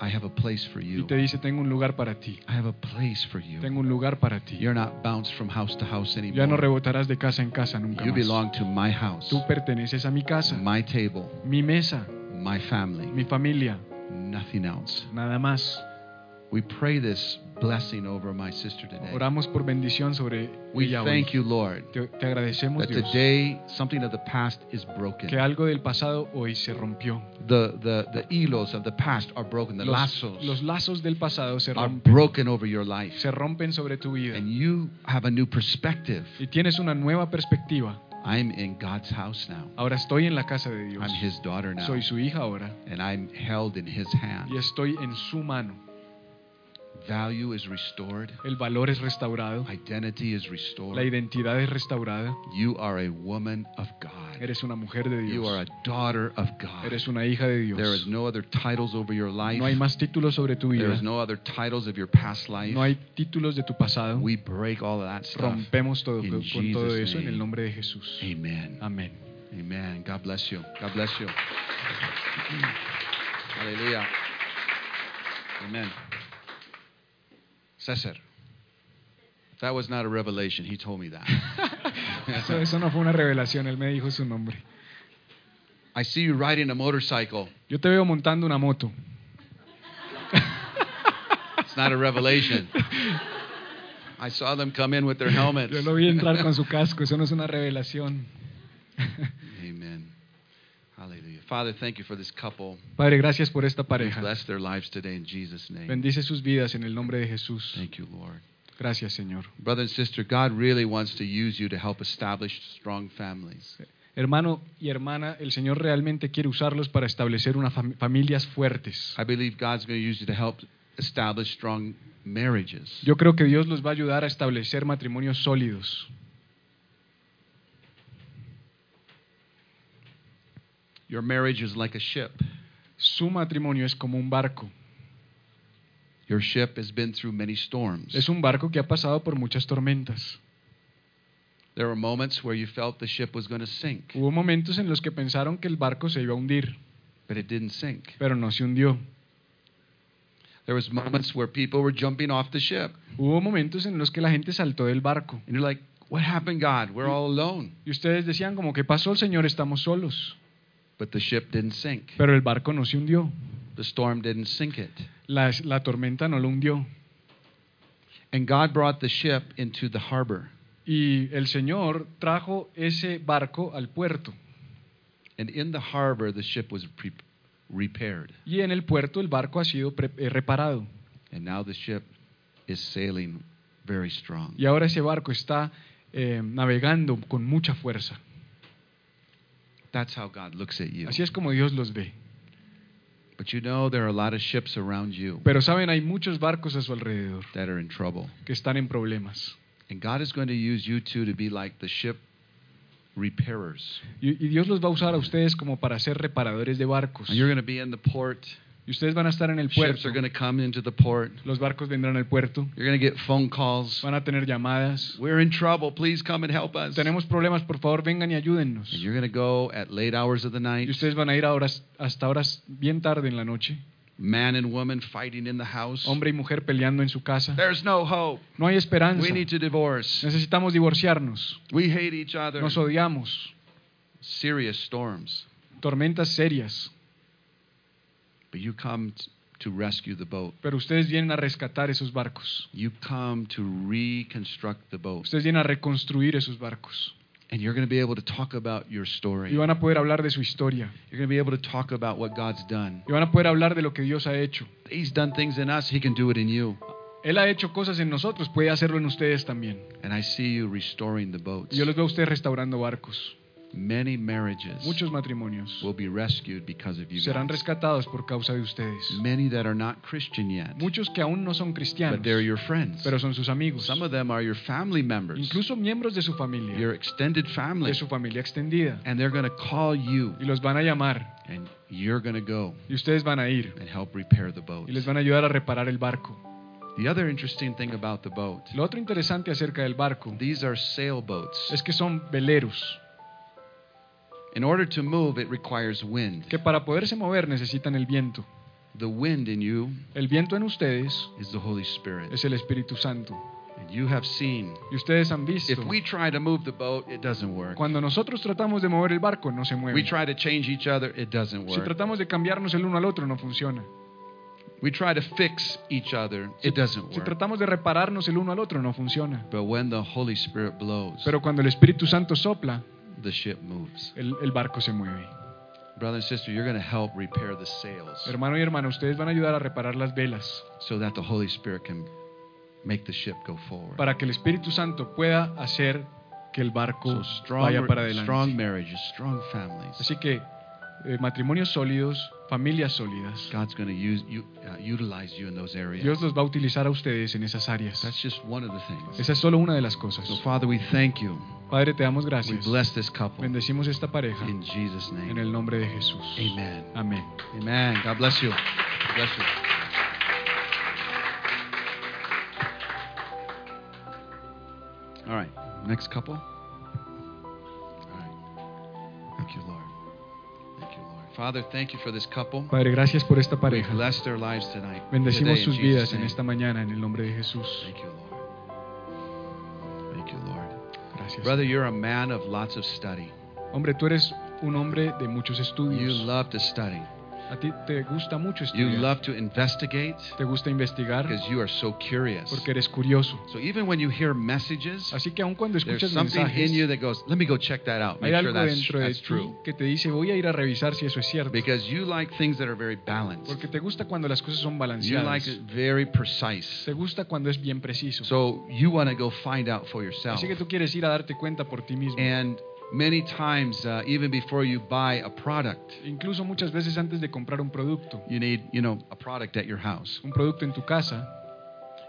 S1: I have a place for you.
S2: y te dice, tengo un lugar para ti.
S1: I have a place for you.
S2: Tengo un lugar para ti.
S1: You're not bounced from house to house anymore.
S2: Ya no rebotarás de casa en casa nunca
S1: You
S2: más.
S1: belong to my house,
S2: Tú perteneces a mi casa,
S1: my table,
S2: mi mesa,
S1: my family,
S2: mi familia,
S1: nothing else.
S2: nada más.
S1: We pray this blessing over my sister today.
S2: Oramos por bendición sobre
S1: We
S2: ella hoy.
S1: thank you, Lord,
S2: Te, te agradecemos,
S1: that
S2: Dios,
S1: today something of the past is broken.
S2: que algo del pasado hoy se rompió.
S1: The, the, the hilos of the past are broken. The
S2: Los,
S1: lazos
S2: los lazos del pasado se
S1: are
S2: rompen,
S1: broken over your life.
S2: se rompen sobre tu vida.
S1: And you have a new perspective.
S2: Y tienes una nueva perspectiva.
S1: I'm in God's house now.
S2: Ahora estoy en la casa de Dios.
S1: I'm His daughter now.
S2: Soy su hija ahora
S1: And I'm held in His hand.
S2: y estoy en su mano.
S1: Value is restored.
S2: El valor es restaurado,
S1: Identity is
S2: la
S1: restored.
S2: identidad es restaurada.
S1: You are a woman of God.
S2: Eres una mujer de
S1: You are
S2: Dios.
S1: a daughter of God.
S2: Eres una hija de
S1: There is
S2: Dios.
S1: no other titles over your life.
S2: No hay más títulos sobre tu
S1: There
S2: vida.
S1: is no other titles of your past life.
S2: No hay títulos de tu pasado.
S1: We break all of that stuff.
S2: Rompemos todo con todo eso en el nombre de Jesús.
S1: Amen.
S2: Amén.
S1: Amen. God bless you. God bless you. Hallelujah. Amen. Cesar. That was not a revelation. He told me that.
S2: Eso, eso no fue una revelación, él me dijo su nombre.
S1: I see you riding a motorcycle.
S2: Yo te veo montando una moto.
S1: It's not a revelation. I saw them come in with their helmets.
S2: Yo lo vi entrar con su casco, eso no es una revelación.
S1: Amen. Hallelujah. Father, thank you for this couple.
S2: Padre, gracias por esta pareja.
S1: Bless their lives today in Jesus' name.
S2: Bendice sus vidas en el nombre de Jesús.
S1: Thank you, Lord.
S2: Gracias, Señor.
S1: Brother and sister, God really wants to use you to help establish strong families.
S2: Hermano y hermana, el Señor realmente quiere usarlos para establecer unas familias fuertes.
S1: I believe God's going to use you to help establish strong marriages.
S2: Yo creo que Dios los va a ayudar a establecer matrimonios sólidos.
S1: Your marriage is like a ship.
S2: Su matrimonio es como un barco.
S1: Your ship has been through many storms.
S2: Es un barco que ha pasado por muchas tormentas.
S1: There were moments where you felt the ship was going to sink,
S2: Hubo momentos en los que pensaron que el barco se iba a hundir,
S1: but it didn't sink.
S2: pero no se hundió.
S1: There was moments where people were jumping off the ship,
S2: Hubo momentos en los que la gente saltó del barco.
S1: and you're like, "What happened, God? We're all alone."
S2: Y ustedes decían como que pasó Señor, estamos solos.
S1: But the ship didn't sink.
S2: Pero el barco no se hundió.
S1: The storm didn't sink it.
S2: La, la tormenta no lo hundió.
S1: And God brought the ship into the harbor.
S2: Y el Señor trajo ese barco al puerto.
S1: And in the harbor, the ship was repaired.
S2: Y en el puerto el barco ha sido eh, reparado.
S1: And now the ship is sailing very strong.
S2: Y ahora ese barco está eh, navegando con mucha fuerza.
S1: That's how God looks at you.
S2: Así es como Dios los ve.
S1: But you know there are a lot of ships around you
S2: Pero saben, hay muchos barcos a su alrededor
S1: that are in trouble.
S2: que están en problemas.
S1: And God is going to use you two to be like the ship repairers.
S2: Y, y Dios los va a usar a ustedes como para ser reparadores de barcos.
S1: And you're going to be in the port.
S2: Y ustedes van a estar en el
S1: Ships are going to come into the port.
S2: Los barcos vendrán al puerto.
S1: You're going to get phone calls.
S2: Van a tener llamadas.
S1: We're in trouble. Please come and help us.
S2: Tenemos problemas, por favor, vengan y ayúdennos.
S1: And you're going to go at late hours of the night.
S2: Y ustedes van a ir a horas, hasta horas bien tarde en la noche.
S1: Man and woman fighting in the house.
S2: Hombre y mujer peleando en su casa.
S1: There's no hope.
S2: No hay esperanza.
S1: We need to divorce.
S2: Necesitamos divorciarnos.
S1: We hate each other.
S2: Nos odiamos.
S1: Serious storms.
S2: Tormentas serias.
S1: But you come to rescue the boat.
S2: Pero ustedes vienen a rescatar esos barcos.
S1: You come to reconstruct the boat.
S2: Ustedes vienen a reconstruir esos barcos.
S1: And you're going to be able to talk about your story.
S2: Y van a poder hablar de su historia.
S1: You're going to be able to talk about what God's done.
S2: Y van a poder hablar de lo que Dios ha hecho.
S1: He's done things in us, He can do it in you.
S2: Él ha hecho cosas en nosotros, puede hacerlo en ustedes también.
S1: And I see you restoring the boats.
S2: Y yo los veo a ustedes restaurando barcos.
S1: Many marriages
S2: Muchos matrimonios
S1: will be rescued because of you.
S2: serán
S1: guys.
S2: rescatados por causa de ustedes.
S1: Many that are not Christian yet,
S2: Muchos que aún no son cristianos,
S1: but they're your friends.
S2: pero son sus amigos.
S1: Some of them are your family members,
S2: Incluso miembros de su familia,
S1: your extended family,
S2: de su familia extendida.
S1: and they're going to call you,
S2: Y los van a llamar.
S1: and you're going to go
S2: Y ustedes van a ir.
S1: and help repair the boat.
S2: Y les van a ayudar a reparar el barco.
S1: The other interesting thing about the boat,
S2: Lo otro interesante acerca del barco
S1: these are sailboats.
S2: es que son veleros,
S1: In order to move, it requires wind.
S2: que para poderse mover necesitan el viento.
S1: The wind in you
S2: El viento en ustedes
S1: is the Holy Spirit.
S2: es el Espíritu Santo.
S1: And you have seen,
S2: Y ustedes han visto,
S1: if we try to move the boat, it doesn't work.
S2: cuando nosotros tratamos de mover el barco, no se
S1: We
S2: mueve.
S1: try to change each other, it doesn't
S2: Si
S1: work.
S2: tratamos de cambiarnos el uno al otro, no funciona.
S1: We try to fix each other, it doesn't
S2: Si
S1: work.
S2: tratamos de repararnos el uno al otro, no funciona.
S1: But when the Holy Spirit blows,
S2: Pero cuando el Espíritu Santo sopla,
S1: the ship moves.
S2: el, el barco se mueve.
S1: Brother and sister, you're going to help repair the sails
S2: Hermano y hermana, ustedes van a ayudar a reparar las velas
S1: so that the Holy Spirit can make the ship go forward.
S2: para que el Espíritu Santo pueda hacer que el barco
S1: So strong,
S2: vaya para
S1: strong
S2: adelante.
S1: marriages, strong families.
S2: Así que eh, matrimonios sólidos, familias sólidas.
S1: God's going to use you, uh, utilize you in those areas.
S2: Dios los va a utilizar a ustedes en esas áreas.
S1: That's just one of the things.
S2: Esa es solo una de las cosas.
S1: So, Father, we thank you.
S2: Padre, te damos
S1: We bless this couple
S2: Bendecimos esta pareja
S1: in Jesus'
S2: en
S1: name.
S2: el nombre de Jesús.
S1: Amen.
S2: Amén.
S1: Amen. God bless you. Bless you. All right. Next couple. All right. Thank you, Lord. Thank you, Lord. Father, thank you for this couple.
S2: Padre, gracias por esta pareja.
S1: We bless their lives tonight.
S2: Bendecimos
S1: today
S2: sus vidas en esta mañana en el nombre de Jesús.
S1: Thank you, Lord. Thank you, Lord.
S2: Gracias.
S1: Brother, you're a man of lots of study.
S2: Hombre, tú eres un hombre de muchos estudios.
S1: You love to study.
S2: A ti te gusta mucho
S1: You love to investigate
S2: Te gusta investigar
S1: because you are so curious.
S2: porque eres curioso.
S1: So even when you hear messages,
S2: Así que aun cuando
S1: there's something
S2: mensajes,
S1: in you that goes, let me go check that out.
S2: hay
S1: Make sure
S2: algo
S1: that's,
S2: dentro de
S1: that's true.
S2: que te dice, voy a ir a revisar si eso es cierto.
S1: Because you like things that are very balanced.
S2: Porque te gusta cuando las cosas son
S1: You like it very precise.
S2: Te gusta cuando es bien preciso.
S1: So you want to go find out for yourself.
S2: Así que tú quieres ir a darte cuenta por ti mismo.
S1: And many times, uh, even before you buy a product,
S2: Incluso muchas veces antes de comprar un producto,
S1: you need, you know, a product at your house.
S2: un producto en tu casa,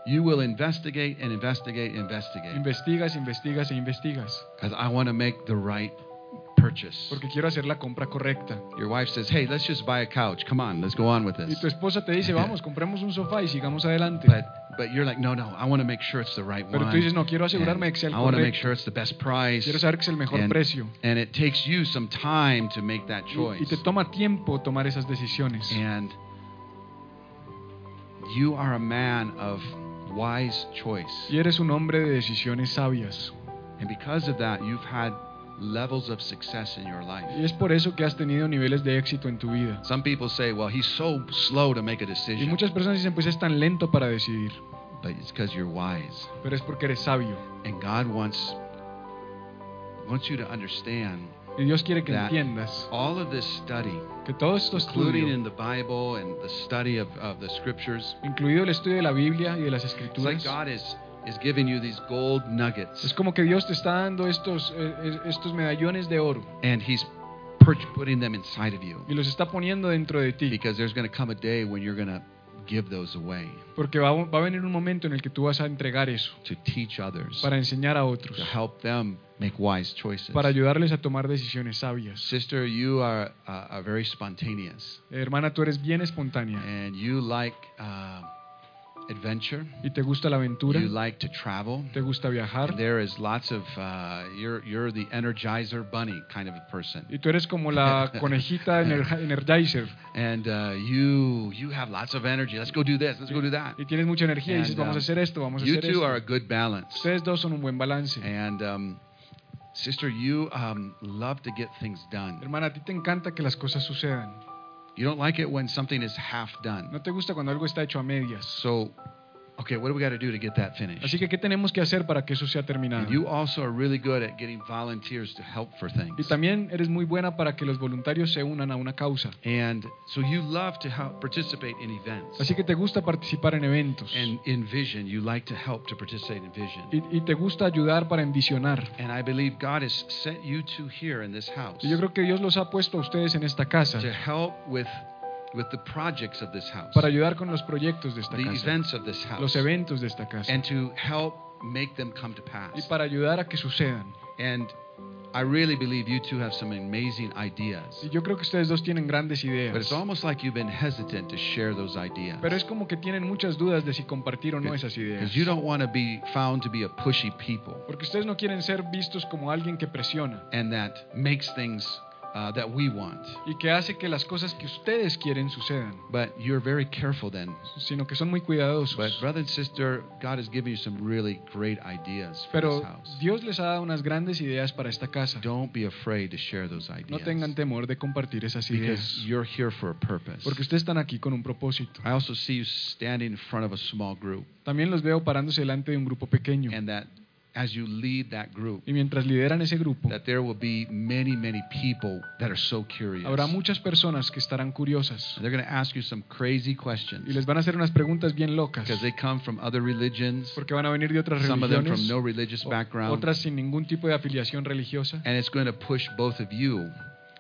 S1: You will investigate and investigate and investigate.
S2: investigas, investigas e investigas.
S1: Because I want to make the right purchase.
S2: Porque quiero hacer la compra correcta.
S1: Your wife says, hey, let's just buy a couch. Come on, let's go on with this."
S2: Y tu esposa te dice, vamos, compremos un sofá y sigamos adelante.
S1: But, but you're like, no, no, I want to make sure it's the right
S2: Pero
S1: one.
S2: tú dices, no, quiero asegurarme de que sea el
S1: I want to make sure it's the best price.
S2: Quiero saber que es el mejor
S1: And-
S2: precio.
S1: And it takes you some time to make that
S2: Y,
S1: choice.
S2: y te toma tiempo tomar esas decisiones.
S1: And you are a man of wise choice.
S2: Y eres un hombre de decisiones sabias.
S1: And because of that, you've had levels of success in your life.
S2: Y es por eso que has tenido niveles de éxito en tu vida.
S1: Some people say, well, he's so slow to make a
S2: Y
S1: decision.
S2: muchas personas dicen, pues es tan lento para decidir.
S1: But it's because you're wise.
S2: Pero es porque eres sabio.
S1: And God wants wants you to understand
S2: Y Dios quiere que
S1: That-
S2: entiendas
S1: all of this study,
S2: que todo esto
S1: including
S2: estudio,
S1: in the Bible and the study of, of the scriptures,
S2: incluido el estudio de la Biblia y de las
S1: it's like
S2: escrituras,
S1: God is is giving you these gold nuggets.
S2: es como que Dios te está dando estos, eh, estos medallones de oro
S1: and he's putting them inside of you.
S2: y los está poniendo dentro de ti.
S1: Because there's going to come a day when you're going to give those away
S2: Porque va, va a venir un momento en el que tú vas a entregar eso
S1: to teach others,
S2: para enseñar a otros,
S1: to help them make wise choices.
S2: para ayudarles a tomar decisiones sabias.
S1: Sister, you are, uh, are very spontaneous
S2: Hermana, tú eres bien espontánea
S1: and you like uh, adventure.
S2: y te gusta la aventura,
S1: You like to travel.
S2: te gusta viajar
S1: There is lots of uh, you're you're the energizer bunny kind of a person,
S2: y tú eres como la conejita energizer
S1: and uh, you you have lots of energy. Let's go do this. Let's go do that.
S2: y tienes mucha energía y dices vamos a
S1: um,
S2: hacer esto, vamos a
S1: You
S2: hacer
S1: two
S2: esto.
S1: are a good balance.
S2: Ustedes dos son un buen balance.
S1: And um, sister, you um, love to get things done.
S2: Hermana, a ti te encanta que las cosas sucedan.
S1: You don't like it when something is half done.
S2: No te gusta cuando algo está hecho a medias.
S1: So, okay, what do we got to do to get that finished?
S2: Así que, ¿qué tenemos que hacer para que eso sea terminado?
S1: And you also are really good at getting volunteers to help for things.
S2: Y también eres muy buena para que los voluntarios se unan a una causa.
S1: And so you love to help participate in events.
S2: Así que te gusta participar en eventos.
S1: And in vision, you like to help to participate in vision.
S2: Y, y te gusta ayudar para envisionar.
S1: And I believe God has sent you two here in this house
S2: Y yo creo que Dios los ha puesto a ustedes en esta casa
S1: to help with with the projects of this house,
S2: para ayudar con los proyectos de esta
S1: the
S2: casa,
S1: events of this house,
S2: los eventos de esta casa,
S1: and to help make them come to pass.
S2: y para ayudar a que sucedan.
S1: And I really believe you two have some amazing
S2: Y
S1: ideas.
S2: yo creo que ustedes dos tienen grandes ideas.
S1: But it's almost like you've been hesitant to share those ideas.
S2: Pero es como que tienen muchas dudas de si compartir o no esas ideas.
S1: Because you don't want to be found to be a pushy people
S2: Porque ustedes no quieren ser vistos como alguien que presiona
S1: and that makes things uh, that we want.
S2: y que hace que las cosas que ustedes quieren sucedan,
S1: But you're very careful then.
S2: sino que son muy cuidadosos.
S1: But brother and sister, God has given you some really great ideas for
S2: Pero
S1: this house.
S2: Dios les ha dado unas grandes ideas para esta casa.
S1: Don't be afraid to share those ideas.
S2: No tengan temor de compartir esas
S1: because you're here for a purpose.
S2: Porque ustedes están aquí con un propósito.
S1: I also see you standing in front of a small group
S2: También los veo parándose delante de un grupo pequeño.
S1: and that as you lead that group
S2: Y mientras lideran ese grupo,
S1: that there will be many many people that are so curious.
S2: habrá muchas personas que estarán curiosas
S1: And they're going to ask you some crazy
S2: y
S1: questions
S2: les van a hacer unas preguntas bien locas.
S1: because they come from other religions,
S2: Porque van a venir de otras
S1: some of them from
S2: religiones,
S1: no religious background,
S2: otras sin ningún tipo de afiliación religiosa.
S1: and it's going to push both of you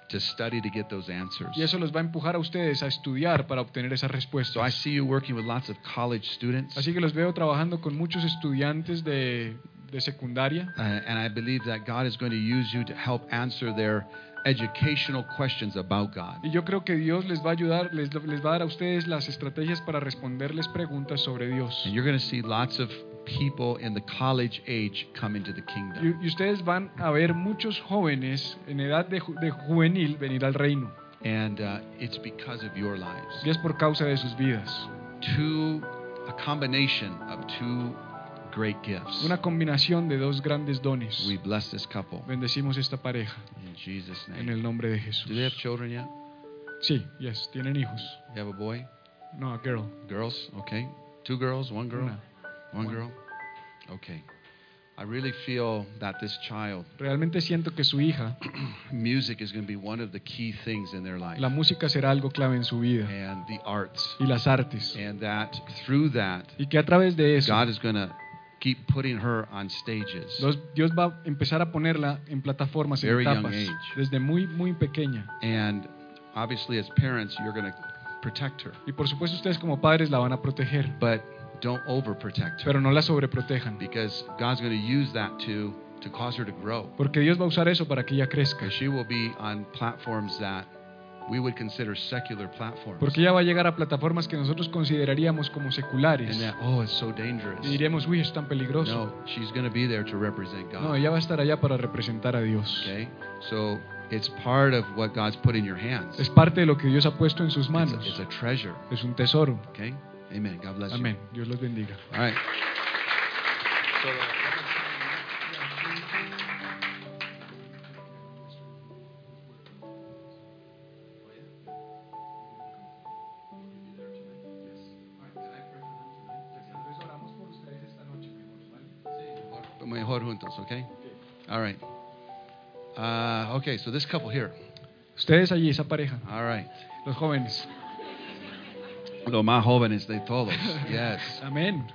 S1: to study to get those answers.
S2: Y eso los va a empujar a ustedes a estudiar para obtener esas
S1: So I
S2: respuestas.
S1: see you working with lots of college students,
S2: Así que los veo trabajando con muchos estudiantes de, de secundaria.
S1: uh, and I believe that God is going to use you to help answer their educational questions about God.
S2: Y yo creo que Dios les va a ayudar, les, les va a dar a ustedes las estrategias para responderles preguntas sobre Dios.
S1: And you're going to see lots of people in the college age come into the kingdom.
S2: Y, y ustedes van a ver muchos jóvenes en edad de, ju- de juvenil venir al reino.
S1: And uh, it's because of your lives.
S2: Y es por causa de sus vidas.
S1: Two, a combination of two great gifts.
S2: Una combinación de dos grandes dones.
S1: We bless this couple
S2: Bendecimos esta pareja
S1: in Jesus'
S2: en
S1: name.
S2: el nombre de Jesús.
S1: Do they have children yet?
S2: Sí, yes, tienen hijos.
S1: You have a boy?
S2: No, a girl.
S1: Girls? Okay. Two girls, one girl?
S2: Una.
S1: One
S2: One.
S1: girl? Okay. I really feel that this child,
S2: Realmente siento que su hija,
S1: music is going to be one of the key things in their life.
S2: la música será algo clave en su vida
S1: And the arts.
S2: y las artes.
S1: And that through that,
S2: Y que a través de eso,
S1: God is going to keep putting her on stages.
S2: Dios, va a empezar a ponerla en plataformas, en
S1: Very young age.
S2: desde muy, muy pequeña.
S1: And obviously, as parents, you're going to protect her.
S2: Y por supuesto ustedes como padres la van a proteger,
S1: But don't overprotect her.
S2: pero no la sobreprotejan.
S1: Because God's going to use that to, to cause her to grow.
S2: Porque Dios va a usar eso para que ella crezca.
S1: She will be on platforms that we would consider secular platforms.
S2: Porque ella va a llegar a plataformas que nosotros consideraríamos como seculares.
S1: And that, oh, it's so dangerous.
S2: Y diremos, uy, es tan peligroso.
S1: No, she's going to be there to represent God.
S2: No, ella va a estar allá para representar a Dios.
S1: Okay? So it's part of what God's put in your hands.
S2: Es parte de lo que Dios ha puesto en sus
S1: It's a,
S2: manos.
S1: it's a treasure.
S2: Es un tesoro.
S1: Okay? Amen. God bless
S2: Amén. Dios los bendiga.
S1: you. All right. Mejor okay? All right. Uh, okay, so this couple here.
S2: Ustedes allí, esa pareja,
S1: All right.
S2: los jóvenes.
S1: Los más jóvenes de todos. Yes.
S2: Amén.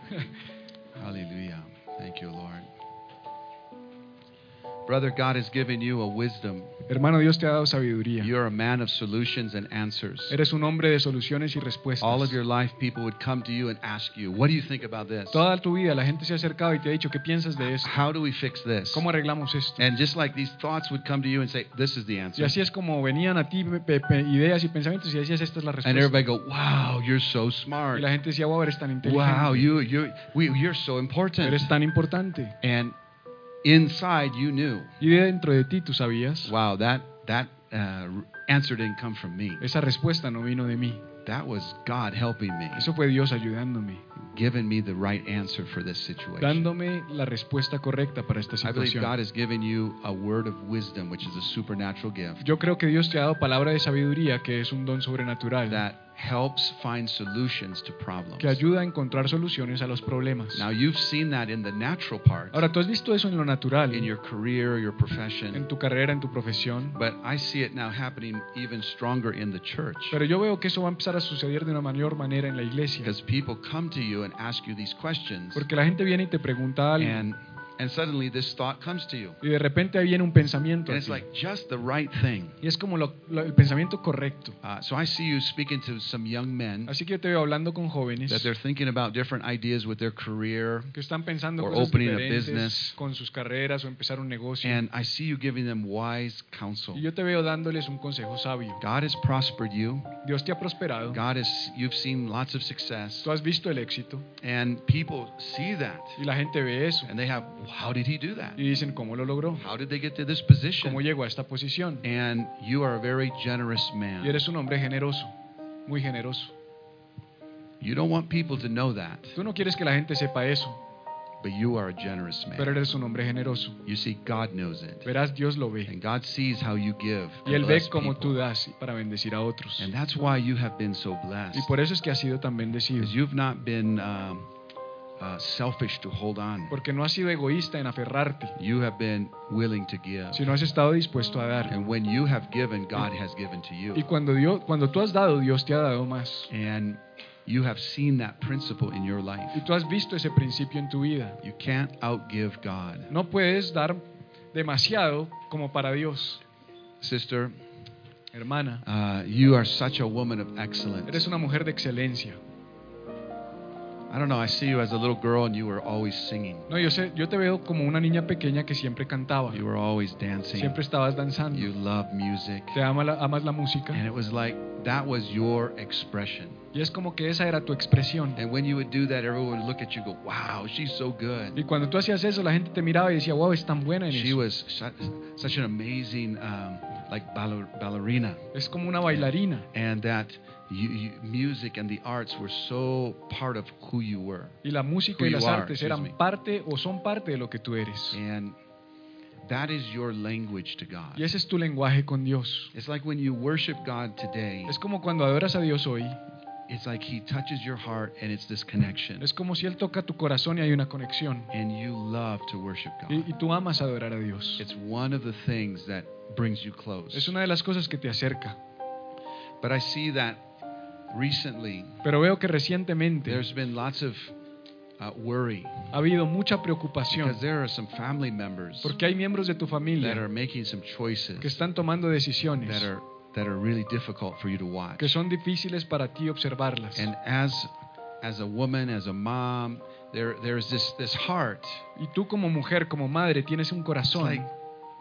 S1: Hallelujah. Thank you, Lord. Brother, God has given you a wisdom.
S2: Hermano, Dios te ha dado sabiduría.
S1: You're a man of solutions and answers.
S2: Eres un hombre de soluciones y respuestas.
S1: All of your life, people would come to you and ask you, What do you think about this?
S2: Toda tu vida la gente se ha acercado y te ha dicho, ¿qué piensas de esto?
S1: How do we fix this?
S2: ¿Cómo arreglamos esto?
S1: And just like these thoughts would come to you and say, This is the answer."
S2: Y así es como venían a ti ideas y pensamientos y decías, esta es la respuesta."
S1: And everybody go, Wow, you're so smart."
S2: Y la gente decía, wow, eres tan inteligente.
S1: Wow, you, you, we, you're so important.
S2: Eres tan importante.
S1: And inside, you knew,
S2: Y dentro de ti tú sabías,
S1: wow, that, that uh, answer didn't come from me.
S2: esa respuesta no vino de mí.
S1: That was God helping me,
S2: Eso fue Dios ayudándome,
S1: giving me the right answer for this situation.
S2: dándome la respuesta correcta para esta
S1: I believe God
S2: situación.
S1: has given you a word of wisdom, which is a supernatural gift
S2: Yo creo que Dios te ha dado palabra de sabiduría, que es un don sobrenatural,
S1: that helps find solutions to problems.
S2: que ayuda a encontrar soluciones a los problemas.
S1: Now, you've seen that in the natural part,
S2: Ahora, tú has visto eso en lo natural,
S1: in your career, your profession,
S2: en tu carrera, en tu profesión,
S1: but I see it now happening even stronger in the church.
S2: pero yo veo que eso va a empezar a suceder de una mayor manera en la iglesia.
S1: Because people come to you and ask you these questions,
S2: Porque la gente viene y te pregunta algo,
S1: and and suddenly this thought comes to you,
S2: y de repente ahí viene un pensamiento.
S1: and it's like just the right thing.
S2: Y es como lo- lo- el pensamiento correcto.
S1: Uh, so I see you speaking to some young men
S2: Así que yo te veo hablando con jóvenes
S1: that they're thinking about different ideas with their career,
S2: que están pensando
S1: or
S2: cosas
S1: opening a business.
S2: con sus carreras o empezar un negocio.
S1: and I see you giving them wise counsel.
S2: y yo te veo dándoles un consejo sabio.
S1: God has prospered you.
S2: Dios te ha prosperado.
S1: God has you've seen lots of success,
S2: Tú has visto el éxito
S1: and people see that,
S2: y la gente ve eso
S1: and they have, how did he do that?
S2: y dicen cómo lo logró,
S1: How did they get to this position?
S2: cómo llegó a esta posición.
S1: And you are a very generous man.
S2: Y eres un hombre generoso, muy generoso.
S1: You don't want people to know that,
S2: Tú no quieres que la gente sepa eso,
S1: but you are a generous man.
S2: pero eres un hombre generoso.
S1: You see, God knows it.
S2: Verás, Dios lo ve.
S1: And God sees how you give.
S2: Y Él ve cómo tú das para bendecir a otros.
S1: And that's why you have been so blessed.
S2: Y por eso es que has sido tan bendecido.
S1: Because you've not been um, uh, selfish to hold on.
S2: Porque no has sido egoísta en aferrarte,
S1: You have been willing to give.
S2: sino has estado dispuesto a dar.
S1: And when you have given, God has given to you.
S2: Y cuando, Dios, cuando tú has dado, Dios te ha dado más.
S1: And you have seen that principle in your life.
S2: Y tú has visto ese principio en tu vida.
S1: You can't outgive God.
S2: No puedes dar demasiado como para Dios.
S1: Sister,
S2: Hermana,
S1: uh, you are such a woman of excellence.
S2: eres una mujer de excelencia.
S1: I don't know, I see you as a little girl and you were always singing.
S2: No, yo sé, yo te veo como una niña pequeña que siempre cantaba.
S1: You were always dancing.
S2: Siempre estabas danzando.
S1: You love music.
S2: Te ama la- amas la música.
S1: And it was like that was your expression.
S2: Y es como que esa era tu expresión.
S1: And when you would do that, everyone would look at you and go, wow, she's so good.
S2: Y cuando tú hacías eso, la gente te miraba y decía, wow, es tan buena en
S1: She
S2: eso.
S1: was such an amazing, um, like baller- ballerina.
S2: Es como una bailarina.
S1: And that you, you, music and the arts were so part of who you were.
S2: Y la música y las
S1: are,
S2: artes eran parte o son parte de lo que tú eres.
S1: And that is your language to God.
S2: Y ese es tu lenguaje con Dios.
S1: It's like when you worship God today,
S2: Es como cuando adoras a Dios hoy.
S1: it's like He touches your heart and it's this connection.
S2: Es como si Él toca tu corazón y hay una conexión.
S1: And you love to worship
S2: Y,
S1: God.
S2: y tú amas adorar a Dios.
S1: It's one of the things that brings you close.
S2: Es una de las cosas que te acerca.
S1: But I see that recently
S2: Pero veo que recientemente
S1: there's been lots of uh, worry
S2: ha habido mucha preocupación.
S1: because there are some family members
S2: Porque hay miembros de tu
S1: that are making some choices
S2: que están tomando decisiones
S1: that are that are really difficult for you to watch.
S2: que son difíciles para ti observarlas.
S1: And as as a woman, as a mom, there there's this this heart
S2: Y tú como mujer, como madre, tienes un
S1: It's
S2: corazón
S1: like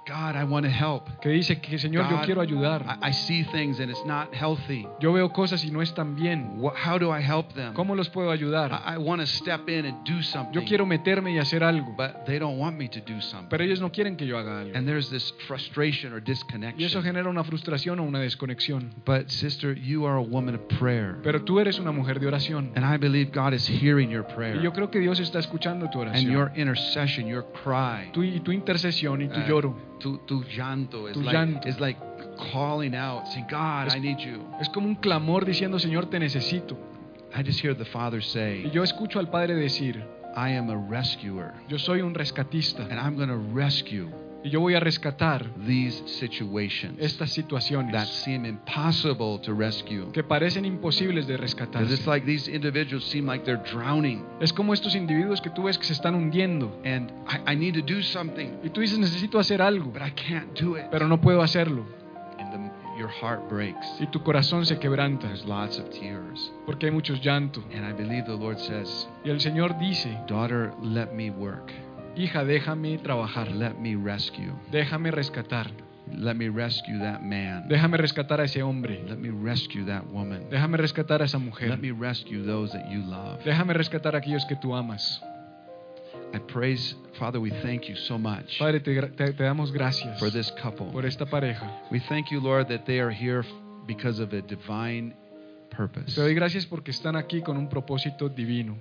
S1: God, I want to help.
S2: que dice que Señor, yo
S1: God,
S2: quiero ayudar.
S1: I, I see things and it's not healthy.
S2: Yo veo cosas y no están bien.
S1: Wha how do I help them?
S2: ¿Cómo los puedo ayudar?
S1: I, I want to step in and do something.
S2: Yo quiero meterme y hacer algo,
S1: but they don't want me to do something.
S2: pero ellos no quieren que yo haga algo.
S1: and there's this frustration or disconnection.
S2: Y eso genera una frustración o una desconexión.
S1: But sister, you are a woman of prayer.
S2: Pero tú eres una mujer de oración.
S1: And I believe God is hearing your
S2: Y
S1: prayer.
S2: yo creo que Dios está escuchando tu oración.
S1: And your intercession, your cry.
S2: Tu, y tu intercesión y tu
S1: Uh,
S2: lloro.
S1: Tu, tu llanto
S2: Tu
S1: like,
S2: llanto.
S1: is like calling out, saying, God,
S2: Es-
S1: I need you.
S2: Es como un clamor diciendo, Señor, te necesito.
S1: I just hear the Father
S2: Y
S1: say,
S2: yo escucho al Padre decir,
S1: I am a rescuer.
S2: yo soy un rescatista
S1: And I'm going to rescue
S2: Y yo voy a rescatar
S1: these situations
S2: estas
S1: that
S2: situaciones
S1: seem impossible to rescue.
S2: que parecen imposibles de rescatarse.
S1: it's like these individuals seem like they're drowning.
S2: Es como estos individuos que tú ves que se están hundiendo.
S1: And I, I need to do something,
S2: Y tú dices, necesito hacer algo,
S1: but I can't do it.
S2: pero no puedo hacerlo.
S1: And the, your heart breaks.
S2: Y tu corazón se quebranta
S1: There's lots of tears.
S2: porque hay muchos llantos.
S1: And I believe the Lord says,
S2: Y el Señor dice,
S1: Daughter, let me work.
S2: Hija, déjame trabajar,
S1: Let me rescue.
S2: déjame rescatar,
S1: Let me rescue that man.
S2: déjame rescatar a ese hombre,
S1: Let me rescue that woman.
S2: déjame rescatar a esa mujer,
S1: Let me rescue those that you love.
S2: déjame rescatar a aquellos que tú amas.
S1: I praise, Father, we thank you so much
S2: Padre, te, te- te damos gracias
S1: for this couple.
S2: por esta pareja.
S1: We thank you, Lord, that they are here because of a divine purpose.
S2: Te doy gracias porque están aquí con un propósito divino.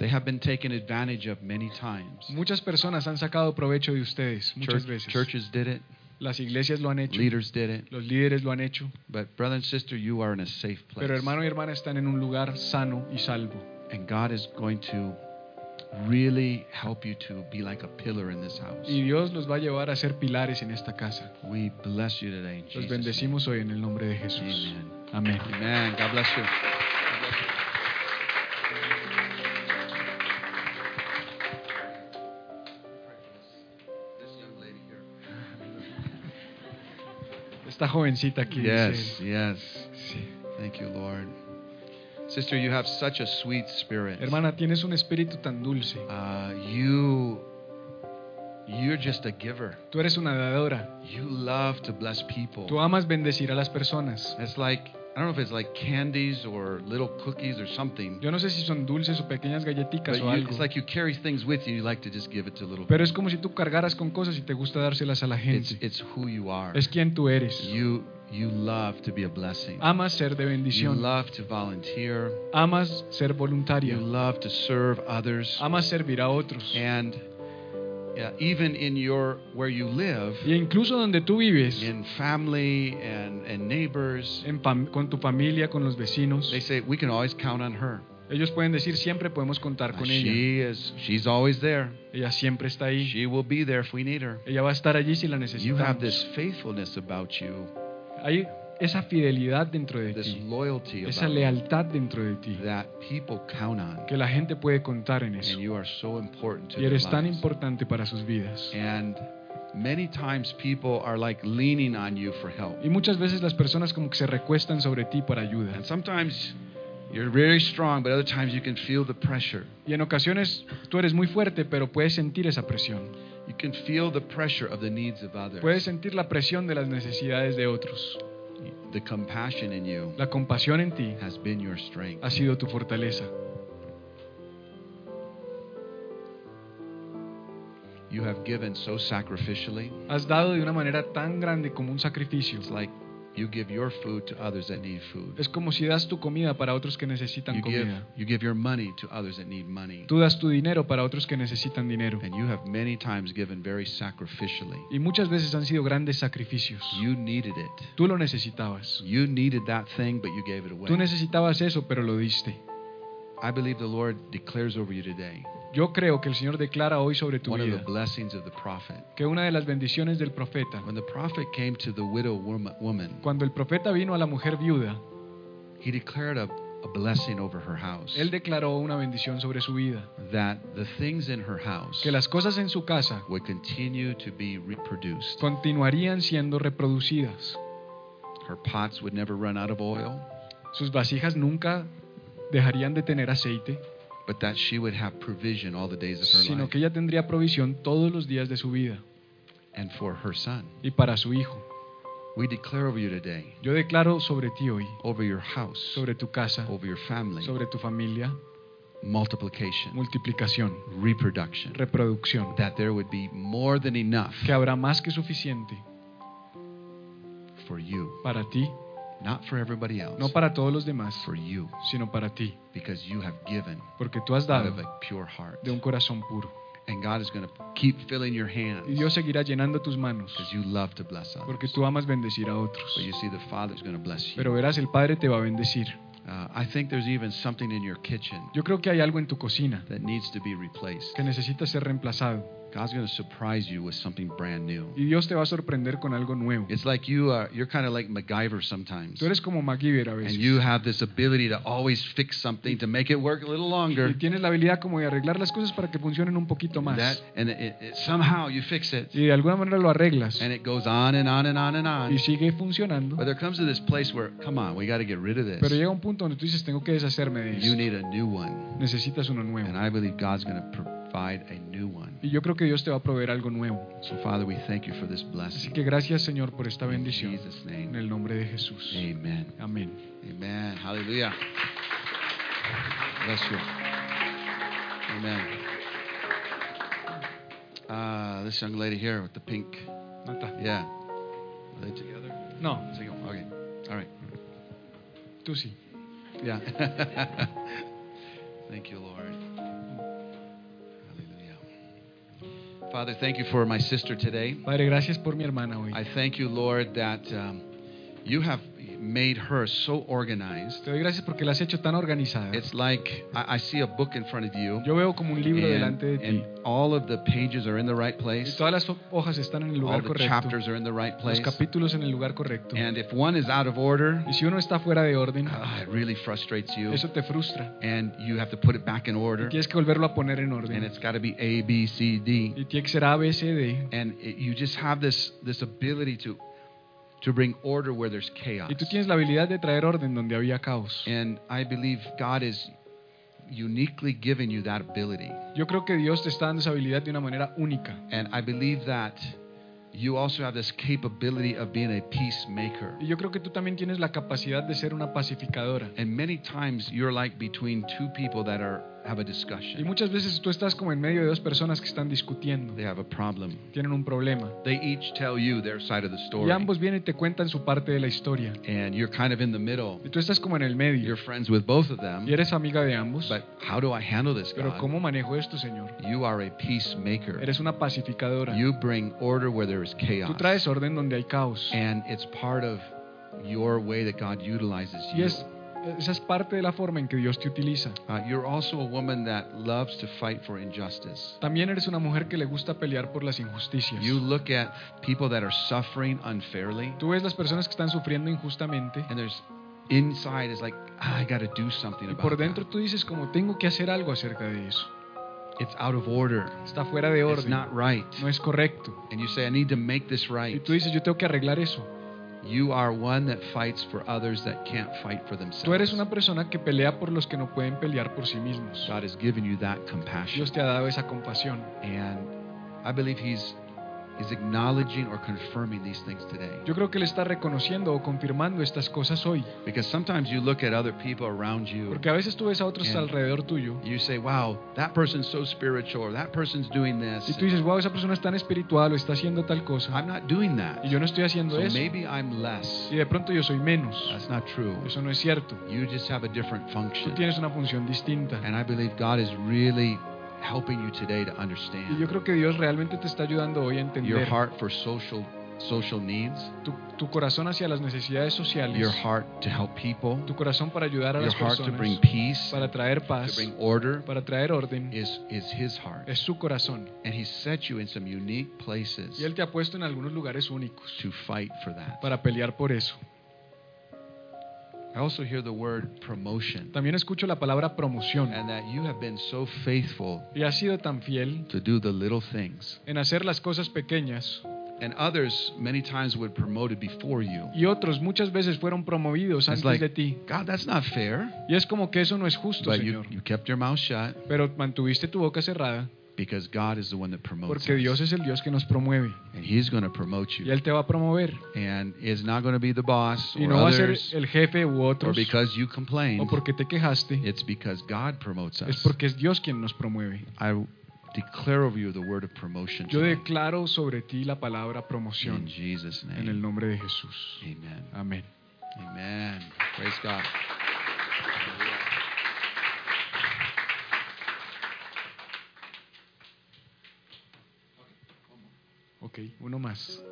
S1: They have been taken advantage of many times.
S2: Muchas personas han sacado provecho de ustedes, muchas
S1: Church-
S2: veces.
S1: churches did it,
S2: Las iglesias lo han hecho,
S1: leaders did it,
S2: los líderes lo han hecho,
S1: but brother and sister, you are in a safe place.
S2: pero hermano y hermana están en un lugar sano y salvo.
S1: And God is going to really help you to be like a pillar in this house.
S2: Y Dios los va a llevar a ser pilares en esta casa.
S1: We bless you today in
S2: Los
S1: Jesus' name.
S2: bendecimos hoy en el nombre de Jesús.
S1: Amen.
S2: Amén.
S1: Amen. God bless you.
S2: Esta jovencita aquí
S1: Yes, yes.
S2: sí.
S1: Thank you, Lord. Sister, you have such a sweet spirit.
S2: hermana, tienes un espíritu tan dulce.
S1: Uh, you, you're just a giver.
S2: Tú eres una dadora.
S1: You love to bless people.
S2: Tú amas bendecir a las personas.
S1: It's like I don't know if it's like candies or little cookies or something.
S2: Yo no sé si son dulces o pequeñas
S1: But
S2: o
S1: you,
S2: algo.
S1: it's like you carry things with you. You like to just give it to little
S2: Pero es como si tú cargaras con cosas y te gusta dárselas a la
S1: It's,
S2: gente.
S1: it's who you are.
S2: Es quien tú eres.
S1: You you love to be a blessing.
S2: Amas ser de
S1: You
S2: bendición.
S1: love to volunteer.
S2: Amas ser
S1: You
S2: voluntario.
S1: love to serve others.
S2: Amas servir a otros.
S1: And even in your where you live,
S2: Y incluso donde tú vives,
S1: in family and, and neighbors,
S2: en con tu familia, con los vecinos,
S1: they say we can always count on her.
S2: ellos pueden decir siempre podemos contar con ella.
S1: She is she's always there.
S2: Ella siempre está ahí.
S1: She will be there if we need her.
S2: Ella va a estar allí si la necesitamos.
S1: You have this faithfulness about you,
S2: Hay esa fidelidad dentro de
S1: this
S2: ti,
S1: loyalty
S2: esa lealtad dentro de ti,
S1: that people count on.
S2: que la gente puede contar en eso.
S1: you are so important to
S2: Y eres tan importante para sus vidas.
S1: And many times people are like leaning on you for help.
S2: Y muchas veces las personas como que se recuestan sobre ti para ayuda.
S1: And sometimes you're very strong, but other times you can feel the pressure.
S2: Y en ocasiones tú eres muy fuerte, pero puedes sentir esa presión.
S1: You can feel the pressure of the needs of others.
S2: Puedes sentir la presión de las necesidades de otros.
S1: The compassion in you
S2: La compasión en ti
S1: has been your strength.
S2: ha sido tu fortaleza.
S1: You have given so sacrificially.
S2: Has dado de una manera tan grande como un sacrificio.
S1: It's like you give your food to others that need food.
S2: Es como si das tu comida para otros que necesitan
S1: You give,
S2: comida.
S1: you give your money to others that need money.
S2: Tú das tu dinero para otros que necesitan dinero.
S1: And you have many times given very sacrificially.
S2: Y muchas veces han sido grandes sacrificios.
S1: You needed it.
S2: Tú lo necesitabas.
S1: You needed that thing, but you gave it away.
S2: Tú necesitabas eso, pero lo diste.
S1: I believe the Lord declares over you today
S2: Yo creo que el Señor declara hoy sobre tu
S1: one of the
S2: vida
S1: blessings of the prophet.
S2: que una de las bendiciones del profeta,
S1: When the prophet came to the widow woman,
S2: cuando el profeta vino a la mujer viuda,
S1: he declared a, a blessing over her house.
S2: él declaró una bendición sobre su vida,
S1: That the things in her house
S2: que las cosas en su casa
S1: would continue to be reproduced.
S2: continuarían siendo reproducidas.
S1: Her pots would never run out of oil,
S2: Sus vasijas nunca dejarían de tener aceite,
S1: but that she would have provision all the days of her
S2: sino
S1: life.
S2: que ella tendría provisión todos los días de su vida.
S1: And for her son.
S2: y para su hijo.
S1: We declare over you today,
S2: Yo declaro sobre ti hoy,
S1: over your house,
S2: sobre tu casa,
S1: over your family,
S2: sobre tu familia,
S1: multiplication,
S2: multiplicación,
S1: reproduction.
S2: reproducción,
S1: That there would be more than enough
S2: que habrá más que suficiente
S1: for you,
S2: para ti,
S1: not for everybody else,
S2: no para todos los demás,
S1: for you,
S2: sino para ti,
S1: because you have given
S2: porque tú has
S1: out
S2: dado
S1: of a pure heart.
S2: de un corazón puro.
S1: And God is going to keep filling your hands
S2: Y Dios seguirá llenando tus manos,
S1: because you love to bless
S2: porque
S1: others.
S2: tú amas bendecir a otros.
S1: But you see, the Father's going to bless you.
S2: Pero verás, el Padre te va a bendecir.
S1: Uh, I think there's even something in your kitchen
S2: Yo creo que hay algo en tu cocina
S1: that needs to be replaced.
S2: que necesita ser reemplazado.
S1: God's going to surprise you with something brand new.
S2: Y Dios te va a sorprender con algo nuevo.
S1: It's like you are, you're kind of like MacGyver sometimes.
S2: Tú eres como MacGyver a veces.
S1: And you have this ability to always fix something to make it work a little longer.
S2: Y tienes la habilidad como de arreglar las cosas para que funcionen un poquito más.
S1: That, and it, it, somehow you fix it.
S2: Y de alguna manera lo arreglas.
S1: And it goes on and on and on and on.
S2: Y sigue funcionando.
S1: But there comes to this place where, come on, we got to get rid of this.
S2: Pero llega un punto donde tú dices, tengo que deshacerme de
S1: esto.
S2: You
S1: need a new one.
S2: Necesitas uno nuevo. And.
S1: I believe God's going to provide a new one.
S2: Y yo creo que Dios te va a proveer algo nuevo.
S1: So, Father, we thank you for this blessing.
S2: Así que gracias, Señor, por esta
S1: In
S2: bendición.
S1: Jesus'
S2: En
S1: name.
S2: el nombre de Jesús.
S1: Amen.
S2: Amén.
S1: Amen. Hallelujah. Bless you. Amen. Uh, this young lady here with the pink.
S2: Nata.
S1: Yeah. Are they together?
S2: No.
S1: Okay. All right.
S2: tú sí.
S1: Yeah. thank you, Lord. Father, thank you for my sister today.
S2: Padre, gracias por mi hermana hoy.
S1: I thank you, Lord, that um, you have made her so organized.
S2: Te doy gracias porque la has hecho tan organizada.
S1: It's like I, I see a book in front of you.
S2: Yo veo como un libro
S1: and,
S2: delante de ti.
S1: and all of the pages are in the right place.
S2: Y todas las hojas están en el lugar
S1: All
S2: lugar
S1: the chapters are in the right place.
S2: Los capítulos en el lugar correcto.
S1: And if one is out of order,
S2: Y si uno está fuera de orden,
S1: ah, it really frustrates you.
S2: eso te frustra.
S1: And you have to put it back in order.
S2: Tienes que volverlo a poner en orden.
S1: And it's got to be A, B, C, D.
S2: Y tiene que ser A, B, C, D.
S1: And it, you just have this this ability to to bring order where there's chaos.
S2: Y tú tienes la habilidad de traer orden donde había caos.
S1: And I believe God is uniquely given you that ability.
S2: Yo creo que Dios te está dando esa habilidad de una manera única.
S1: And I believe that you also have this capability of being a peacemaker.
S2: Y yo creo que tú también tienes la capacidad de ser una pacificadora.
S1: And many times you're like between two people that are have a
S2: Y
S1: discussion.
S2: muchas veces tú estás como en medio de dos personas que están discutiendo.
S1: They have a problem.
S2: Tienen un problema.
S1: They each tell you their side of the
S2: Y
S1: story.
S2: ambos vienen y te cuentan su parte de la historia.
S1: And you're kind of in the middle.
S2: Y tú estás como en el medio.
S1: You're friends with both of them.
S2: Y eres amiga de ambos.
S1: But how do I handle this,
S2: Pero
S1: God?
S2: ¿cómo manejo esto, Señor?
S1: You are a peacemaker.
S2: Eres una pacificadora.
S1: You bring order where there is
S2: Tú
S1: chaos.
S2: traes orden donde hay caos.
S1: And it's part of your way that God utilizes
S2: Y
S1: you.
S2: es, esa es parte de la forma en que Dios te utiliza.
S1: Uh, you're also a woman that loves to fight for injustice.
S2: También eres una mujer que le gusta pelear por las injusticias.
S1: You look at people that are suffering unfairly,
S2: Tú ves las personas que están sufriendo injustamente
S1: and there's inside is like, "Ah, I got to do something
S2: y
S1: about
S2: por dentro
S1: that.
S2: tú dices como tengo que hacer algo acerca de eso.
S1: It's out of order.
S2: Está fuera de
S1: It's
S2: orden.
S1: not right.
S2: No es correcto.
S1: And you say, I need to make this
S2: Y
S1: right.
S2: tú dices yo tengo que arreglar eso.
S1: You are one that fights for others that can't fight for themselves.
S2: Tú eres una persona que pelea por los que no pueden pelear por sí mismos.
S1: God has given you that compassion.
S2: Dios te ha dado esa compasión.
S1: And I believe He's He's acknowledging or confirming these things today.
S2: Yo creo que Él está reconociendo o confirmando estas cosas hoy.
S1: Because sometimes you look at other people around you,
S2: Porque a veces tú ves a otros alrededor tuyo
S1: you say, wow, that person's so spiritual, or that person's doing
S2: y
S1: this.
S2: tú dices, wow, esa persona es tan espiritual o está haciendo tal cosa.
S1: I'm not doing that.
S2: Y yo no estoy haciendo
S1: So
S2: eso.
S1: maybe I'm less.
S2: Y de pronto yo soy menos.
S1: That's not true.
S2: Eso no es cierto.
S1: You just have a different
S2: Tú
S1: function.
S2: tienes una función distinta.
S1: And I believe God is really helping you today to
S2: Y yo
S1: understand
S2: creo que Dios realmente te está ayudando hoy a
S1: your
S2: entender
S1: heart for social social needs,
S2: tu, tu corazón hacia las necesidades sociales,
S1: your heart to help people,
S2: tu corazón para ayudar a
S1: your
S2: las
S1: heart to
S2: personas,
S1: bring peace,
S2: para traer
S1: to
S2: paz,
S1: bring order
S2: para traer orden,
S1: is is his heart.
S2: es su corazón.
S1: And he set you in some unique places
S2: Y Él te ha puesto en algunos lugares únicos
S1: to fight for that.
S2: para pelear por eso.
S1: I also hear the word promotion
S2: También escucho la palabra promoción.
S1: and that you have been so faithful
S2: Y has sido tan fiel
S1: to do the little things.
S2: en hacer las cosas pequeñas
S1: And others many times would promote it before you.
S2: y otros muchas veces fueron promovidos antes
S1: like,
S2: de ti.
S1: God, that's not fair.
S2: Y es como que eso no es justo,
S1: But you, you kept your mouth shut
S2: Pero mantuviste tu boca cerrada
S1: because God is the one that promotes
S2: porque Dios es el Dios que nos promueve.
S1: And He's going to promote
S2: Y
S1: you.
S2: Él te va a promover.
S1: And it's not going to be the boss
S2: Y
S1: or
S2: no va a ser
S1: others
S2: el jefe u
S1: or because you
S2: o porque te quejaste.
S1: It's because God promotes
S2: Es
S1: us.
S2: porque es Dios quien nos promueve.
S1: I declare over you the word of promotion
S2: Yo declaro sobre ti la palabra
S1: in
S2: promoción
S1: Jesus'
S2: en el
S1: name.
S2: nombre de Jesús.
S1: Amen.
S2: Amén.
S1: Amen. Praise God.
S2: Uno más.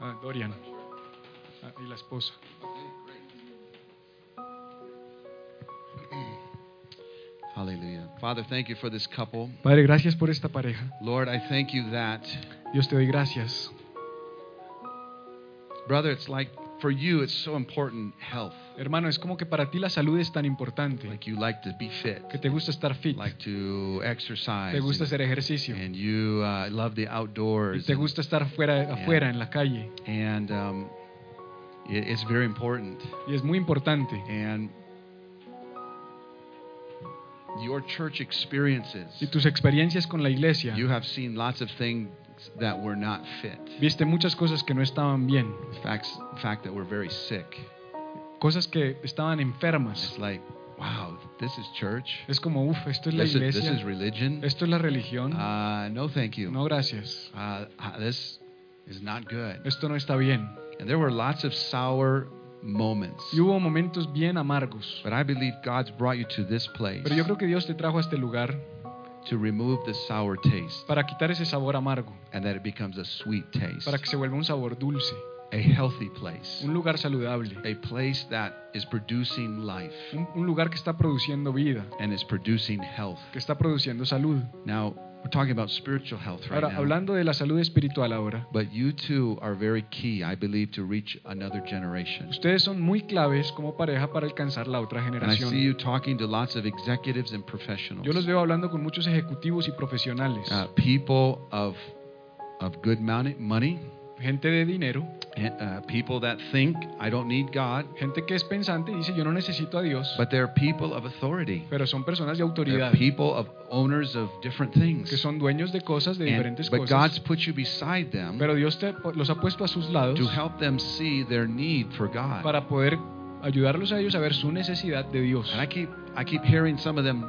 S2: Ah, Dorian. Ah, y la esposa.
S1: Hallelujah. Father, thank you for this couple.
S2: Padre, gracias por esta pareja.
S1: Lord, I thank you that.
S2: Dios te doy gracias.
S1: Brother, it's like for you it's so important health.
S2: Hermano, es como que para ti la salud es tan importante,
S1: Like you like to be fit,
S2: que te gusta estar fit,
S1: like to exercise,
S2: te gusta
S1: and,
S2: hacer ejercicio,
S1: and you uh, love the
S2: y
S1: outdoors.
S2: te
S1: and-
S2: gusta estar fuera, afuera, en la calle.
S1: and um, it- it's very important.
S2: Y es muy importante.
S1: And your church experiences,
S2: Y tus experiencias con la iglesia,
S1: you have seen lots of things that were not fit.
S2: viste muchas cosas que no estaban bien,
S1: In fact, in fact, that were very sick.
S2: Cosas que estaban enfermas.
S1: It's like, wow, this is church.
S2: Es como, uff, esto es la
S1: This is, this is
S2: iglesia,
S1: religion.
S2: esto es la religión.
S1: Uh, no, thank you.
S2: No, gracias.
S1: Uh, uh, this is not good.
S2: Esto no está bien.
S1: And there were lots of sour moments.
S2: Y hubo momentos bien amargos.
S1: But I believe God's brought you to this place
S2: Pero yo creo que Dios te trajo a este lugar
S1: to remove the sour taste
S2: para quitar ese sabor amargo,
S1: and that it becomes a sweet taste.
S2: para que se vuelva un sabor dulce,
S1: A healthy place.
S2: un lugar saludable,
S1: A place that is producing life
S2: un, un lugar que está produciendo vida,
S1: and is producing health.
S2: que está produciendo salud.
S1: Now, we're talking about spiritual health right
S2: Ahora,
S1: now.
S2: hablando de la salud espiritual ahora,
S1: But you two are very key, I believe, to reach another generation.
S2: ustedes son muy claves como pareja para alcanzar la otra
S1: And I see you talking to lots of executives and professionals.
S2: Yo los veo hablando con muchos ejecutivos y profesionales,
S1: uh, people of of good money
S2: gente de dinero,
S1: uh, people that think I don't need God,
S2: gente que es pensante y dice yo no necesito a Dios,
S1: but they're people of authority.
S2: pero son personas de
S1: They're
S2: autoridad,
S1: people of owners of different things.
S2: que son dueños de cosas, de
S1: And-
S2: diferentes
S1: but God's
S2: cosas,
S1: put you beside them
S2: pero Dios te- los ha puesto a sus lados
S1: to help them see their need for God.
S2: para poder ayudarlos a ellos a ver su necesidad de Dios.
S1: And I keep I keep hearing some of them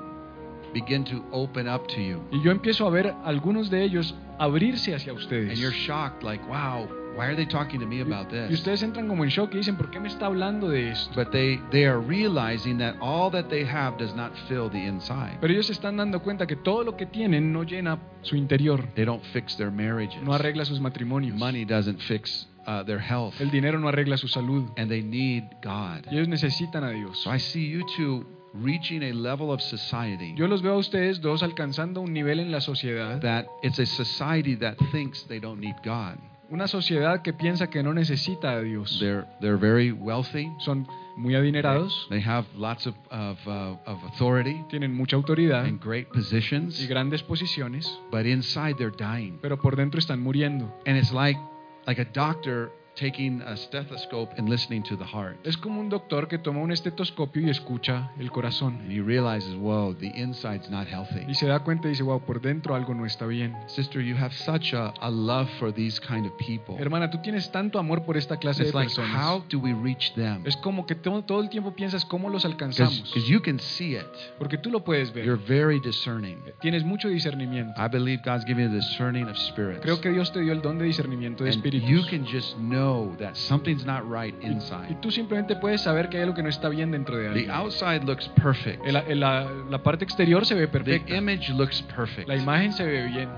S1: begin to open up to you.
S2: Y yo empiezo a ver algunos de ellos abrirse hacia ustedes.
S1: And you're shocked like, "Wow, why are they talking to me about
S2: Y
S1: this?"
S2: ustedes entran como en shock y dicen, ¿por qué me está hablando de esto?
S1: But they they are realizing that all that they have does not fill the inside.
S2: Pero ellos se están dando cuenta que todo lo que tienen no llena su interior,
S1: They don't fix their marriages.
S2: no arregla sus matrimonios.
S1: Money doesn't fix uh, their health,
S2: El dinero no arregla su salud.
S1: and they need God.
S2: Y ellos necesitan a Dios.
S1: So I see you two reaching a level of society
S2: Yo los veo a ustedes dos alcanzando un nivel en la sociedad,
S1: that it's a society that thinks they don't need God.
S2: una sociedad que piensa que no necesita a Dios.
S1: They're they're very wealthy.
S2: Son muy adinerados,
S1: They have lots of of, uh, of authority
S2: tienen mucha autoridad
S1: and great positions,
S2: y grandes posiciones,
S1: but inside they're dying.
S2: pero por dentro están muriendo.
S1: And it's like like a doctor taking a stethoscope and listening to the heart.
S2: Es como un doctor que toma un estetoscopio y escucha el corazón.
S1: And he realizes, whoa, the inside's not healthy.
S2: Y se da cuenta y dice, wow, por dentro algo no está bien.
S1: Sister, you have such a, a love for these kind of people.
S2: Hermana, tú tienes tanto amor por esta clase de
S1: It's like,
S2: personas.
S1: how do we reach them?
S2: Es como que todo, todo el tiempo piensas cómo los
S1: Because
S2: alcanzamos.
S1: you can see it.
S2: Porque tú lo puedes
S1: You're
S2: ver.
S1: very discerning.
S2: Tienes mucho discernimiento.
S1: I believe God's giving you the discerning of spirits.
S2: Creo que Dios te dio el don de discernimiento de espíritus.
S1: you can just know that something's not right
S2: Y
S1: inside.
S2: tú simplemente puedes saber que hay algo que no está bien dentro de
S1: The
S2: alguien.
S1: outside looks perfect.
S2: El- el- la, la parte exterior se ve
S1: The
S2: perfecta.
S1: image looks perfect.
S2: La imagen se ve bien.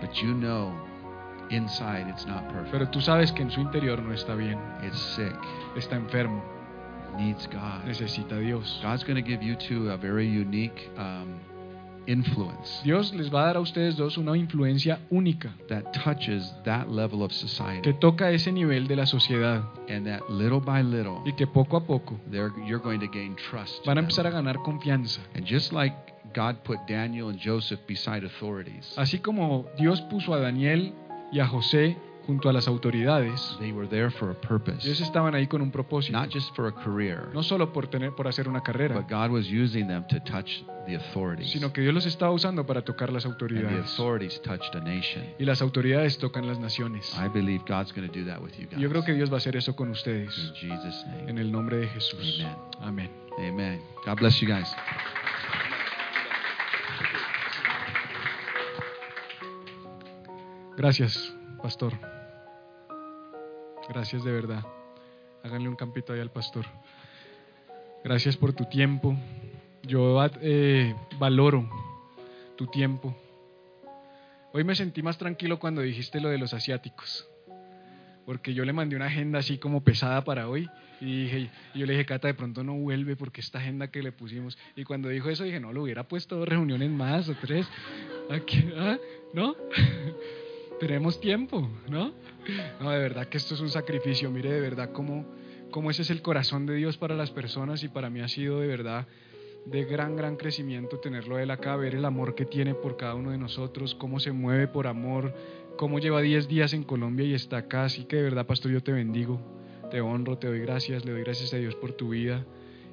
S1: But you know inside it's not perfect.
S2: Pero tú sabes que en su interior no está bien.
S1: It's sick.
S2: Está enfermo.
S1: Needs God.
S2: Necesita a Dios.
S1: God's going to give you two a very unique um, influence
S2: Dios les va a dar a ustedes dos una influencia única
S1: that touches that level of
S2: que
S1: society.
S2: toca ese nivel de la sociedad
S1: And that little by little,
S2: y que poco a poco
S1: they're, you're going to gain trust.
S2: van a empezar a ganar confianza.
S1: And just like God put Daniel and Joseph beside authorities,
S2: Así como Dios puso a Daniel y a José junto a las autoridades,
S1: they were there for a purpose,
S2: ellos estaban ahí con un propósito,
S1: not just for a career,
S2: no solo por tener por hacer una carrera,
S1: but God was using them to touch the authorities.
S2: sino que Dios los estaba usando para tocar las
S1: And the
S2: autoridades.
S1: authorities touched a nation.
S2: Y las autoridades tocan las naciones.
S1: I believe God's going to do that with you
S2: Y yo creo
S1: guys.
S2: que Dios va a hacer eso con ustedes.
S1: In Jesus' name.
S2: En el nombre de Jesús.
S1: Amen.
S2: Amén.
S1: Amen. God bless you guys.
S2: Gracias, pastor. Gracias de verdad. Háganle un campito ahí al pastor. Gracias por tu tiempo. Yo eh, valoro tu tiempo. Hoy me sentí más tranquilo cuando dijiste lo de los asiáticos. porque yo le mandé una agenda así como pesada para hoy y, dije, y yo le dije, Cata, de pronto no vuelve porque esta agenda que le pusimos. Y cuando dijo eso dije, no, lo hubiera puesto dos reuniones más o tres. Aquí, ¿ah? ¿No? Tenemos tiempo, ¿no? No, de verdad que esto es un sacrificio. Mire, de verdad, cómo, cómo ese es el corazón de Dios para las personas y para mí ha sido de verdad de gran, gran crecimiento tenerlo él acá, ver el amor que tiene por cada uno de nosotros, cómo se mueve por amor, cómo lleva 10 días en Colombia y está acá. Así que de verdad, pastor, yo te bendigo, te honro, te doy gracias, le doy gracias a Dios por tu vida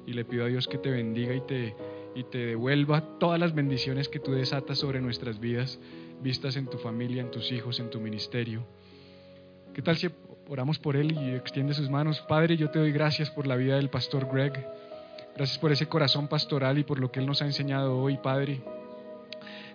S2: y le pido a Dios que te bendiga y te, y te devuelva todas las bendiciones que tú desatas sobre nuestras vidas, vistas en tu familia, en tus hijos, en tu ministerio. ¿Qué tal si oramos por él y extiende sus manos? Padre, yo te doy gracias por la vida del pastor Greg. Gracias por ese corazón pastoral y por lo que Él nos ha enseñado hoy, Padre.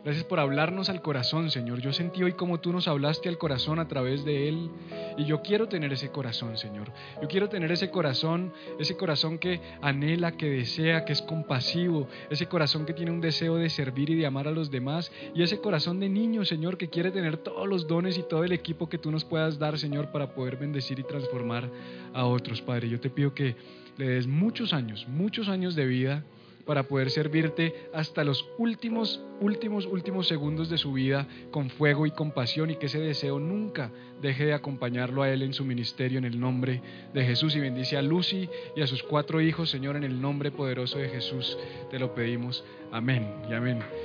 S2: Gracias por hablarnos al corazón, Señor. Yo sentí hoy como tú nos hablaste al corazón a través de Él. Y yo quiero tener ese corazón, Señor. Yo quiero tener ese corazón, ese corazón que anhela, que desea, que es compasivo. Ese corazón que tiene un deseo de servir y de amar a los demás. Y ese corazón de niño, Señor, que quiere tener todos los dones y todo el equipo que tú nos puedas dar, Señor, para poder bendecir y transformar a otros, Padre. Yo te pido que le des muchos años, muchos años de vida para poder servirte hasta los últimos, últimos, últimos segundos de su vida con fuego y compasión y que ese deseo nunca deje de acompañarlo a él en su ministerio en el nombre de Jesús y bendice a Lucy y a sus cuatro hijos, Señor, en el nombre poderoso de Jesús te lo pedimos. Amén y amén.